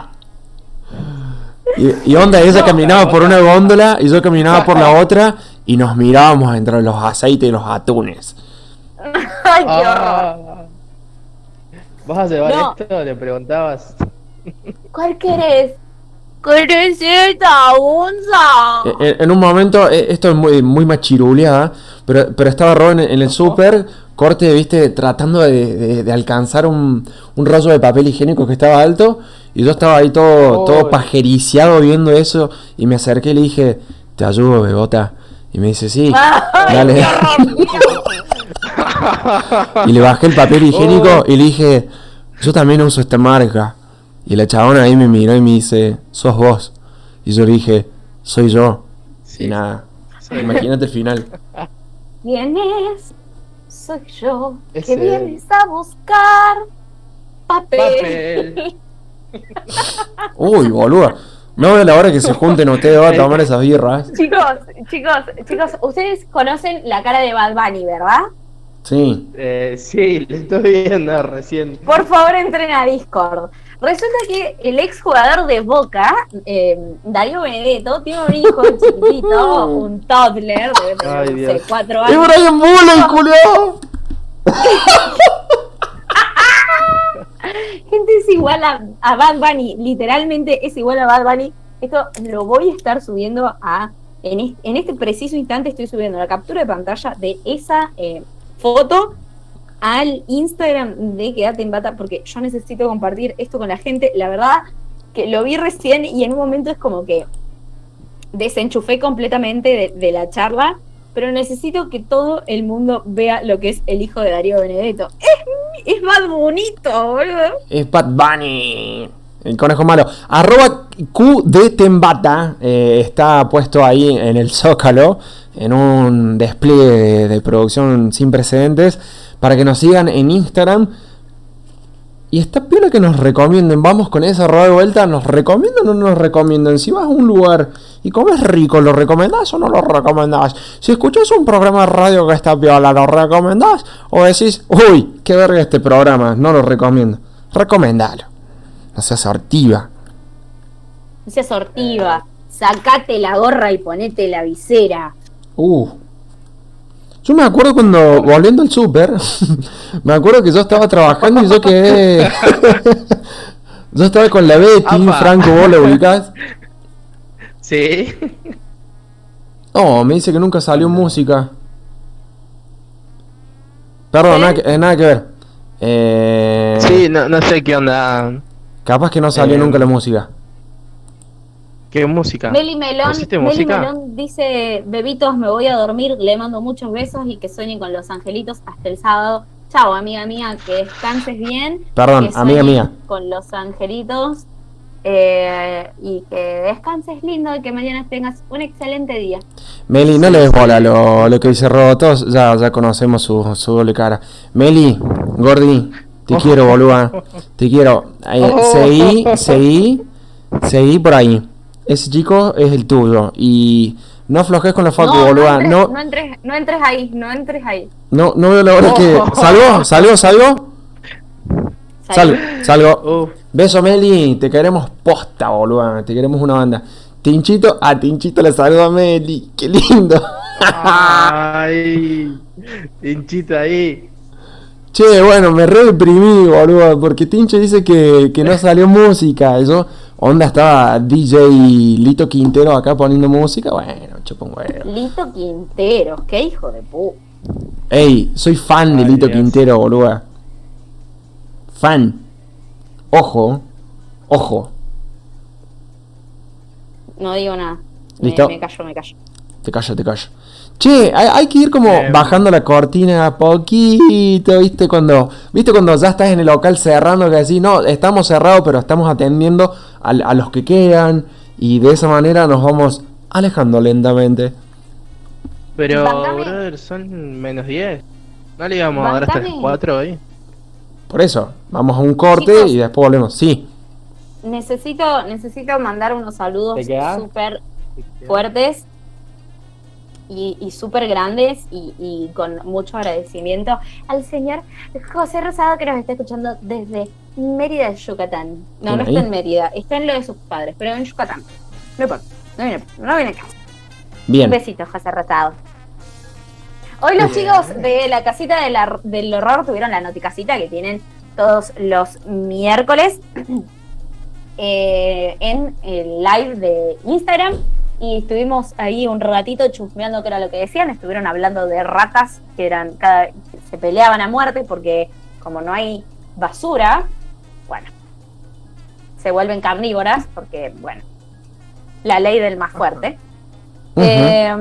Y, y onda, ella caminaba por una góndola y yo caminaba por la otra y nos mirábamos entre los aceites y los atunes. Ay, qué horror. Ah. ¿Vas a llevar No. esto? Le preguntabas. ¿Cuál querés? ¿Querés esta onza? E- En, en un momento, e- esto es muy, muy machiruleada, pero, pero estaba Ron en, en el súper, corte, viste, tratando de, de- de alcanzar un, un rollo de papel higiénico que estaba alto, y yo estaba ahí todo, todo pajericiado viendo eso, y me acerqué y le dije, te ayudo, Bebota. Y me dice, sí, Ay, dale. Y le bajé el papel higiénico y le dije, yo también uso esta marca. Y la chabona ahí me miró y me dice, sos vos. Y yo le dije, soy yo. Sí. Y nada, imagínate el final. ¿Quién es? Soy yo. Ese- Que vienes a buscar papel. Papel. Uy, boludo. No veo la hora que se junten ustedes a tomar esas birras. Chicos, chicos, chicos, ustedes conocen la cara de Bad Bunny, ¿verdad? Sí. Eh, sí, le estoy viendo recién. Por favor, entren a Discord. Resulta que el exjugador de Boca, eh, Darío Benedetto, tiene un hijo chiquitito, un toddler, Ay, no sé, cuatro ¡Es años. Brian Bullock, culiao! Gente es igual a, Bad Bunny, literalmente es igual a Bad Bunny. Esto lo voy a estar subiendo a. En, es- en este preciso instante estoy subiendo la captura de pantalla de esa eh, foto al Instagram de Quédate en Bata, porque yo necesito compartir esto con la gente. La verdad que lo vi recién y en un momento es como que desenchufé completamente de la charla, pero necesito que todo el mundo vea lo que es el hijo de Darío Benedetto. Es, es más bonito, boludo. Es Bad Bunny. El conejo malo. Arroba QDTembata eh, está puesto ahí en el Zócalo. En un despliegue de, de producción sin precedentes. Para que nos sigan en Instagram. Y está piola que nos recomienden. Vamos con esa rueda de vuelta. ¿Nos recomiendan o no nos recomiendan? Si vas a un lugar y comes rico, ¿lo recomendás o no lo recomendás? Si escuchas un programa de radio que está piola, ¿lo recomendás? O decís, uy, qué verga este programa, no lo recomiendo. Recomendalo. No seas sortiva. No seas sortiva. Sacate la gorra y ponete la visera. Uh. Yo me acuerdo cuando, volviendo al súper, me acuerdo que yo estaba trabajando y yo quedé... yo estaba con la Betty. Franco, vos lo ubicás. Sí. No, me dice que nunca salió música. Perdón, ¿Eh? nada que, nada que ver. Eh, Sí, no, no sé qué onda. Capaz que no salió Eh, nunca la música. ¿Qué música? Meli Melón, ¿Pusiste Meli? Melón dice, bebitos, me voy a dormir, le mando muchos besos y que sueñen con los angelitos hasta el sábado. Chao, amiga mía, que descanses bien. Perdón, que amiga mía. Con los angelitos. Eh, y que descanses lindo y que mañana tengas un excelente día. Meli, no le des bola lo, lo que dice Robo. Todos ya, ya conocemos su, su doble cara. Meli, Gordi, te quiero, boluda. Te quiero. Eh, Oh. seguí, seguí, seguí por ahí. Ese chico es el tuyo. Y no aflojes con la foto, no, boluda. entres, No, no entres, no entres ahí, no entres ahí. no, no veo la hora que. Oh. ¿Salgo? ¿Salgo? ¿Salgo? Salgo, salgo. Beso, Meli. Te queremos posta, boluda. Te queremos una banda. Tinchito, a Tinchito le saludo a Meli. Qué lindo. Ay, pinchito ahí. Che, bueno, me re deprimí, boludo, porque Tincho dice que, que no salió música. Yo, onda, estaba DJ Lito Quintero acá poniendo música. Bueno, chupa un huevo. Lito Quinteros, qué hijo de pu. Ey, soy fan de Ay, Lito Dios. Quintero, boluda. Fan. Ojo. Ojo. No digo nada. Me, ¿Listo? me callo, me callo. Te callo, te callo. Che, hay, hay que ir como Eh, bajando la cortina a poquito, ¿viste? Cuando, ¿viste? Cuando ya estás en el local cerrando, que decís, no, estamos cerrados, pero estamos atendiendo a, a los que quedan. Y de esa manera nos vamos alejando lentamente. Pero, Bancame. brother, son menos 10. No le íbamos a dar hasta las Bancame. 4 hoy. Por eso, vamos a un corte Chicos. y después volvemos. Sí. Necesito, necesito mandar unos saludos súper fuertes y, y súper grandes y, y con mucho agradecimiento al señor José Rosado que nos está escuchando desde Mérida, Yucatán. No, no está en Mérida, está en lo de sus padres, pero en Yucatán. No importa, no viene, no viene acá. Un Bien. besito, José Rosado. Hoy los chicos de la casita de la- del horror tuvieron la noticasita que tienen todos los miércoles eh, en el live de Instagram. Y estuvimos ahí un ratito chusmeando qué era lo que decían, estuvieron hablando de ratas que eran cada se peleaban a muerte porque como no hay basura, bueno, se vuelven carnívoras porque bueno, la ley del más fuerte. Eh,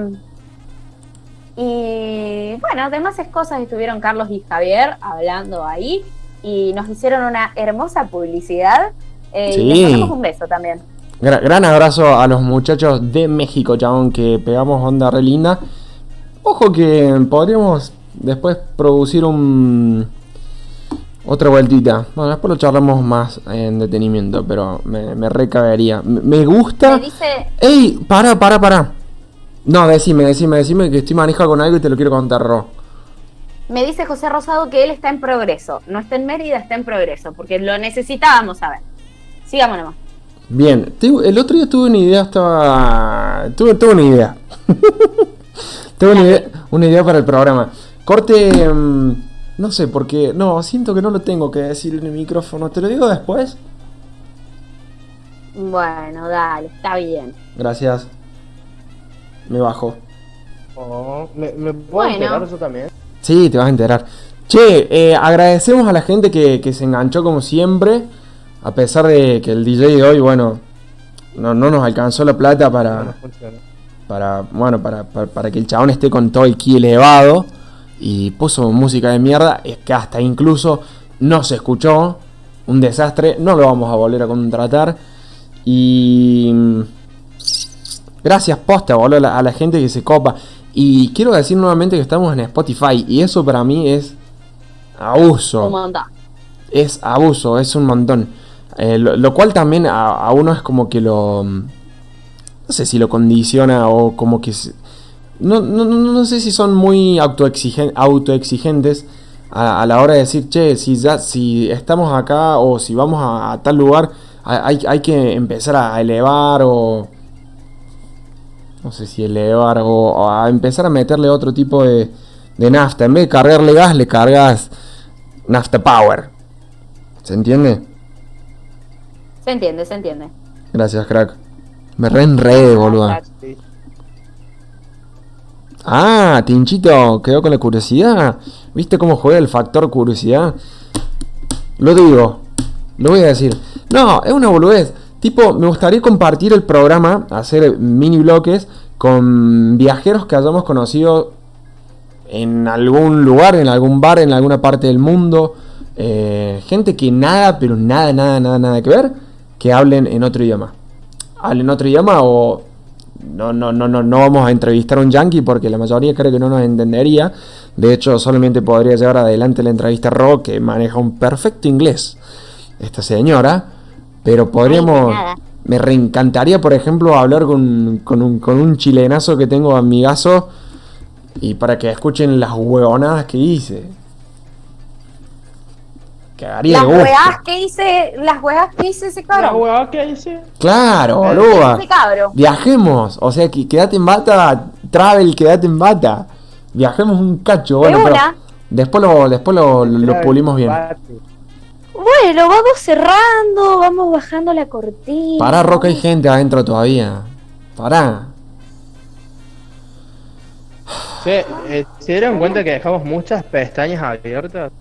y bueno, además es cosas estuvieron Carlos y Javier hablando ahí y nos hicieron una hermosa publicidad. eh, Sí. Y les mandamos un beso también. Gra- gran abrazo a los muchachos de México, chabón, que pegamos onda re linda. Ojo que podríamos después producir un... Otra vueltita. Bueno, después lo charlamos más en detenimiento, pero me, me recabería. Me, me gusta... Me dice, ¡Ey! Para, para, para. No, decime, decime, decime que estoy manejado con algo y te lo quiero contar, Ro. me dice José Rosado que él está en progreso. No está en Mérida, está en progreso, porque lo necesitábamos saber. Sigamos nomás. Bien, el otro día tuve una idea, estaba... Tuve, tuve una idea. tuve una idea, una idea para el programa. Corte... mm, no sé, porque... No, siento que no lo tengo que decir en el micrófono. ¿Te lo digo después? Bueno, dale, está bien. Gracias. Me bajo. Oh, ¿Me, me puedo Bueno. enterar yo también? Sí, te vas a enterar. Che, eh, agradecemos a la gente que, que se enganchó como siempre. A pesar de que el DJ de hoy, bueno, no, no nos alcanzó la plata para... no funciona. para bueno para, para, para que el chabón esté con todo el ki elevado y puso música de mierda es que hasta incluso no se escuchó un desastre no lo vamos a volver a contratar y gracias posta boludo, a la, gente que se copa. Y quiero decir nuevamente que estamos en Spotify y eso para mí es abuso. Un es abuso, es un montón. Eh, lo, lo cual también a, a uno es como que lo... mm, No sé si lo condiciona o como que... No, no, no, no sé si son muy autoexigen- autoexigentes a, a la hora de decir, che, si, ya, si estamos acá o si vamos a, a tal lugar, hay, hay que empezar a elevar o... No sé si elevar o, a empezar a meterle otro tipo de, de nafta. En vez de cargarle gas, le cargas nafta power. ¿Se entiende? Se entiende, se entiende. Gracias, crack. Me re enredé, boluda. Sí. Ah, Tinchito, quedó con la curiosidad. ¿Viste cómo juega el factor curiosidad? Lo digo, lo voy a decir. No, es una boludez. Tipo, me gustaría compartir el programa, hacer mini bloques con viajeros que hayamos conocido en algún lugar, en algún bar, en alguna parte del mundo. Eh, gente que nada, pero nada, nada, nada, nada que ver, que hablen en otro idioma. Hablen otro idioma o no, no, no, no, no vamos a entrevistar a un yankee porque la mayoría creo que no nos entendería. De hecho, solamente podría llevar adelante la entrevista a Ro, que maneja un perfecto inglés. Esta señora. Pero podríamos. Me reencantaría, por ejemplo, hablar con, con, un, con un chilenazo que tengo amigazo. Y para que escuchen las huevonadas que hice. Cagaría Las weas que hice, las weas que hice ese ¿La cabrón. hueá que dice? Claro, cabro. Viajemos, o sea, que quédate en bata, travel, quédate en bata. Viajemos un cacho, bueno, De pero después lo, después lo, lo pulimos bien. Bueno, vamos cerrando, vamos bajando la cortina. Pará, Roca, hay gente adentro todavía. Pará. Che, eh, ¿Se dieron cuenta que dejamos muchas pestañas abiertas?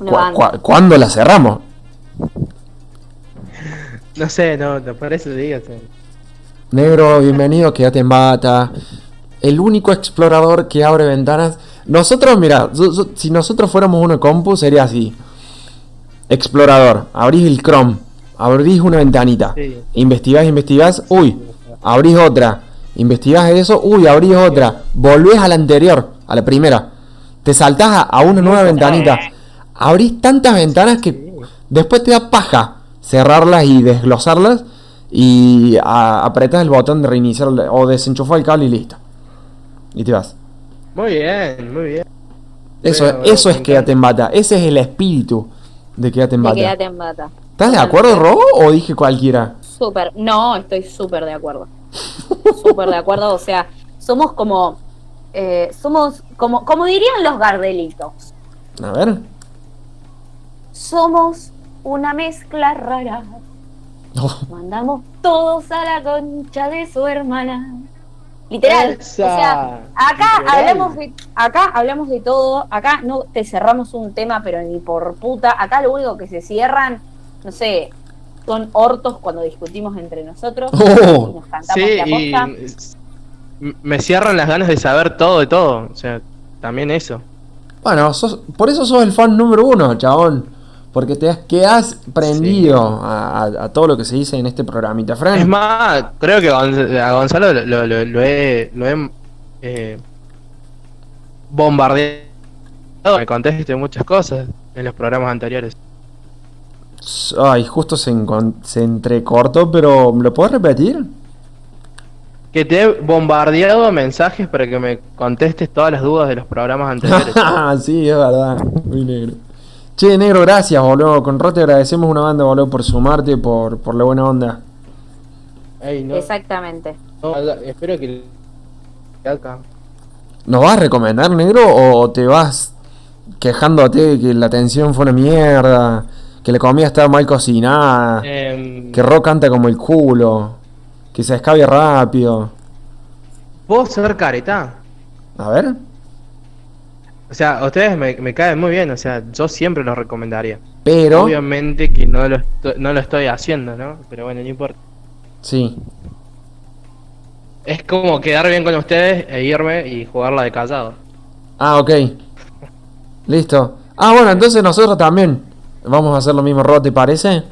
Una ¿Cu- banda. cu- ¿Cuándo la cerramos? No sé, no, no parece digas. Negro, bienvenido, quédate en bata. El único explorador que abre ventanas. Nosotros, mira, si nosotros fuéramos una compu, sería así: Explorador, abrís el Chrome, abrís una ventanita, Sí. investigás, investigás, uy, abrís otra, investigás eso, uy, abrís otra, volvés a la anterior, a la primera, te saltás a, a una nueva ventanita, abrís tantas ventanas que después te da paja cerrarlas y desglosarlas y a- apretás el botón de reiniciar o desenchufar el cable y listo. Y te vas. Muy bien, muy bien. Eso, eso es quédate en bata. Ese es el espíritu de quédate en De bata. quédate en bata. ¿Estás de acuerdo, Robo, o dije cualquiera? Súper. No, estoy súper de acuerdo. Súper de acuerdo. O sea, somos como. eh, somos como, como dirían los gardelitos. A ver. Somos una mezcla rara. Mandamos todos a la concha de su hermana. Literal. Esa. O sea, acá Literal. hablamos de acá hablamos de todo, acá no te cerramos un tema, pero ni por puta. Acá lo único que se cierran, no sé, son hortos cuando discutimos entre nosotros Oh. y nos cantamos Sí, la y me cierran las ganas de saber todo de todo. O sea, también eso. Bueno, sos- por eso sos el fan número uno, chabón. Porque te has, quedás prendido a, a- a todo lo que se dice en este programita. Fran, Es más, creo que a Gonzalo lo, lo- lo- lo he, he eh, bombardeado. Me conteste muchas cosas en los programas anteriores. ay, justo se, se entrecortó, pero ¿me lo puedes repetir? Que te he bombardeado mensajes para que me contestes todas las dudas de los programas anteriores. sí, es verdad. Muy negro. Che, negro, gracias, boludo. Con Ro te agradecemos una banda, boludo, por sumarte, por, por la buena onda. Ey, no, Exactamente. no, espero que acá. ¿Nos vas a recomendar, negro, o te vas quejándote de que la atención fue una mierda, que la comida estaba mal cocinada, Em, que Ro canta como el culo, que se escabia rápido? ¿Puedo ser careta? A ver. O sea, ustedes me, me caen muy bien, o sea, yo siempre los recomendaría. Pero, Obviamente que no lo, estoy, no lo estoy haciendo, ¿no? Pero bueno, no importa. sí. Es como quedar bien con ustedes e irme y jugarla de callado. Ah, ok. Listo. Ah, bueno, entonces nosotros también vamos a hacer lo mismo, Ro, ¿te parece?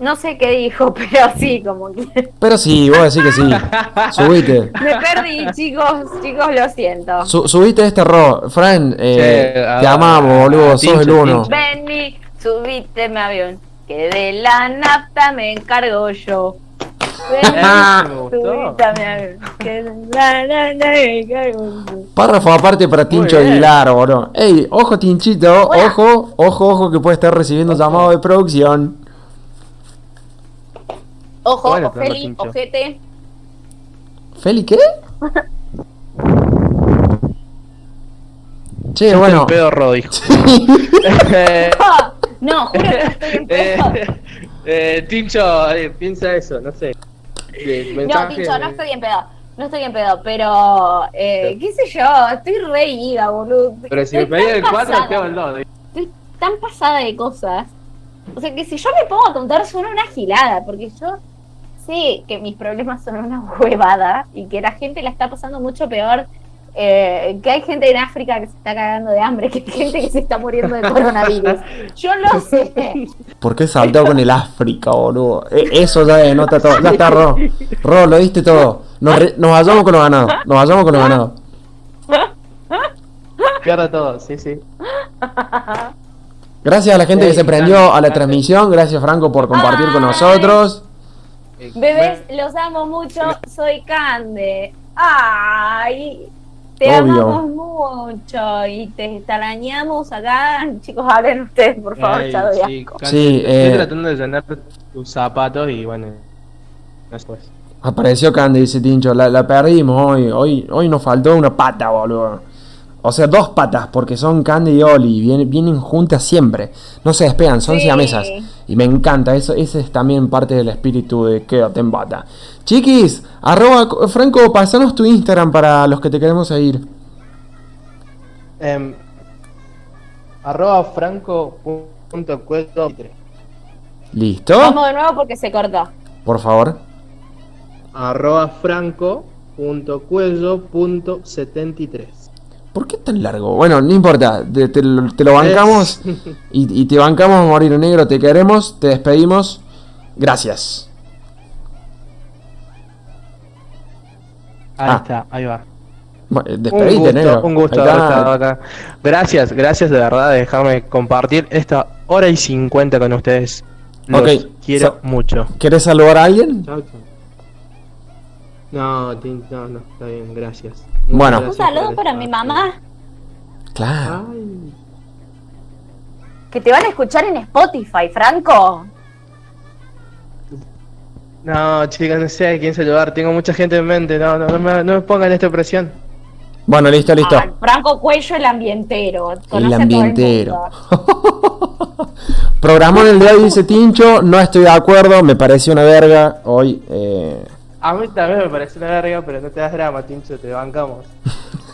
No sé qué dijo, pero sí, como que. Pero sí, vos decís que sí. Subite. Me perdí, chicos, chicos, lo siento. Su- subite este Ro. Fran, eh, a- te amamos, boludo. a- Sos el uno. Vení, subite mi avión, que de la nafta me encargo yo. Vení, Ah, subite a mi avión, que de la nafta me encargo yo. Párrafo aparte para Tincho. Aguilar, boludo. Ey, ojo, Tinchito. Hola. Ojo, ojo, ojo, que puede estar recibiendo llamado de producción. Ojo, Bueno, Ofeli, ojete. ¿Feli qué? Che, Yo bueno. estoy en pedo, Ro, dijo. Eh, Ah, No, juro que no estoy en pedo. eh, eh, Tincho, eh, piensa eso, no sé. Eh, No, mensaje Tincho, no estoy en pedo. No estoy en pedo, pero. Eh, ¿Qué sé yo? Estoy reída, boludo. Pero si me Estoy pedí tan el 4, pasada. te hago el 2. estoy tan pasada de cosas. O sea, que si yo me pongo a contar son una gilada, porque yo sé que mis problemas son una huevada y que la gente la está pasando mucho peor. eh, que hay gente en África que se está cagando de hambre, que hay gente que se está muriendo de coronavirus. Yo lo sé. ¿Por qué saltó con el África, boludo? E- Eso ya denota todo. Ya está, Ro. Ro, lo diste todo. Nos, re- nos vayamos con los ganados. Nos vayamos con los ganados. Pierda todo, sí, sí. Gracias a la gente que se prendió a la transmisión. Gracias, Franco, por compartir con nosotros. Eh, Bebés, bueno, los amo mucho. Soy Cande. Ay, te Obvio. amamos mucho y te extrañamos acá. Chicos, hablen ustedes, por favor, ay, sí, asco. Cande, Sí, estoy eh. tratando de llenar tus zapatos y bueno. No sé, pues. Apareció Candy, dice Tincho. La, la perdimos hoy. hoy. Hoy nos faltó una pata, boludo. O sea, dos patas, porque son Candy y Oli. Vienen, vienen juntas siempre. No se despegan, son Sí. siamesas. Y me encanta, eso, ese es también parte del espíritu de Quédate en Bata. Chiquis, arroba, Franco, pasanos tu Instagram para los que te queremos seguir. Em, arroba franco.cueto ¿Listo? Vamos de nuevo porque se cortó. Por favor. arroba franco.cuello.73 ¿Por qué tan largo? Bueno, no importa, te, te lo- te lo bancamos y, y te bancamos a morir negro, te queremos, te despedimos. Gracias. Ahí Ah. está, ahí va. Bueno, Un despedite, gusto, negro. un gusto haber estado acá. Gracias, gracias de verdad de dejarme compartir esta hora y 50 con ustedes. Los Ok, quiero mucho. ¿Querés saludar a alguien? Chao, chao. No, no, no, está bien, gracias. Bueno. Un saludo para mi mamá, Claro. Ay, que te van a escuchar en Spotify, Franco. no, chicas, no sé a quién saludar. Tengo mucha gente en mente. No, no, no me, no me pongan esta presión. Bueno, listo, listo. Ah, Franco Cuello, el ambientero. Conoce El ambientero. mundo. Programón el de hoy, dice Tincho. No estoy de acuerdo, me pareció una verga. Hoy, eh... A mí también me parece una verga, pero no te das drama, Tincho, te bancamos.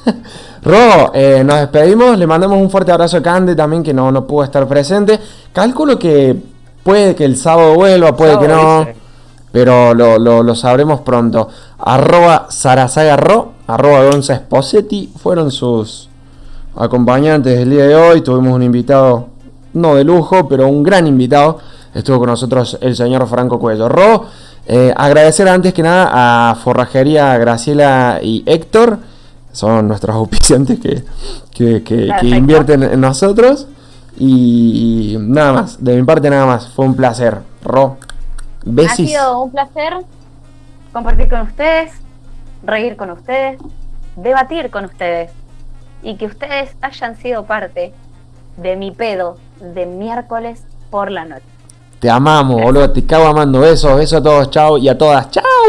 Ro, eh, nos despedimos. Le mandamos un fuerte abrazo a Cande también, que no, no pudo estar presente. Calculo que puede que el sábado vuelva, puede que no. dice. Pero lo, lo- lo sabremos pronto. Arroba Sarasagarro, arroba Gonza Esposetti fueron sus acompañantes del día de hoy. Tuvimos un invitado, no de lujo, pero un gran invitado. Estuvo con nosotros el señor Franco Cuello. Ro, eh, agradecer antes que nada a Forrajería Graciela y Héctor. Son nuestros auspiciantes que, que, que- que Perfecto. invierten en nosotros. Y, y nada más, de mi parte nada más. Fue un placer. Ro, Ha besis. sido un placer compartir con ustedes, reír con ustedes, debatir con ustedes y que ustedes hayan sido parte de mi pedo de miércoles por la noche. Te amamos, boludo. Te cago amando. Besos, besos a todos. Chao. Y a todas. Chao.